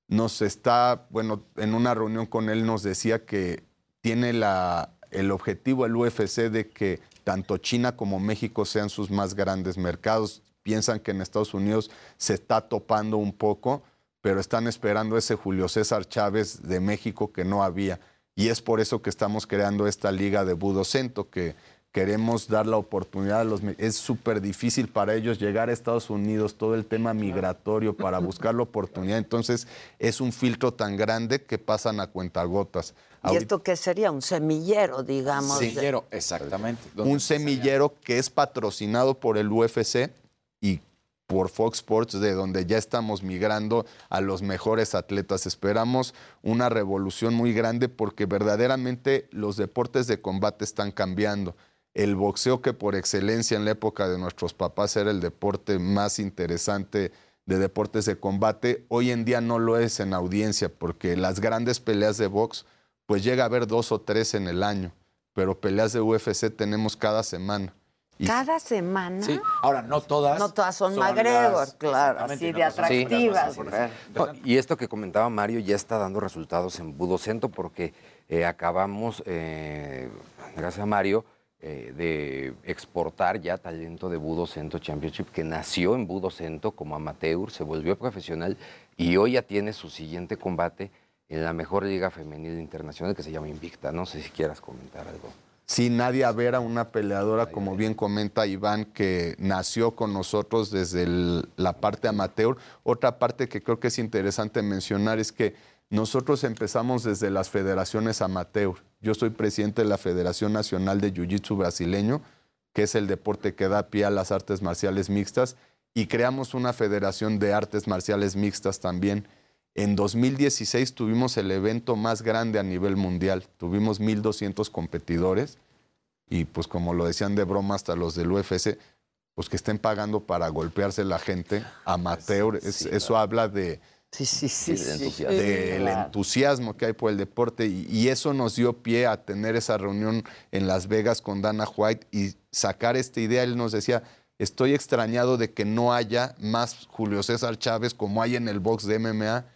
nos está, bueno, en una reunión con él nos decía que tiene la, el objetivo el UFC de que tanto China como México sean sus más grandes mercados. Piensan que en Estados Unidos se está topando un poco, pero están esperando ese Julio César Chávez de México que no había. Y es por eso que estamos creando esta liga de Budocento, que queremos dar la oportunidad a los... Es súper difícil para ellos llegar a Estados Unidos, todo el tema migratorio, para buscar la oportunidad. Entonces, es un filtro tan grande que pasan a cuentagotas. ¿Y Ahorita- esto qué sería? Un semillero, digamos. de- Semillero, exactamente. un semillero que es patrocinado por el UFC y por Fox Sports, de donde ya estamos migrando a los mejores atletas. Esperamos una revolución muy grande porque verdaderamente los deportes de combate están cambiando. El boxeo que por excelencia en la época de nuestros papás era el deporte más interesante de deportes de combate, hoy en día no lo es en audiencia porque las grandes peleas de box pues llega a haber dos o tres en el año, pero peleas de UFC tenemos cada semana. Y Cada semana. Sí, ahora no todas. No todas son, son McGregor, las- claro, así no de atractivas. No, y esto que comentaba Mario ya está dando resultados en Budocento porque eh, acabamos, eh, gracias a Mario, eh, de exportar ya talento de Budocento Championship que nació en Budocento como amateur, se volvió profesional y hoy ya tiene su siguiente combate en la mejor liga femenil internacional que se llama Invicta. No sé si quieras comentar algo. Sí, Nadia Vera, una peleadora, como bien comenta Iván, que nació con nosotros desde el- la parte amateur. Otra parte que creo que es interesante mencionar es que nosotros empezamos desde las federaciones amateur. Yo soy presidente de la Federación Nacional de Jiu-Jitsu Brasileño, que es el deporte que da pie a las artes marciales mixtas, y creamos una federación de artes marciales mixtas también. En 2016 tuvimos el evento más grande a nivel mundial. Tuvimos 1.200 competidores y pues como lo decían de broma hasta los del UFC, pues que estén pagando para golpearse la gente amateur. Es- eso habla de, Sí, sí, sí. del sí. entusiasmo. del Claro. entusiasmo que hay por el deporte y, y eso nos dio pie a tener esa reunión en Las Vegas con Dana White y sacar esta idea. Él nos decía, estoy extrañado de que no haya más Julio César Chávez como hay en el box de MMA.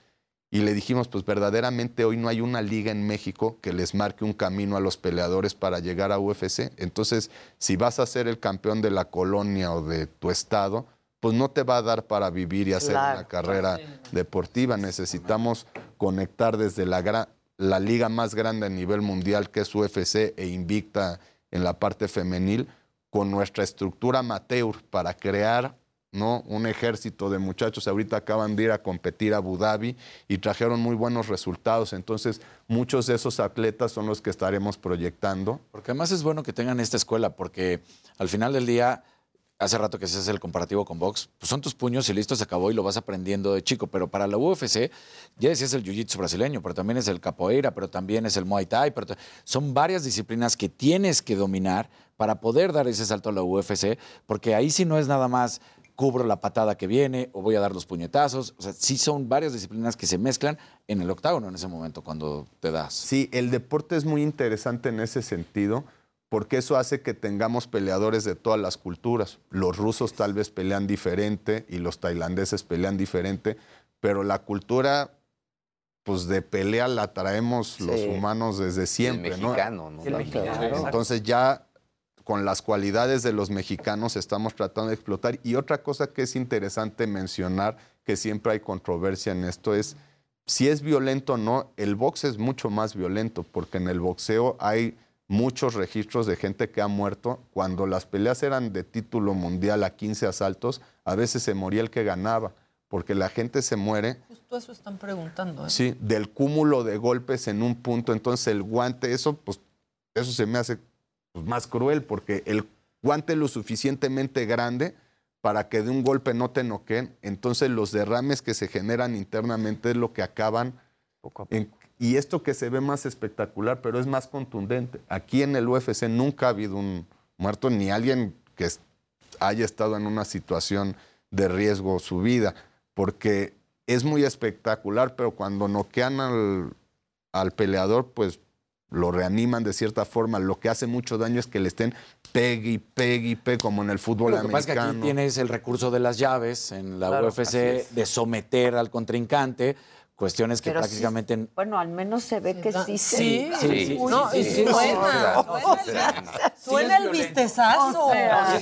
Y le dijimos, pues verdaderamente hoy no hay una liga en México que les marque un camino a los peleadores para llegar a UFC. Entonces, si vas a ser el campeón de la colonia o de tu estado, pues no te va a dar para vivir y hacer Claro. una carrera deportiva. Necesitamos conectar desde la, la liga más grande a nivel mundial, que es UFC e Invicta en la parte femenil, con nuestra estructura amateur para crear ¿no? un ejército de muchachos. Ahorita acaban de ir a competir a Abu Dhabi y trajeron muy buenos resultados. Entonces, muchos de esos atletas son los que estaremos proyectando. Porque además es bueno que tengan esta escuela, porque al final del día, hace rato que se hace el comparativo con box, pues son tus puños y listo, se acabó y lo vas aprendiendo de chico. Pero para la UFC, ya decías el jiu-jitsu brasileño, pero también es el capoeira, pero también es el muay thai, pero son varias disciplinas que tienes que dominar para poder dar ese salto a la UFC, porque ahí sí no es nada más cubro la patada que viene o voy a dar los puñetazos. O sea, sí son varias disciplinas que se mezclan en el octágono en ese momento cuando te das. Sí, el deporte es muy interesante en ese sentido, porque eso hace que tengamos peleadores de todas las culturas. Los rusos tal vez pelean diferente y los tailandeses pelean diferente, pero la cultura pues de pelea la traemos los humanos desde siempre, ¿no? mexicano, ¿no? El mexicano. Entonces ya con las cualidades de los mexicanos estamos tratando de explotar. Y otra cosa que es interesante mencionar, que siempre hay controversia en esto, es si es violento o no, el box es mucho más violento, porque en el boxeo hay muchos registros de gente que ha muerto. Cuando las peleas eran de título mundial a 15 asaltos, a veces se moría el que ganaba, porque la gente se muere Justo eso están preguntando. ¿eh? Sí, del cúmulo de golpes en un punto. Entonces el guante, eso, pues, eso se me hace más cruel, porque el guante lo suficientemente grande para que de un golpe no te noqueen. Entonces los derrames que se generan internamente es lo que acaban. en- y esto que se ve más espectacular, pero es más contundente. Aquí en el UFC nunca ha habido un muerto ni alguien que haya estado en una situación de riesgo su vida, porque es muy espectacular, pero cuando noquean al, al peleador, pues lo reaniman de cierta forma. Lo que hace mucho daño es que le estén pegue y pegue y pegue, como en el fútbol Lo que pasa es que americano. aquí tienes el recurso de las llaves en la Claro, UFC, de someter al contrincante, cuestiones que Pero sí- prácticamente... Bueno, al menos se ve que sí se... Sí, sí, sí, No, sí, y sí, sí, suena, suena, el vistezazo.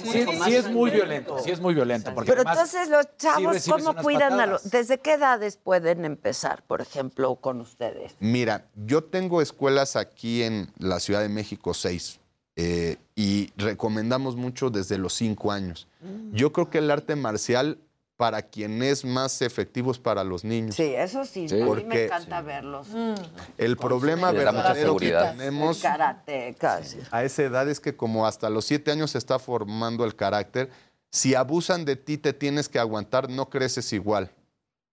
Sí, es muy violento, sí es muy violento. Porque Pero además, entonces los chavos, ¿cómo cuidan a los... ¿Desde qué edades pueden empezar, por ejemplo, con ustedes? Mira, yo tengo escuelas aquí en la Ciudad de México, seis, eh, y recomendamos mucho desde los cinco años. Mm. Yo creo que el arte marcial, para quien es más efectivo, es para los niños. Sí, eso sí, Sí. a mí me Porque- encanta verlos. El problema Les da mucha verdadero que tenemos Karate, casi. a esa edad es que como hasta los siete años se está formando el carácter, si abusan de ti te tienes que aguantar, no creces igual,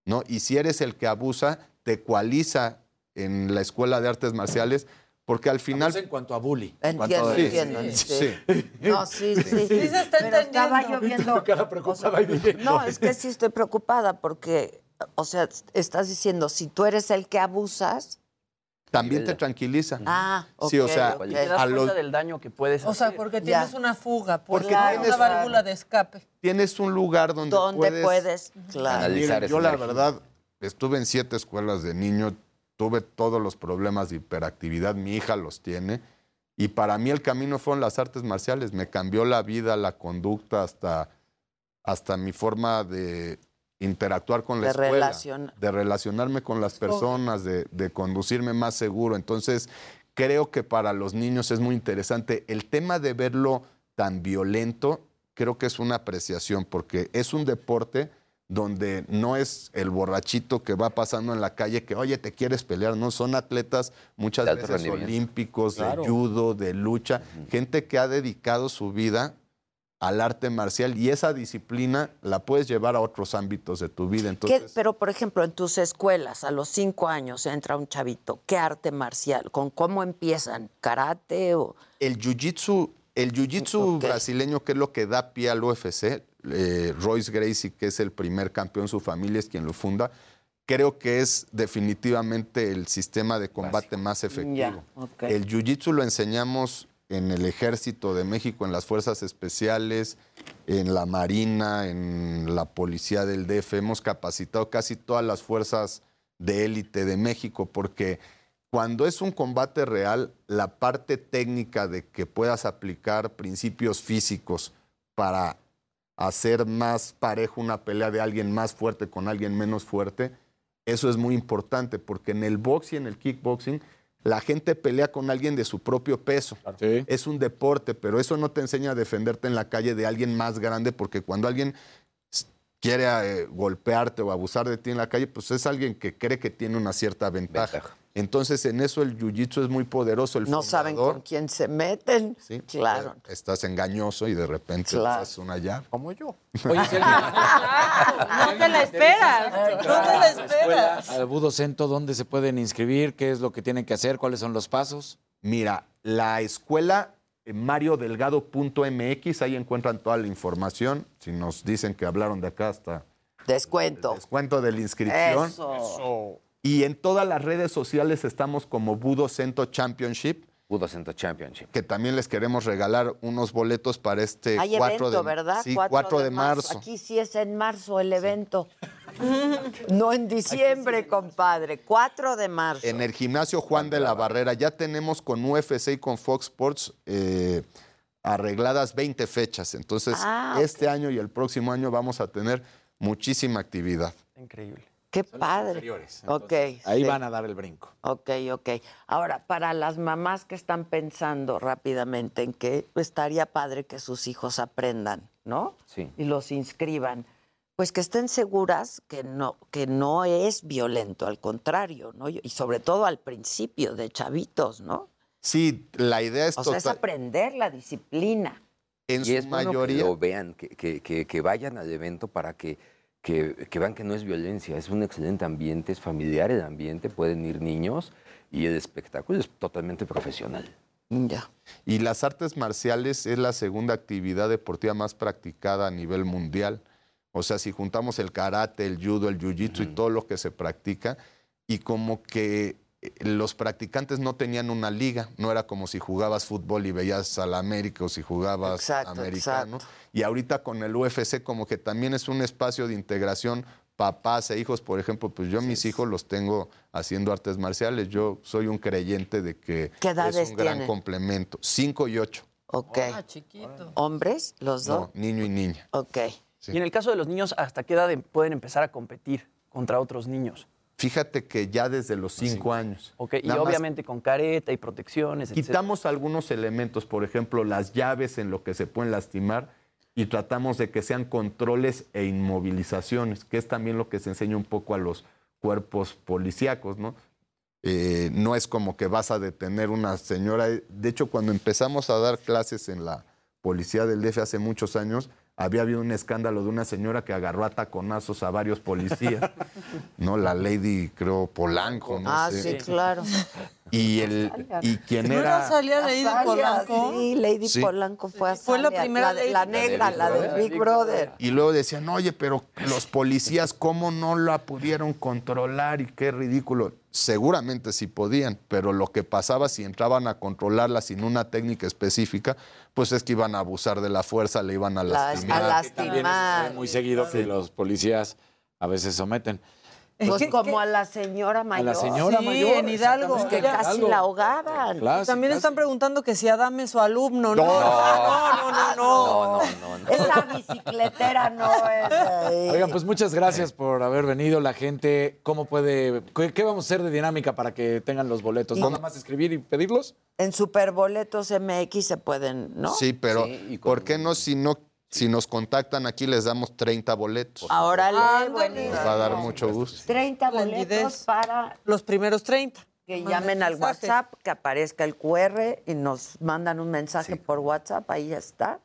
¿no? Y si eres el que abusa, te ecualiza en la escuela de artes marciales, porque al final... En cuanto a bully. Entiendo, entiendo. sí. sí. No, sí, sí. Sí se está Pero estaba yo viendo... Cara preocupada y diciendo- No, es que sí estoy preocupada porque, o sea, estás diciendo, si tú eres el que abusas... También te tranquiliza. Ah, Sí, o sea, ok. Te das a cuenta del daño que puedes O sea, hacer. porque Ya. tienes una fuga, por Porque la- tienes- una válvula de escape. tienes un lugar donde, Donde puedes... puedes, claro. Analizar yo la verdad estuve en siete escuelas de niño, tuve todos los problemas de hiperactividad, mi hija los tiene, y para mí el camino fueron las artes marciales, me cambió la vida, la conducta, hasta, hasta mi forma de interactuar con la De escuela, relacion- de relacionarme con las personas, de, de conducirme más seguro. Entonces, creo que para los niños es muy interesante. El tema de verlo tan violento, creo que es una apreciación, porque es un deporte donde no es el borrachito que va pasando en la calle que, oye, te quieres pelear, no, son atletas muchas De veces olímpicos, Claro. de judo, de lucha, gente que ha dedicado su vida al arte marcial y esa disciplina la puedes llevar a otros ámbitos de tu vida. ¿Qué- Entonces, pero, por ejemplo, en tus escuelas, a los cinco años entra un chavito. ¿Qué arte marcial? ¿Con cómo empiezan? ¿Karate o...? el jiu-jitsu, el jiu-jitsu brasileño, que es lo que da pie al UFC, eh, Royce Gracie, que es el primer campeón, su familia es quien lo funda, creo que es definitivamente el sistema de combate más efectivo. El jiu-jitsu lo enseñamos en el Ejército de México, en las Fuerzas Especiales, en la Marina, en la Policía del DF. Hemos capacitado casi todas las fuerzas de élite de México porque cuando es un combate real, la parte técnica de que puedas aplicar principios físicos para hacer más parejo una pelea de alguien más fuerte con alguien menos fuerte, eso es muy importante porque en el box y en el kickboxing la gente pelea con alguien de su propio peso. Es un deporte, pero eso no te enseña a defenderte en la calle de alguien más grande porque cuando alguien quiere eh, golpearte o abusar de ti en la calle, pues es alguien que cree que tiene una cierta ventaja. Entonces en eso el jiu-jitsu es muy poderoso. El No saben con quién se meten. Sí, Claro. eh, Estás engañoso y de repente Claro. haces una llave. Como yo. No te la esperas. No te la esperas. Al Budo Cento, ¿dónde se pueden inscribir? ¿Qué es lo que tienen que hacer? ¿Cuáles son los pasos? Mira, la escuela eh, mariodelgado.mx, ahí encuentran toda la información. Si nos dicen que hablaron de acá hasta Descuento. descuento de la inscripción. Eso. Y en todas las redes sociales estamos como Budo Cento Championship. Budo Cento Championship. Que también les queremos regalar unos boletos para este Hay 4 evento, de ¿verdad? Sí, 4, de marzo. Aquí sí es en marzo el evento. No en diciembre, compadre. 4 de marzo. En el gimnasio Juan de la Barrera ya tenemos con UFC y con Fox Sports eh, arregladas 20 fechas. Entonces, Ah, este año y el próximo año vamos a tener muchísima actividad. Increíble. Qué padre. Ok. Ahí sí. van a dar el brinco. Ok, ok. Ahora, para las mamás que están pensando rápidamente en que estaría padre que sus hijos aprendan, ¿no? Sí. Y los inscriban, pues que estén seguras que no, que no es violento, al contrario, ¿no? Y sobre todo al principio, de chavitos, ¿no? Sí, la idea es O sea, es aprender la disciplina. en y su es bueno mayoría. que lo vean, que, que- que- que vayan al evento para que, que, que vean que no es violencia, es un excelente ambiente, es familiar el ambiente, pueden ir niños y el espectáculo es totalmente profesional. Ya. Y las artes marciales es la segunda actividad deportiva más practicada a nivel mundial. O sea, si juntamos el karate, el judo, el jiu-jitsu y todo lo que se practica, y como que los practicantes no tenían una liga, no era como si jugabas fútbol y veías al América o si jugabas Exacto, americano. Y ahorita con el UFC como que también es un espacio de integración papás e hijos, por ejemplo, pues yo mis hijos los tengo haciendo artes marciales. Yo soy un creyente de que ¿Qué es un gran tienen? complemento. Cinco y ocho. Ok. Ah, chiquito. ¿Hombres? ¿Los dos? No, niño y niña. Ok. Sí. Y en el caso de los niños, ¿hasta qué edad em- pueden empezar a competir contra otros niños? Fíjate que ya desde los cinco años. Ok, y Nada obviamente con careta y protecciones, etcétera. Quitamos algunos elementos, por ejemplo, las llaves en lo que se pueden lastimar y tratamos de que sean controles e inmovilizaciones, que es también lo que se enseña un poco a los cuerpos policíacos, ¿no? Eh, no es como que vas a detener una señora. De hecho, cuando empezamos a dar clases en la policía del DF hace muchos años, había habido un escándalo de una señora que agarró a taconazos a varios policías, ¿no? La Lady, creo, Polanco, no ah, sé. sí, claro. Y, el, y quien ¿No era... Salia Lady Azalia, Polanco? Sí, Lady Sí. Polanco fue a Fue la Azalia, primera de- Lady. La negra, la de Big Brother. Y luego decían, oye, pero los policías, ¿cómo no la pudieron controlar? Y qué ridículo. Seguramente sí podían, pero lo que pasaba si entraban a controlarla sin una técnica específica, pues es que iban a abusar de la fuerza, le iban a Las- lastimar. a También es lastimar. muy seguido que los policías a veces someten. Pues como a la señora mayor. la señora Sí, mayor, en Hidalgo. Que casi Algo. la ahogaban. Claro, También casi. están preguntando que si Adame es su alumno. No, No. no, no, no. No, no, no. no. Esa bicicletera no es. Oigan, pues muchas gracias por haber venido. La gente, ¿cómo puede, qué, qué vamos a hacer de dinámica para que tengan los boletos? ¿Nada más escribir y pedirlos? En Superboletos MX se pueden, ¿no? Sí, pero Sí, y con- ¿por qué no si no si nos contactan aquí les damos 30 boletos? Ahora. Nos va a dar mucho gusto. 30 boletos para Los primeros 30. que llamen al mensaje. WhatsApp, que aparezca el QR y nos mandan un mensaje Sí. por WhatsApp, ahí está.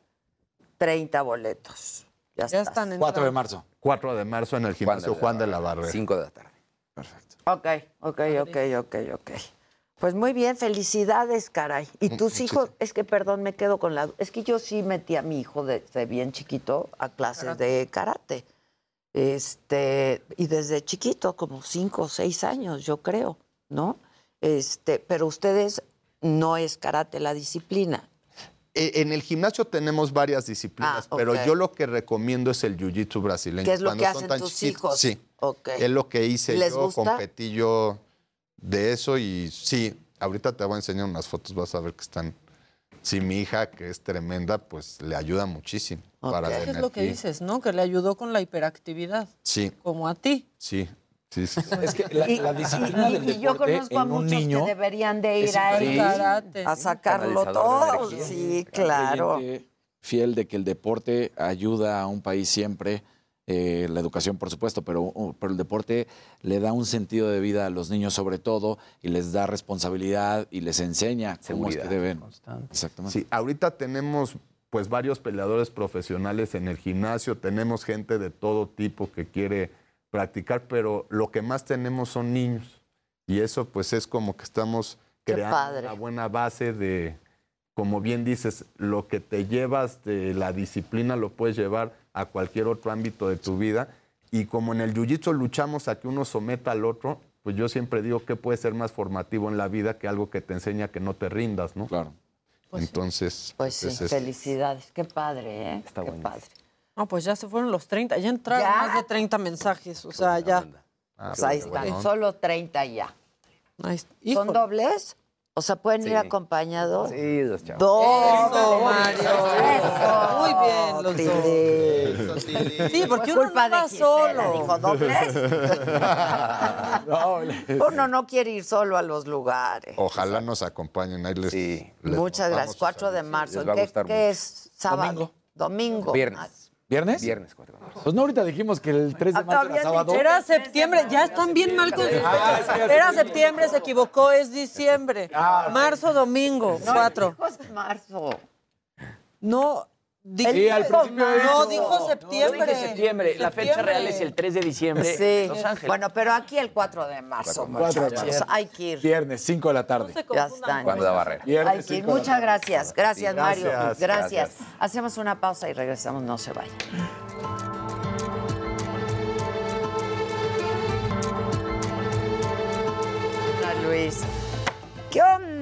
30 boletos. Ya, están. 4 de marzo. 4 de marzo en el gimnasio Juan de la Barrera. 5 de la tarde. Ok, ok, ok, ok, ok. Pues muy bien, felicidades, caray. ¿Y tus hijos? Es que, perdón, me quedo con la... Es que yo sí metí a mi hijo desde bien chiquito a clases de karate. Este, y desde chiquito, como cinco o seis años, yo creo, ¿no? Este, pero ustedes no es karate la disciplina. Eh, En el gimnasio tenemos varias disciplinas, Ah, pero yo lo que recomiendo es el jiu-jitsu brasileño. ¿Qué es lo Cuando que hacen tus chiquitos, hijos? Sí. Ok. Es lo que hice ¿Les yo, gusta? competí yo de eso y sí, ahorita te voy a enseñar unas fotos, vas a ver que están... Sí, mi hija, que es tremenda, pues le ayuda muchísimo. Para Es lo que dices, ¿no? Que le ayudó con la hiperactividad, Sí, como a ti. sí, sí, sí. Es que la, Y- la disciplina y- del y yo conozco a en un muchos niño que deberían de ir a él a sacarlo todo. Sí, claro. Fiel de que el deporte ayuda a un país siempre. Eh, la educación, por supuesto, pero, uh, pero el deporte le da un sentido de vida a los niños sobre todo y les da responsabilidad y les enseña cómo es que Seguridad deben. Exactamente. Sí, ahorita tenemos pues varios peleadores profesionales en el gimnasio, tenemos gente de todo tipo que quiere practicar, pero lo que más tenemos son niños. Y eso pues es como que estamos creando una buena base de, como bien dices, lo que te llevas de la disciplina lo puedes llevar a cualquier otro ámbito de tu vida. Y como en el jiu-jitsu luchamos a que uno someta al otro, pues yo siempre digo que puede ser más formativo en la vida que algo que te enseña que no te rindas, ¿no? Claro. Entonces, Pues sí, es eso. felicidades. Qué padre, ¿eh? Qué padre. No, pues ya se fueron los 30, ya entraron ¿Ya? más de 30 mensajes, o sea, ya. Ah, Pues ahí están, solo 30 ya. Ahí está. ¿Son dobles? O sea, ¿pueden Sí. ir acompañados? Sí, dos chavos. Dos. Eso, Mario. Eso. Muy bien, los dos. Tilín. Sí, porque Fue uno culpa no va de Gisela, solo. dijo, ¿dobles? Uno no quiere ir solo a los lugares. Ojalá nos acompañen. Ahí les, les Muchas gracias. sus 4 de marzo. ¿Qué, qué es? ¿Sábado? Domingo. Domingo. Viernes. ¿Viernes? Viernes, 4 de marzo. Pues no, ahorita dijimos que el 3 de marzo era sábado. Era septiembre, ya están bien mal con Ah, es que era septiembre, se equivocó, es diciembre. Marzo, domingo, No, cuatro. dijo marzo. No, di- Sí, al principio no, dijo Yo septiembre. dije septiembre, la fecha Septiembre. real es el 3 de diciembre. Sí. Los Ángeles. Bueno, pero aquí el 4 de marzo, 4 de marzo. Hay que ir. Viernes, 5 de la tarde. Ya están. Cuando da barrera. Viernes, Hay que ir. cinco de la Muchas tarde. gracias. Gracias, Sí, Mario. gracias, Gracias. gracias. Hacemos una pausa y regresamos. No se vayan. Hola, Luis. ¿Qué onda?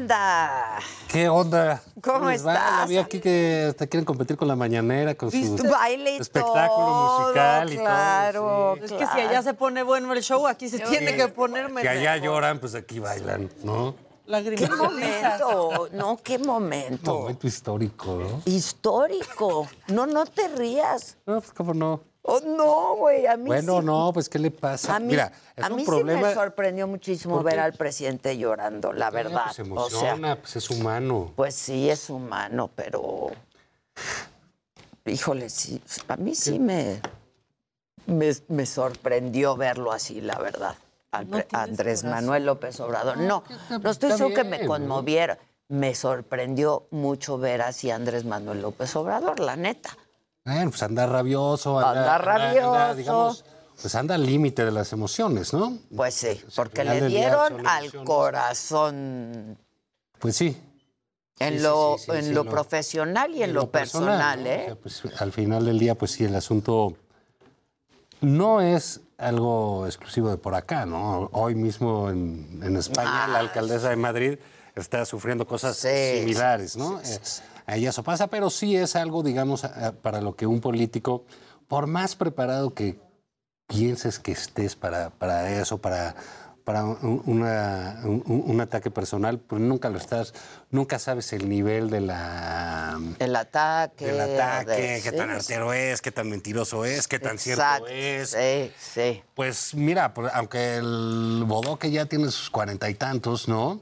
¿Qué onda? ¿Cómo estás? Vi aquí que hasta quieren competir con la mañanera, con su. Baile y espectáculo todo, musical y claro, todo. Es que si allá se pone bueno el show, aquí se tiene que poner Que allá mejor. lloran, pues aquí bailan, ¿no? ¿Qué Lagrimas momento? No, qué momento. Momento histórico, ¿no? Histórico. No, no te rías. No, pues cómo no. Oh, no, güey, a mí Bueno, sí. no, pues ¿qué le pasa? A mí, Mira, es a un mí sí me sorprendió muchísimo ¿Por ver al presidente llorando, la verdad. Pues se o emociona, sea, pues es humano. pues sí es humano, pero híjole, sí, a mí sí me, me, me sorprendió verlo así, la verdad. Al No Andrés corazón. Manuel López Obrador. No, no estoy seguro que me conmoviera. Me sorprendió mucho ver así a Andrés Manuel López Obrador, la neta. Bueno, pues anda rabioso. Anda rabioso. digamos, pues anda al límite de las emociones, ¿no? Pues sí, porque le dieron al corazón Pues sí. en Sí, lo, sí, sí, en lo lo- profesional y en, lo, personal, ¿no? ¿eh? O sea, pues, al final del día, pues sí, el asunto no es algo exclusivo de por acá, ¿no? Hoy mismo en, en España, la alcaldesa de Madrid está sufriendo cosas Ah, similares, ¿no? Eh, Ahí eso pasa, pero sí es algo, digamos, a- para lo que un político, por más preparado que pienses que estés para, para eso, para, para un, una- un- un ataque personal, pues nunca lo estás, nunca sabes el nivel de la El ataque. del ataque, de- qué sí, tan artero es, qué tan mentiroso es, qué tan Exacto, cierto es. Sí, sí. Pues mira, por- aunque el Bodoque ya tiene sus cuarenta y tantos, ¿no?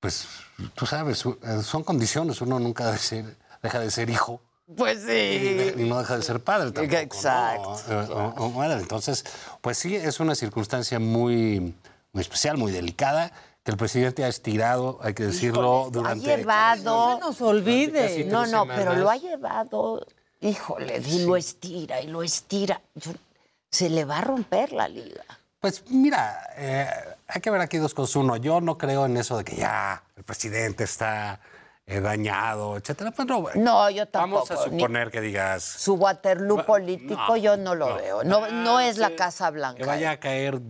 Pues tú sabes, eh, son condiciones, uno nunca ser- deja de ser hijo. Pues sí. y no deja de ser padre tampoco. ¿no? Exacto. Eh, o- o madre. Entonces, pues sí, es una circunstancia muy, muy especial, muy delicada, que el presidente ha estirado, hay que decirlo, Ha durante... No llevado. se nos olvide. No, no, pero lo ha llevado Híjole, y lo estira y lo estira. Yo- se le va a romper la liga. Pues mira, eh, hay que ver aquí dos cosas. Uno, yo no creo en eso de que ya el presidente está eh, dañado, etcétera. Pues no, No, yo tampoco. Vamos a ni- suponer que digas Su Waterloo político yo no lo veo. No, no es la Casa Blanca. que vaya a caer,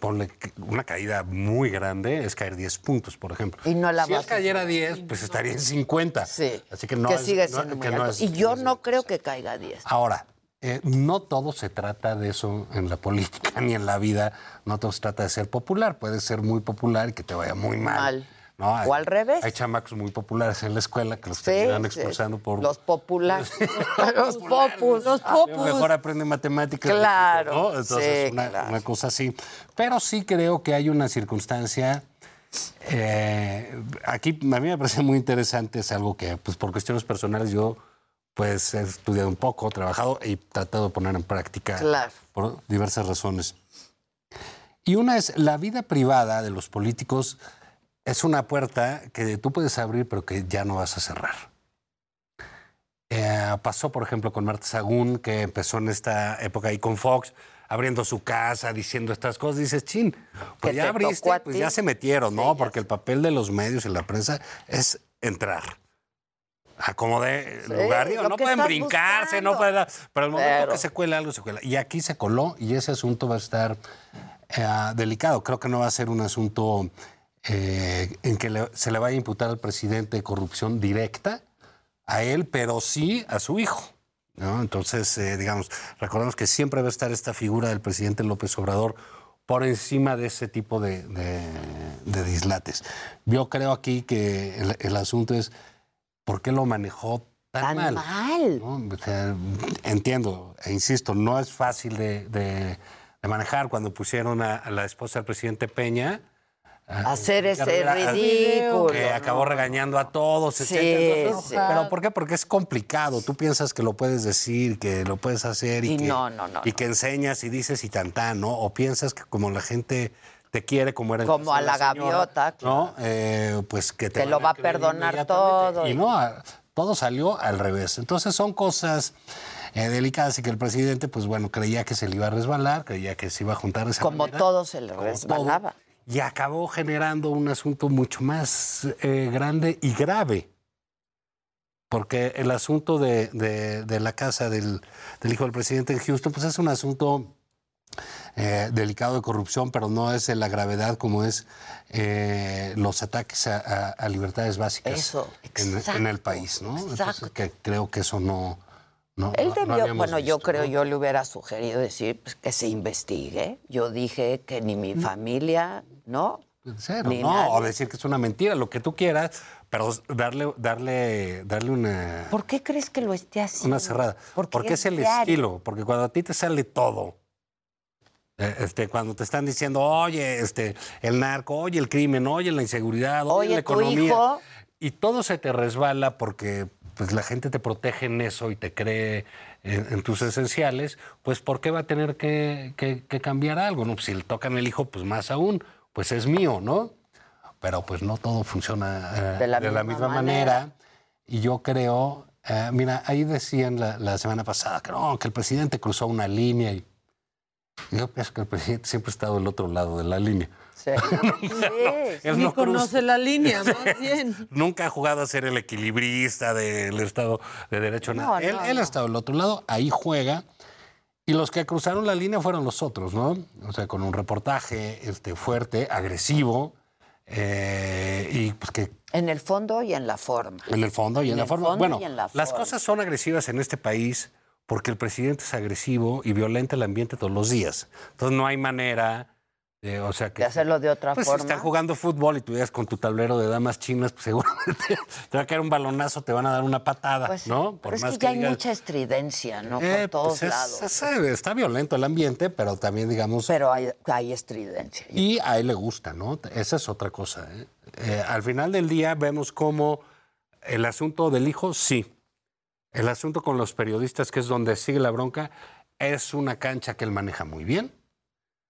ponle una caída muy grande, es caer 10 puntos, por ejemplo. Y no la si va él cayera 10, pues estaría en 50. Sí. Así que no que es- sigue no- siendo muy que no alto. es- y yo no creo que caiga a 10. Ahora, eh, no todo se trata de eso en la política ni en la vida. No todo se trata de ser popular. Puedes ser muy popular y que te vaya muy mal. Mal. ¿no? Hay- O al revés. Hay chamacos muy populares en la escuela que los Sí, terminan sí. expulsando por... Los populares. los popus. Los Mejor aprende matemáticas. Claro, ¿no? Entonces, sí, una, claro. una cosa así. Pero sí creo que hay una circunstancia. eh, aquí a mí me parece muy interesante, es algo que, pues por cuestiones personales, yo pues he estudiado un poco, trabajado y tratado de poner en práctica Claro. por diversas razones. Y una es la vida privada de los políticos es una puerta que tú puedes abrir pero que ya no vas a cerrar. Eh, pasó, por ejemplo, con Marta Sagún, que empezó en esta época ahí con Fox, abriendo su casa, diciendo estas cosas. Dices, chin, pues ya te abriste, pues ya se metieron, ¿no? Porque el papel de los medios y la prensa es entrar. A como de Sí, lugar, digo, no pueden brincarse, no pueden. Pero el momento Pero- que se cuela algo, se cuela. Y aquí se coló y ese asunto va a estar eh, delicado. Creo que no va a ser un asunto eh, en que le- se le vaya a imputar al presidente corrupción directa a él, pero sí a su hijo. ¿no? Entonces, eh, digamos, recordemos que siempre va a estar esta figura del presidente López Obrador por encima de ese tipo de, de- de dislates. Yo creo aquí que el, el asunto es por qué lo manejó tan, Tan mal. mal. ¿no? O sea, entiendo, e insisto, no es fácil de, de- de manejar cuando pusieron a, a la esposa del presidente Peña. a- Hacer ese Carrera, ridículo, Que acabó regañando a todos, Sí. Entonces, sí. ¿Pero por qué? Porque es complicado. Tú piensas que lo puedes decir, que lo puedes hacer y, Y que, no, no, no, y que enseñas y dices y tantán, ¿no? O piensas que como la gente te quiere, como era el Como de a la señora, gaviota, ¿no? Eh, pues que te Te lo va a perdonar todo. Y no, a- todo salió al revés. Entonces son cosas eh, delicadas y que el presidente, pues bueno, creía que se le iba a resbalar, creía que se iba a juntar de esa Como manera. todo se le resbalaba. todo, y acabó generando un asunto mucho más eh, grande y grave. Porque el asunto de, de- de la casa del, del hijo del presidente en Houston, pues es un asunto eh, delicado de corrupción, pero no es de la gravedad como es eh, los ataques a, a- a libertades básicas Eso, en, en el país, ¿no? Entonces, que creo que eso no... no Él no debió, bueno, yo creo, ¿no? yo le hubiera sugerido decir pues, que se investigue. Yo dije que ni mi familia, ¿no? Cero, Ni no, nadie. o decir que es una mentira, lo que tú quieras, pero darle, darle, darle una, ¿Por qué crees que lo esté haciendo? una cerrada. Porque, es el diario. estilo, porque cuando a ti te sale todo, este, cuando te están diciendo, oye, este, el narco, oye, el crimen, oye, la inseguridad, oye, Oye, la economía, hijo. y todo se te resbala porque pues la gente te protege en eso y te cree en, en tus esenciales, pues ¿por qué va a tener que, que- que cambiar algo? No, Pues, si le tocan el hijo, pues más aún, pues es mío, ¿no? Pero pues no todo funciona eh, De la misma misma manera. manera. Y yo creo, eh, mira, ahí decían la, la semana pasada que no, que el presidente cruzó una línea y yo pienso que el presidente siempre ha estado del otro lado de la línea. Sí. Él Ni no conoce la línea, más bien. Nunca ha jugado a ser el equilibrista del Estado de Derecho. No, nada. él, no, él no. ha estado del otro lado, ahí juega. Y los que cruzaron la línea fueron los otros, ¿no? O sea, con un reportaje este, fuerte, agresivo, eh, y pues que En el fondo y en la forma. en el fondo y en, En la el forma. fondo bueno, y en la las forma. cosas son agresivas en este país porque el presidente es agresivo y violenta el ambiente todos los días. Entonces no hay manera, de, o sea que... De hacerlo de otra Pues si forma. están jugando fútbol y tú llegas con tu tablero de damas chinas, pues seguramente te va a caer un balonazo, te van a dar una patada, ¿no? Pero es que ya hay mucha estridencia, ¿no? Eh, Por todos pues es- lados. es- está violento el ambiente, pero también, digamos... Pero hay, hay estridencia. Y a él le gusta, ¿no? Esa es otra cosa. ¿eh? Eh, al final del día vemos cómo el asunto del hijo, sí. El asunto con los periodistas, que es donde sigue la bronca, es una cancha que él maneja muy bien.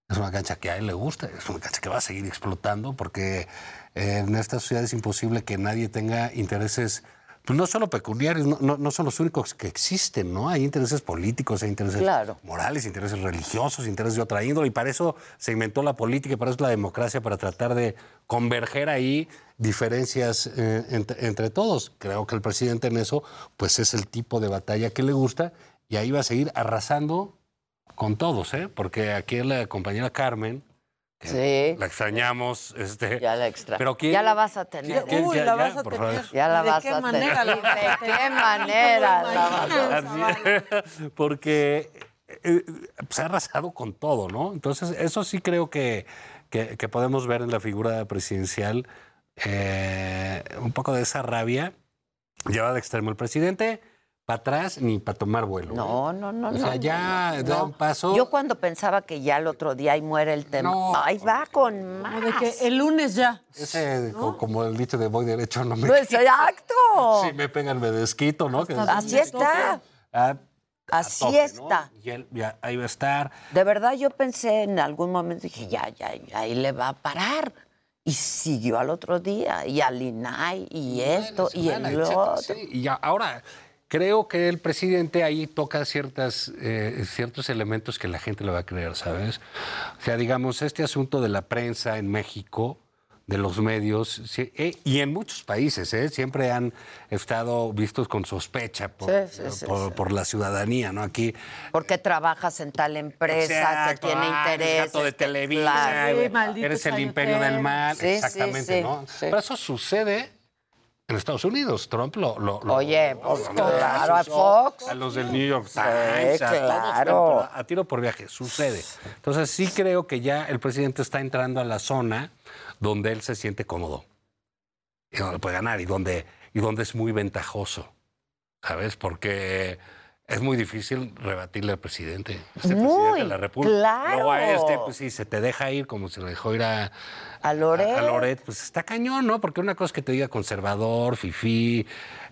Es una cancha que a él le gusta, es una cancha que va a seguir explotando porque en esta sociedad es imposible que nadie tenga intereses pues no solo pecuniarios, no, no- no son los únicos que existen, ¿no? Hay intereses políticos, hay intereses Claro. morales, intereses religiosos, intereses de otra índole, y para eso se inventó la política, y para eso es la democracia, para tratar de converger ahí diferencias eh, entre, entre todos. Creo que el presidente en eso, pues es el tipo de batalla que le gusta, y ahí va a seguir arrasando con todos, ¿eh? Porque aquí la compañera Carmen, Sí. la extrañamos, este, Ya la extra. Pero ¿quién- Ya la vas a tener. ¿Quién- Uy, ya- la ya, vas a por tener. favor? Ya la ¿Y de vas qué a manera la tener. vas a ¿De qué manera la vas a porque eh, se ha arrasado con todo, ¿no? Entonces, eso sí creo que, que- que podemos ver en la figura presidencial eh, un poco de esa rabia llevada de extremo. El presidente, para atrás ni para tomar vuelo. No, no, no. O sea, no, ya no, da un paso. Yo cuando pensaba que ya el otro día ahí muere el tema. No. Ahí va con más. De que el lunes ya. Ese, co- como el dicho de voy derecho, no me... Pues exacto. Si me pegan, me desquito, ¿no? Que- Así está. Ah, Así tope, ¿no? está. Y él ya ahí va a estar. De verdad yo pensé en algún momento, dije, ya, ya, ya, ahí le va a parar. Y siguió al otro día, y al INAI, y esto, y el otro. sí. Y ya, ahora, creo que el presidente ahí toca ciertas, eh, ciertos elementos que la gente le va a creer, ¿sabes? O sea, digamos, este asunto de la prensa en México, de los medios, sí, eh, y en muchos países, ¿eh? siempre han estado vistos con sospecha por, Sí, sí, sí, por- sí. por la ciudadanía, ¿no? Aquí Porque trabajas en tal empresa Exacto, que tiene ah, interés. de Televisa, Claro. eres el imperio del mal, Sí, sí, exactamente, sí, ¿no? sí. Pero eso sucede en Estados Unidos. Trump lo... lo- lo- Oye, pues lo- claro, a Fox. A los del New York Sí, Times, a claro. a tiro por viaje, sucede. Entonces sí creo que ya el presidente está entrando a la zona donde él se siente cómodo y donde puede ganar y donde, y donde es muy ventajoso, ¿sabes? Porque es muy difícil rebatirle al presidente. Este Muy, presidente de la República. claro. Luego a este, pues sí, se te deja ir como se le dejó ir a, A Loret. a, a Loret, pues está cañón, ¿no? Porque una cosa es que te diga conservador, fifí,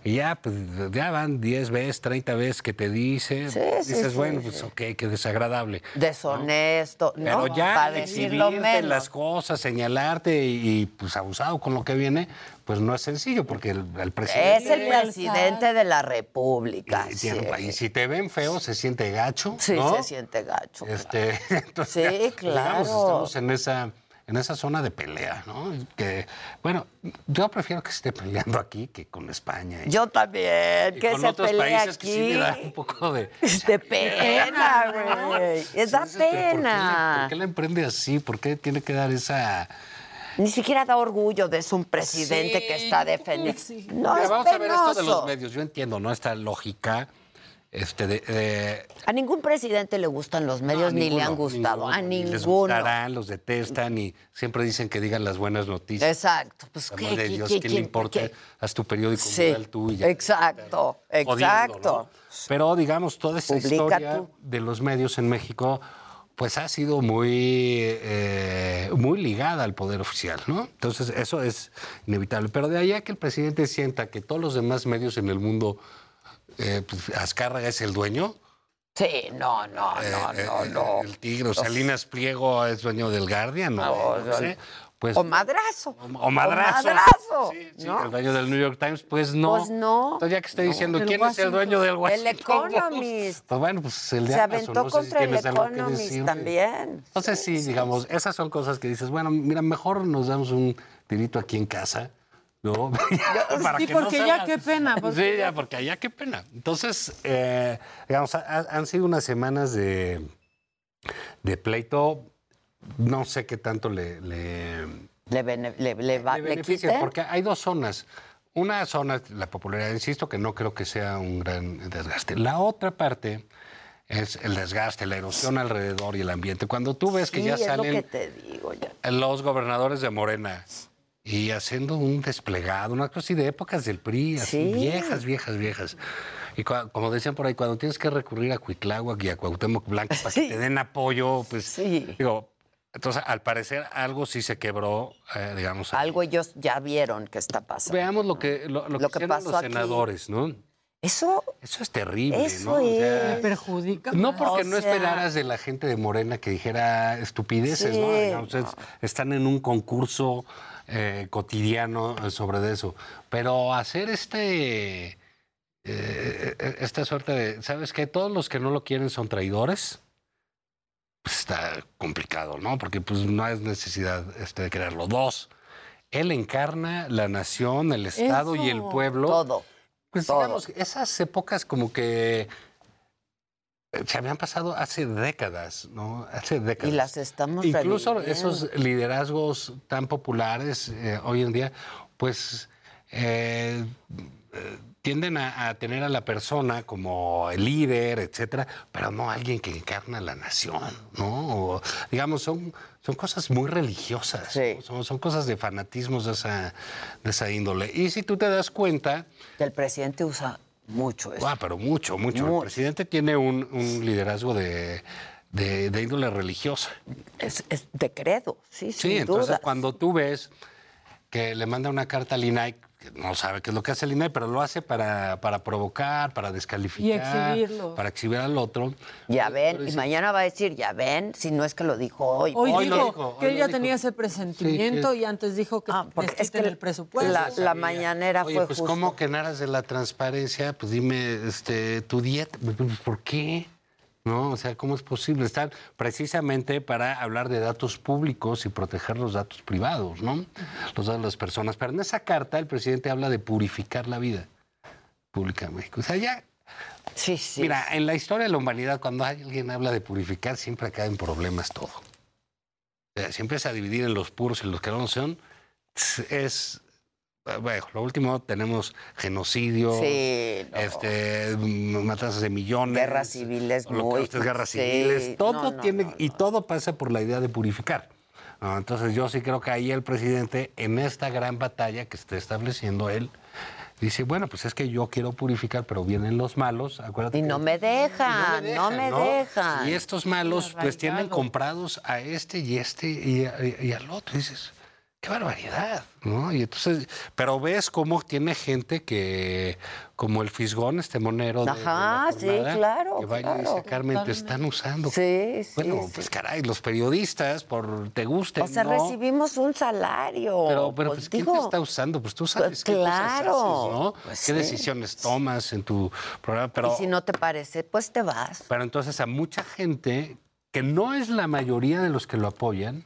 y ya, pues ya van 10 veces, 30 veces que te dice, Sí, dices, sí, bueno, sí. pues ok, qué desagradable. Deshonesto, ¿no? Pero ya Para decirlo exhibirte menos. las cosas, señalarte y, y, pues abusado con lo que viene, pues no es sencillo, porque el, el presidente... Es el presidente de la República. y, sí. y si te ven feo, se siente gacho, Sí, ¿no? se siente gacho. Este, entonces, Sí, pues, digamos, claro. estamos en esa, en esa zona de pelea, ¿no? Que, bueno, yo prefiero que esté peleando aquí que con España. y- Yo también, y que con se otros pelee países que sí aquí. me da un poco de... De pena, güey. Es da Dices, pero ¿por qué le- pena. ¿Por qué le emprende así? ¿Por qué tiene que dar esa...? Ni siquiera da orgullo de ser un presidente que está defendiendo. No, Mira, es vamos a ver esto de penoso. los medios. Yo entiendo, ¿no? Esta lógica este, de, de- A ningún presidente le gustan los medios No, ni le ninguno, han gustado. a ninguno. Ni Les ninguno. gustarán, los detestan y siempre dicen que digan las buenas noticias. Exacto. Pues, ¿qué, de qué, Dios, qué, ¿quién le importa? Haz tu periódico Sí, moral tú y ya. exacto, exacto. ¿no? Pero digamos, toda esta Publica historia tú. de los medios en México, pues ha sido muy, eh, muy ligada al poder oficial, ¿no? Entonces, eso es inevitable. Pero de allá que el presidente sienta que todos los demás medios en el mundo, eh, pues, Azcárraga es el dueño. Sí, no, no, no, eh, no, eh, no. El Tigre, o Salinas Pliego es dueño del Guardian, ¿no? No, No sé. Pues, o madrazo. o madrazo. madrazo, Sí, ¿no? el dueño del New York Times, pues no. Pues no. Entonces, ya que estoy diciendo, El ¿quién es el dueño del El Washington Economist. Pues bueno, pues el de Se aventó no sé si contra el Economist también. Entonces sí, digamos, esas son cosas que dices, bueno, mira, mejor nos damos un tirito aquí en casa, ¿no? Para Sí, que no porque ya salgan. qué pena. porque- Sí, ya, porque allá qué pena. Entonces, eh, digamos, ha- han sido unas semanas de, de pleito, no sé qué tanto le, le, Le, bene- le, le va, le beneficia, porque hay dos zonas. Una zona es la popularidad, insisto, que no creo que sea un gran desgaste. La otra parte es el desgaste, la erosión alrededor y el ambiente. Cuando tú ves que ya es lo salen que te digo ya. los gobernadores de Morena y haciendo un desplegado, una cosa así de épocas del PRI, así Sí. viejas, viejas, viejas. Y cua- como decían por ahí, cuando tienes que recurrir a Cuitláhuac y a Cuauhtémoc Blanco para que te den apoyo, pues digo, entonces al parecer algo sí se quebró, eh, digamos. Algo ellos ya vieron que está pasando. Veamos lo que lo, lo que Lo que hicieron pasó los aquí. senadores, ¿no? Eso, Eso es terrible, eso ¿no? O sea, es. perjudica. no porque O no esperaras de la gente de Morena que dijera estupideces, Sí, ¿no? Digamos, es- Están en un concurso eh, cotidiano eh, sobre eso. Pero hacer este, eh, eh, esta suerte de, ¿sabes qué? Todos los que no lo quieren son traidores. Pues está complicado, ¿no? Porque pues no hay necesidad este, de quererlo. Dos, él encarna la nación, el Estado y el pueblo. Todo. Pues todo. digamos, esas épocas como que se habían pasado hace décadas, ¿no? Hace décadas. Y las estamos Incluso reviviendo. esos liderazgos tan populares eh, hoy en día, pues eh, eh, tienden a, a tener a la persona como el líder, etcétera, pero no alguien que encarna la nación, ¿no? O, digamos, son, son cosas muy religiosas, ¿no? son, son cosas de fanatismos de esa, de esa índole. Y si tú te das cuenta... El presidente usa mucho eso. Ah, pero mucho, mucho. El presidente tiene un, un liderazgo de, de- de índole religiosa. Es, es de credo, sí, Sí, sin entonces duda. cuando tú ves que le manda una carta al INAI, que no sabe qué es lo que hace el INAI, pero lo hace para, para provocar, para descalificar, Y exhibirlo. para exhibir al otro. Ya ven, y dice- mañana va a decir, ya ven, si no es que lo dijo hoy. Hoy, lo dijo dijo, que hoy él ya dijo. tenía ese presentimiento Sí, y antes dijo que porque es es que el presupuesto. la, la mañanera Oye, fue pues justo. ¿cómo que en aras de la transparencia? Pues dime, este, tu dieta, ¿por qué? ¿No? O sea, ¿cómo es posible? Están precisamente para hablar de datos públicos y proteger los datos privados, ¿no? Los datos de las personas. Pero en esa carta el presidente habla de purificar la vida pública en México. O sea, ya... Sí, sí. Mira, en la historia de la humanidad, cuando alguien habla de purificar, siempre cae en problemas todo. O sea, si empieza a dividir en los puros y los que no lo son, es... Bueno, lo último tenemos genocidio, Sí, no. este, matanzas de millones, Guerras civiles muy- holocaustos, guerras sí, civiles, todo no, no, tiene y todo pasa por la idea de purificar. ¿no? Entonces yo sí creo que ahí el presidente en esta gran batalla que está estableciendo él dice bueno pues es que yo quiero purificar pero vienen los malos, acuérdate Y que- no me dejan, no me ¿no? dejan. Y estos malos pues tienen comprados a este y este y, y- y al otro. Y dices, qué barbaridad, ¿no? Y entonces, pero ves cómo tiene gente que, como el Fisgón, este monero de, Ajá, sí, claro, que vaya y dice, claro. Carmen, te están usando. Sí, sí, Bueno, sí. pues caray, los periodistas, por te gusten, O sea, ¿no? recibimos un salario. Pero, pero pues, pues, ¿quién digo, te está usando? Pues tú sabes pues, qué cosas haces, claro, ¿no? pues, ¿Qué sí. decisiones tomas en tu programa? Pero, Y si no te parece, pues te vas. pero entonces a mucha gente, que no es la mayoría de los que lo apoyan,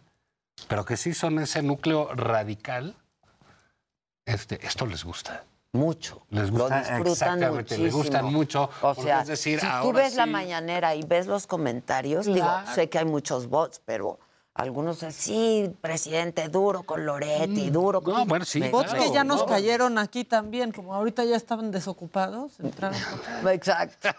pero que sí son ese núcleo radical, este, esto les gusta. Mucho. Les Lo gusta, disfrutan exactamente, les gustan mucho. O sea, es decir, si tú ves la mañanera y ves los comentarios, digo, sé que hay muchos bots, pero algunos así, presidente duro con Loretti, duro con... Mm, No, bueno, sí, Bots que ya nos no. cayeron aquí también, como ahorita ya estaban desocupados, entraron. Exacto.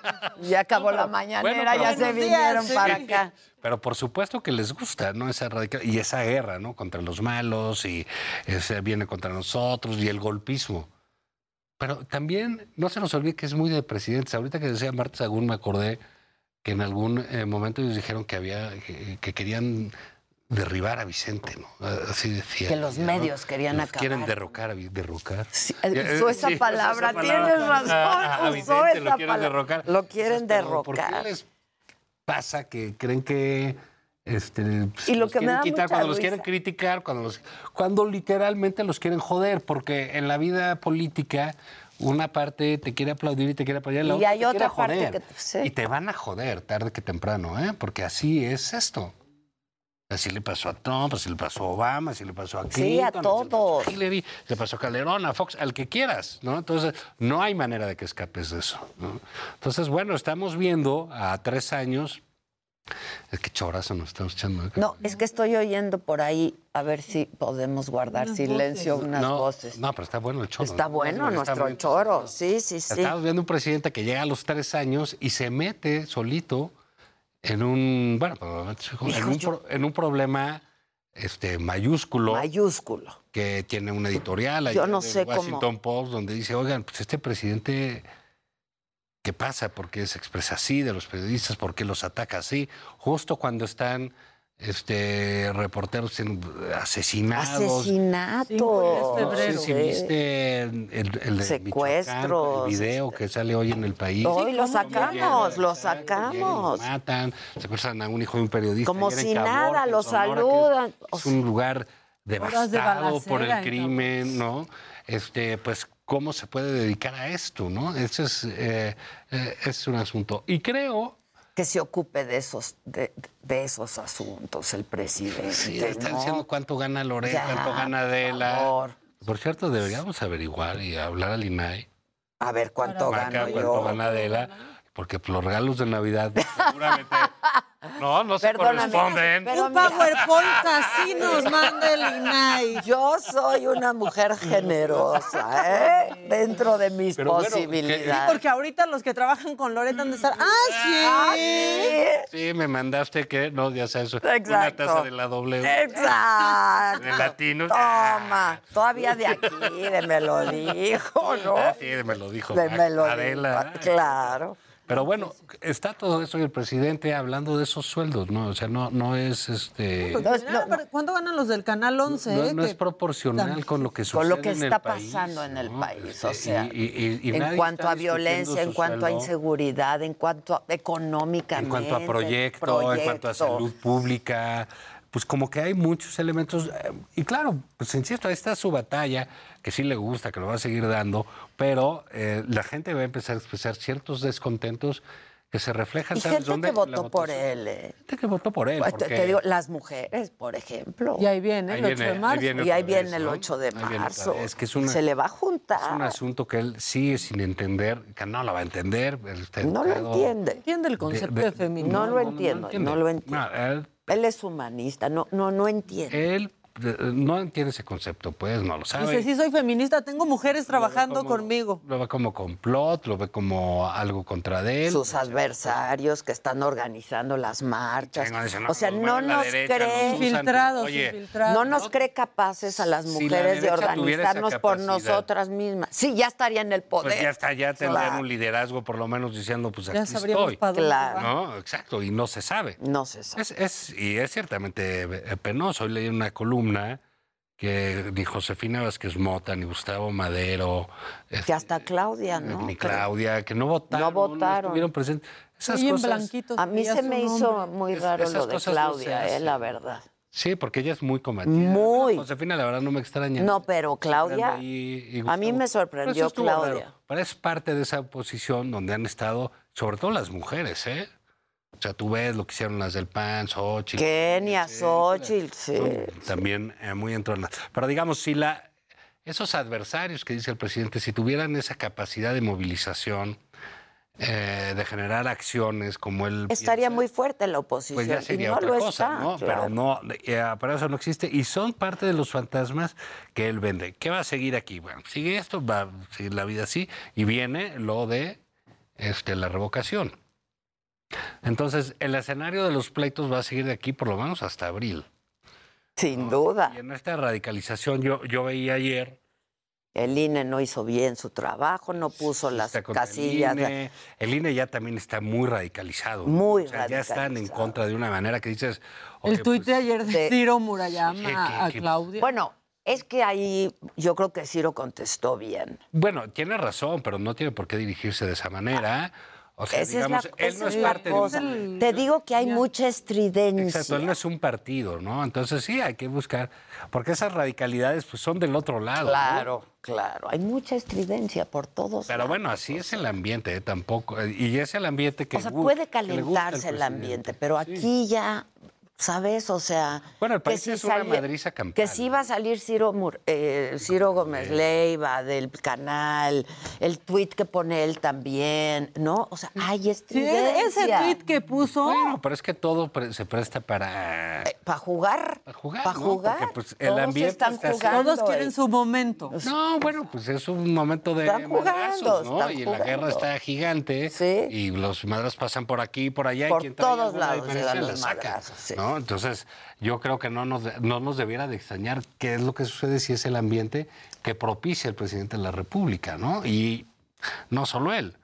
Ya acabó la mañanera, pero- ya se días, vinieron sí. para acá. Pero por supuesto que les gusta, ¿no? Esa radical y esa guerra, ¿no? Contra los malos y ese viene contra nosotros y el golpismo. Pero también no se nos olvide que es muy de presidentes. Ahorita que decía Marta Sagún me acordé que en algún eh, momento ellos dijeron que había que, que querían derribar a Vicente, ¿no? Así decía. Que los ¿no? medios querían Los Quieren acabar. derrocar, a derrocar. eh, usó esa palabra, tienes razón, A- Vicente esa lo quieren palabra. derrocar. Lo quieren Pero, ¿Por qué derrocar. les pasa que creen que este, pues, Y lo que me da quitar, mucha cuando los quieren criticar, cuando, los, cuando literalmente los quieren joder, porque en la vida política una parte te quiere aplaudir y te quiere apoyar, la Y otra hay te quiere otra parte joder. que te- sí. Y te van a joder tarde que temprano, ¿eh? porque así es esto. Así le pasó a Trump, así le pasó a Obama, así le pasó a Clinton. Sí, a así le pasó todos. a Hillary, le pasó a Calderón, a Fox, al que quieras, ¿no? Entonces, no hay manera de que escapes de eso, ¿no? Entonces, bueno, estamos viendo a tres años... Es que chorazo nos estamos echando. ¿eh? No, es que estoy oyendo por ahí, a ver si podemos guardar Unas silencio, voces. unas no, voces. No, pero está bueno el choro. Está ¿no? bueno Está nuestro muy- choro, sí, sí, sí. Estamos viendo un presidente que llega a los tres años y se mete solito en un, bueno, en Hijo, un, yo- en un problema este, mayúsculo Mayúsculo. que tiene una editorial ahí Yo no sé cómo. Washington Post donde dice, oigan, pues este presidente, ¿qué pasa? ¿Por qué se expresa así de los periodistas? ¿Por qué los ataca así? Justo cuando están este, reporteros asesinados. Asesinato. Cinco de No sé febrero. si viste el, Secuestros. El video que sale hoy en el país. Hoy lo sacamos, llegan, lo llegan, lo sacamos. matan, secuestran a un hijo de un periodista. Como si nada, lo Sonora, saludan. Es, un lugar de devastado por el crimen, ¿no? Este, pues, ¿cómo se puede dedicar a esto, no? Ese es, eh, eh, es un asunto. Y creo Que se ocupe de esos, de, de esos asuntos el presidente. Sí, están ¿no? diciendo cuánto gana Lorena, Ya, cuánto gana por Adela. favor. Por cierto, deberíamos averiguar y hablar al INAI. A ver cuánto gano cuánto yo. gana Adela, porque los regalos de Navidad seguramente no, no se Perdóname, corresponden. pero Un mira- PowerPoint así nos manda el INAI. Yo soy una mujer generosa, ¿eh? Dentro de mis Pero bueno, posibilidades. Porque ahorita los que trabajan con Loreta han de estar. ¡Ah, sí! Sí, me mandaste que, no, ya sabes, una Exacto. taza de la W. Exacto. De latinos. Toma, todavía de aquí, de me lo dijo, ¿no? Ah, sí, me lo dijo De me lo Adela. dijo, claro. Pero bueno, está todo eso y el presidente hablando de esos sueldos, ¿no? O sea, no, no es este. Pues, ¿Cuánto ganan los del Canal 11? No, eh? es proporcional con lo que sucede Con lo que en el está país, pasando en el ¿no? país, Este, o sea, y- y- y en cuanto a violencia, en cuanto a inseguridad, en cuanto a económicamente. En cuanto a proyecto, en cuanto a salud pública, pues como que hay muchos elementos. eh, Y claro, pues insisto, esta es su batalla, que sí le gusta, que lo va a seguir dando, pero eh, la gente va a empezar a expresar ciertos descontentos que se reflejan, Y ¿sabes gente dónde? que votó por él. eh. Gente que votó por él. Pues te, porque- te digo, las mujeres, por ejemplo. Y ahí viene Ahí el 8 viene- de ahí marzo. Y ahí vez, viene el ¿no? 8 de Ahí marzo. vez, que es una- Se le va a Es un juntar. asunto que él sigue sin entender, que no lo va a entender. él está No lo entiende. Entiende el concepto de, feminismo. No lo entiendo, no lo entiendo. No, él, Él es humanista, no, no, no entiende. No entiende ese concepto, pues, no lo sabe. Dice, sí, soy feminista, tengo mujeres trabajando como- conmigo. Lo ve como complot, lo ve como algo contra de él. Sus adversarios que están organizando las marchas. No, o sea, los no nos derecha, cree. nos. Infiltrados, Oye, infiltrados. No nos cree capaces a las Si la mujeres de organizarnos por nosotras mismas. Sí, ya estaría en el poder. Pues ya está, ya tendrían Claro. un liderazgo, por lo menos diciendo, pues Ya aquí estoy. Claro. ¿No? Exacto, y no se sabe. No se sabe. Es, es- y es ciertamente eh, penoso. Hoy leí una columna que ni Josefina Vázquez Mota, ni Gustavo Madero, este, Que hasta Claudia, ¿no? ni. Claudia, que no votaron, No votaron. estuvieron presentes. Esas cosas, blanquitos. A mí se me hizo nombre. muy Es- raro esas lo de no Claudia, eh, la verdad. Sí, porque ella es muy combativa. Muy. Josefina, la verdad, no me extraña. No, pero Claudia, y a mí me sorprendió. Claudia. Pero es parte de esa oposición donde han estado, sobre todo las mujeres, ¿eh? O sea, tú ves lo que hicieron las del PAN, Xochitl. Kenia. Xochitl, sí. También eh, muy entronadas. Pero digamos, si la, esos adversarios que dice el presidente, si tuvieran esa capacidad de movilización, eh, de generar acciones como él Estaría piensa, muy fuerte la oposición. pues ya y sería no otra lo cosa, está, ¿no? claro. Pero no, eh, para eso no existe y son parte de los fantasmas que él vende. ¿Qué va a seguir aquí? Bueno, sigue esto, va a seguir la vida así y viene lo de este, la revocación. Entonces, el escenario de los pleitos va a seguir de aquí por lo menos hasta abril. Sin duda. Y en esta radicalización yo, yo veía ayer El INE no hizo bien su trabajo, no puso las casillas. El INE. El INE ya también está muy radicalizado. ¿no? Muy O sea, Ya están en radicalizado. contra de una manera que dices. El tuit de pues, ayer de Ciro Murayama Sí, que- a que- Claudia. Bueno, es que ahí yo creo que Ciro contestó bien. Bueno, tiene razón, pero no tiene por qué dirigirse de esa manera. O sea, Esa digamos, es la, él no es parte de cosa. un- Te digo que hay mucha estridencia. Exacto, él no es un partido, ¿no? Entonces sí hay que buscar, porque esas radicalidades pues son del otro lado. ¿no? Claro, claro. Hay mucha estridencia por todos. Pero bueno, así es el ambiente, ¿eh? tampoco. eh, Y es el ambiente que. o sea, puede calentarse el ambiente, pero aquí ya, ¿sabes? O sea. Bueno, el que país si es una madriza campal. Que sí va a salir Ciro, Mur- eh, Ciro Gómez Leiva del canal, el tuit que pone él también, ¿no? O sea, hay Sí, estridencia. ese tuit que puso. Bueno, pero es que todo pre- se presta para. Para jugar. Para jugar. Para ¿no? jugar. Porque, pues, el Todos ambiente están está así. jugando. Todos quieren su momento. No, bueno, pues es un momento de Están jugando, madrazos, ¿no? están y la guerra está gigante Sí. y los madrazos pasan por aquí y por allá Por y quien todos lados la saca, madrazos, sí. ¿no? Entonces, yo creo que no nos, de- no nos debiera de extrañar qué es lo que sucede si es el ambiente que propicia el presidente de la República, ¿no? Y no solo él.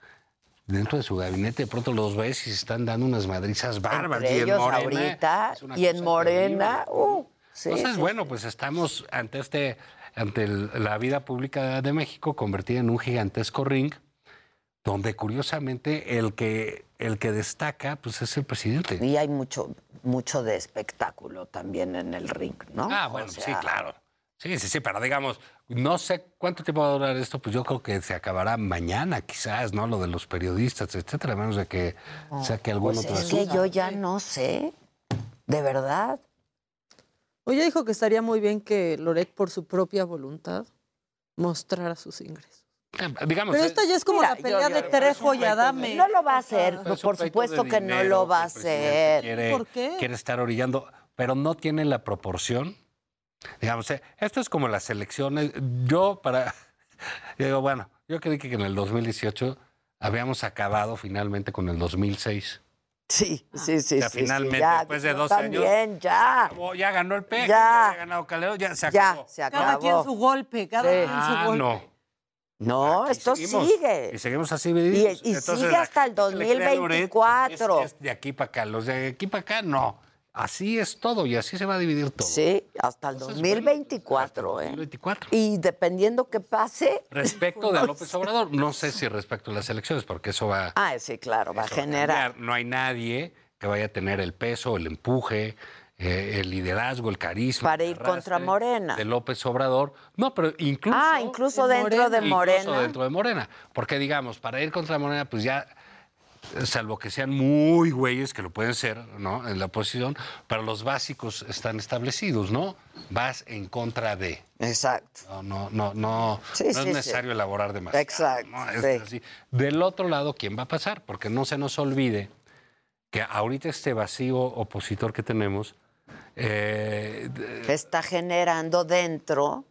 Dentro de su gabinete de pronto los ves y se están dando unas madrizas bárbaras. Entre y en Morena ahorita y en Morena, uh, sí, Entonces, sí, bueno, pues estamos ante este, ante el- la vida pública de México convertida en un gigantesco ring, donde curiosamente el que, el que destaca pues es el presidente. Y hay mucho, mucho de espectáculo también en el ring, ¿no? Ah, O bueno, sea, sí, claro. Sí, sí, sí, pero digamos, no sé cuánto tiempo va a durar esto, pues yo creo que se acabará mañana, quizás, ¿no? Lo de los periodistas, etcétera, a menos de que saque algún Pues otro es que yo ya no sé, de verdad. Oye, dijo que estaría muy bien que Loret, por su propia voluntad, mostrara sus ingresos. Digamos, Pero eh, esta ya es como Mira, la pelea yo- de Trejo y Adame. No lo va a hacer, por supuesto que no lo va a hacer. quiere- ¿Por qué? Quiere estar orillando, pero no tiene la proporción. Digamos, eh, esto es como las elecciones. Yo para... yo digo, bueno, yo creí que en el 2018 habíamos acabado finalmente con el 2006. Sí, sí, sí. O sea, sí, finalmente, sí, ya, después de yo 12 años, También, ya. acabó, ya ganó el PEC, Ya. ya, ha ganado Calero, ya se Ya, acabó. se acabó. Cada quien su golpe, cada Sí. quien su Ah, golpe. no. No, Aquí esto seguimos. sigue. Y seguimos así. Y, divididos. y Entonces, sigue hasta el gente que le cree a Loret 2024. Es, es de aquí para acá. Los de aquí para acá, no. Así es todo y así se va a dividir todo. Sí, hasta el 2024, ¿eh? 2024. Y dependiendo qué pase. Respecto de López Obrador, no sé si respecto a las elecciones, porque eso va, Ah, sí, claro, va a eso va a generar. No hay nadie que vaya a tener el peso, el empuje, eh, el liderazgo, el carisma. Para ir contra Morena. De López Obrador. No, pero incluso. Ah, incluso dentro de Morena. Incluso dentro de Morena. Porque, digamos, para ir contra Morena, pues ya, salvo que sean muy güeyes, que lo pueden ser, ¿no? En la oposición, pero los básicos están establecidos, ¿no? Vas en contra de. Exacto. No, no, no, no, Sí, no sí, es sí. necesario elaborar demasiado. Exacto, ¿no? Es sí. así. Del otro lado, ¿quién va a pasar? Porque no se nos olvide que ahorita este vacío opositor que tenemos, eh, está generando dentro.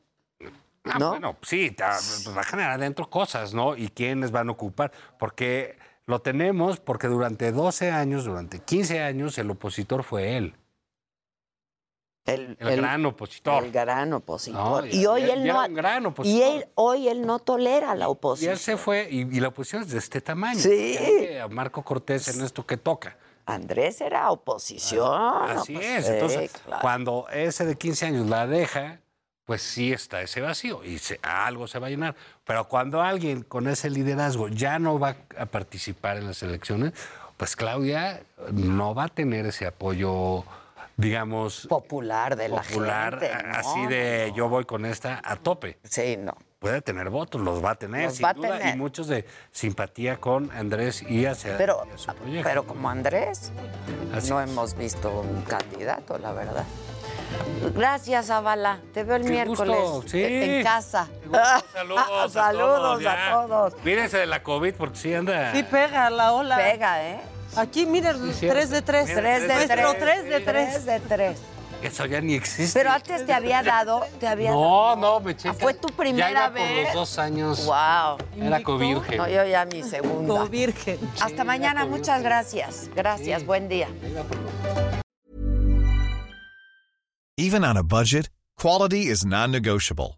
Ah, ¿No? Bueno, sí, pues va a generar adentro cosas, ¿no? Y quiénes van a ocupar. Porque lo tenemos porque durante 12 años, durante 15 años, el opositor fue él. El, El gran opositor. El gran opositor. No, y hoy y- él y no. era un gran y él, hoy él no tolera la Y oposición. él se fue, y, y la oposición es de este tamaño. Sí. A Marco Cortés en esto que toca. Andrés era oposición. Así pues, es. sí, Entonces, claro. cuando ese de 15 años la deja, pues sí está ese vacío y se- algo se va a llenar. Pero cuando alguien con ese liderazgo ya no va a participar en las elecciones, pues Claudia no va a tener ese apoyo, digamos, popular de la gente. no, así de yo voy con esta a tope. Sí, no. Puede tener votos, los va a tener, Los sin va a duda, tener. y muchos de simpatía con Andrés y hacia, Pero, y a su proyecto. pero como Andrés, Así no es. hemos visto un candidato, la verdad. Gracias, Avala. Te veo el Qué miércoles gusto, sí. en casa. Saludos, Saludos a a todos. todos. ya. Cuídense de la COVID porque sí anda. Sí pega la ola. Pega, ¿eh? Aquí, miren. 3 de 3. Mira, Tres de tres de tres. Nuestro 3 de 3. Tres de tres. Eso ya ni existe. Pero antes te había dado, te había No, no, me checa. ¿Fue tu primera ya iba vez? por los dos años. Wow. Era covirgen. No, yo ya mi segunda. Como virgen. Hasta mañana, muchas gracias. Gracias, buen día. Even on a budget, quality is non-negotiable.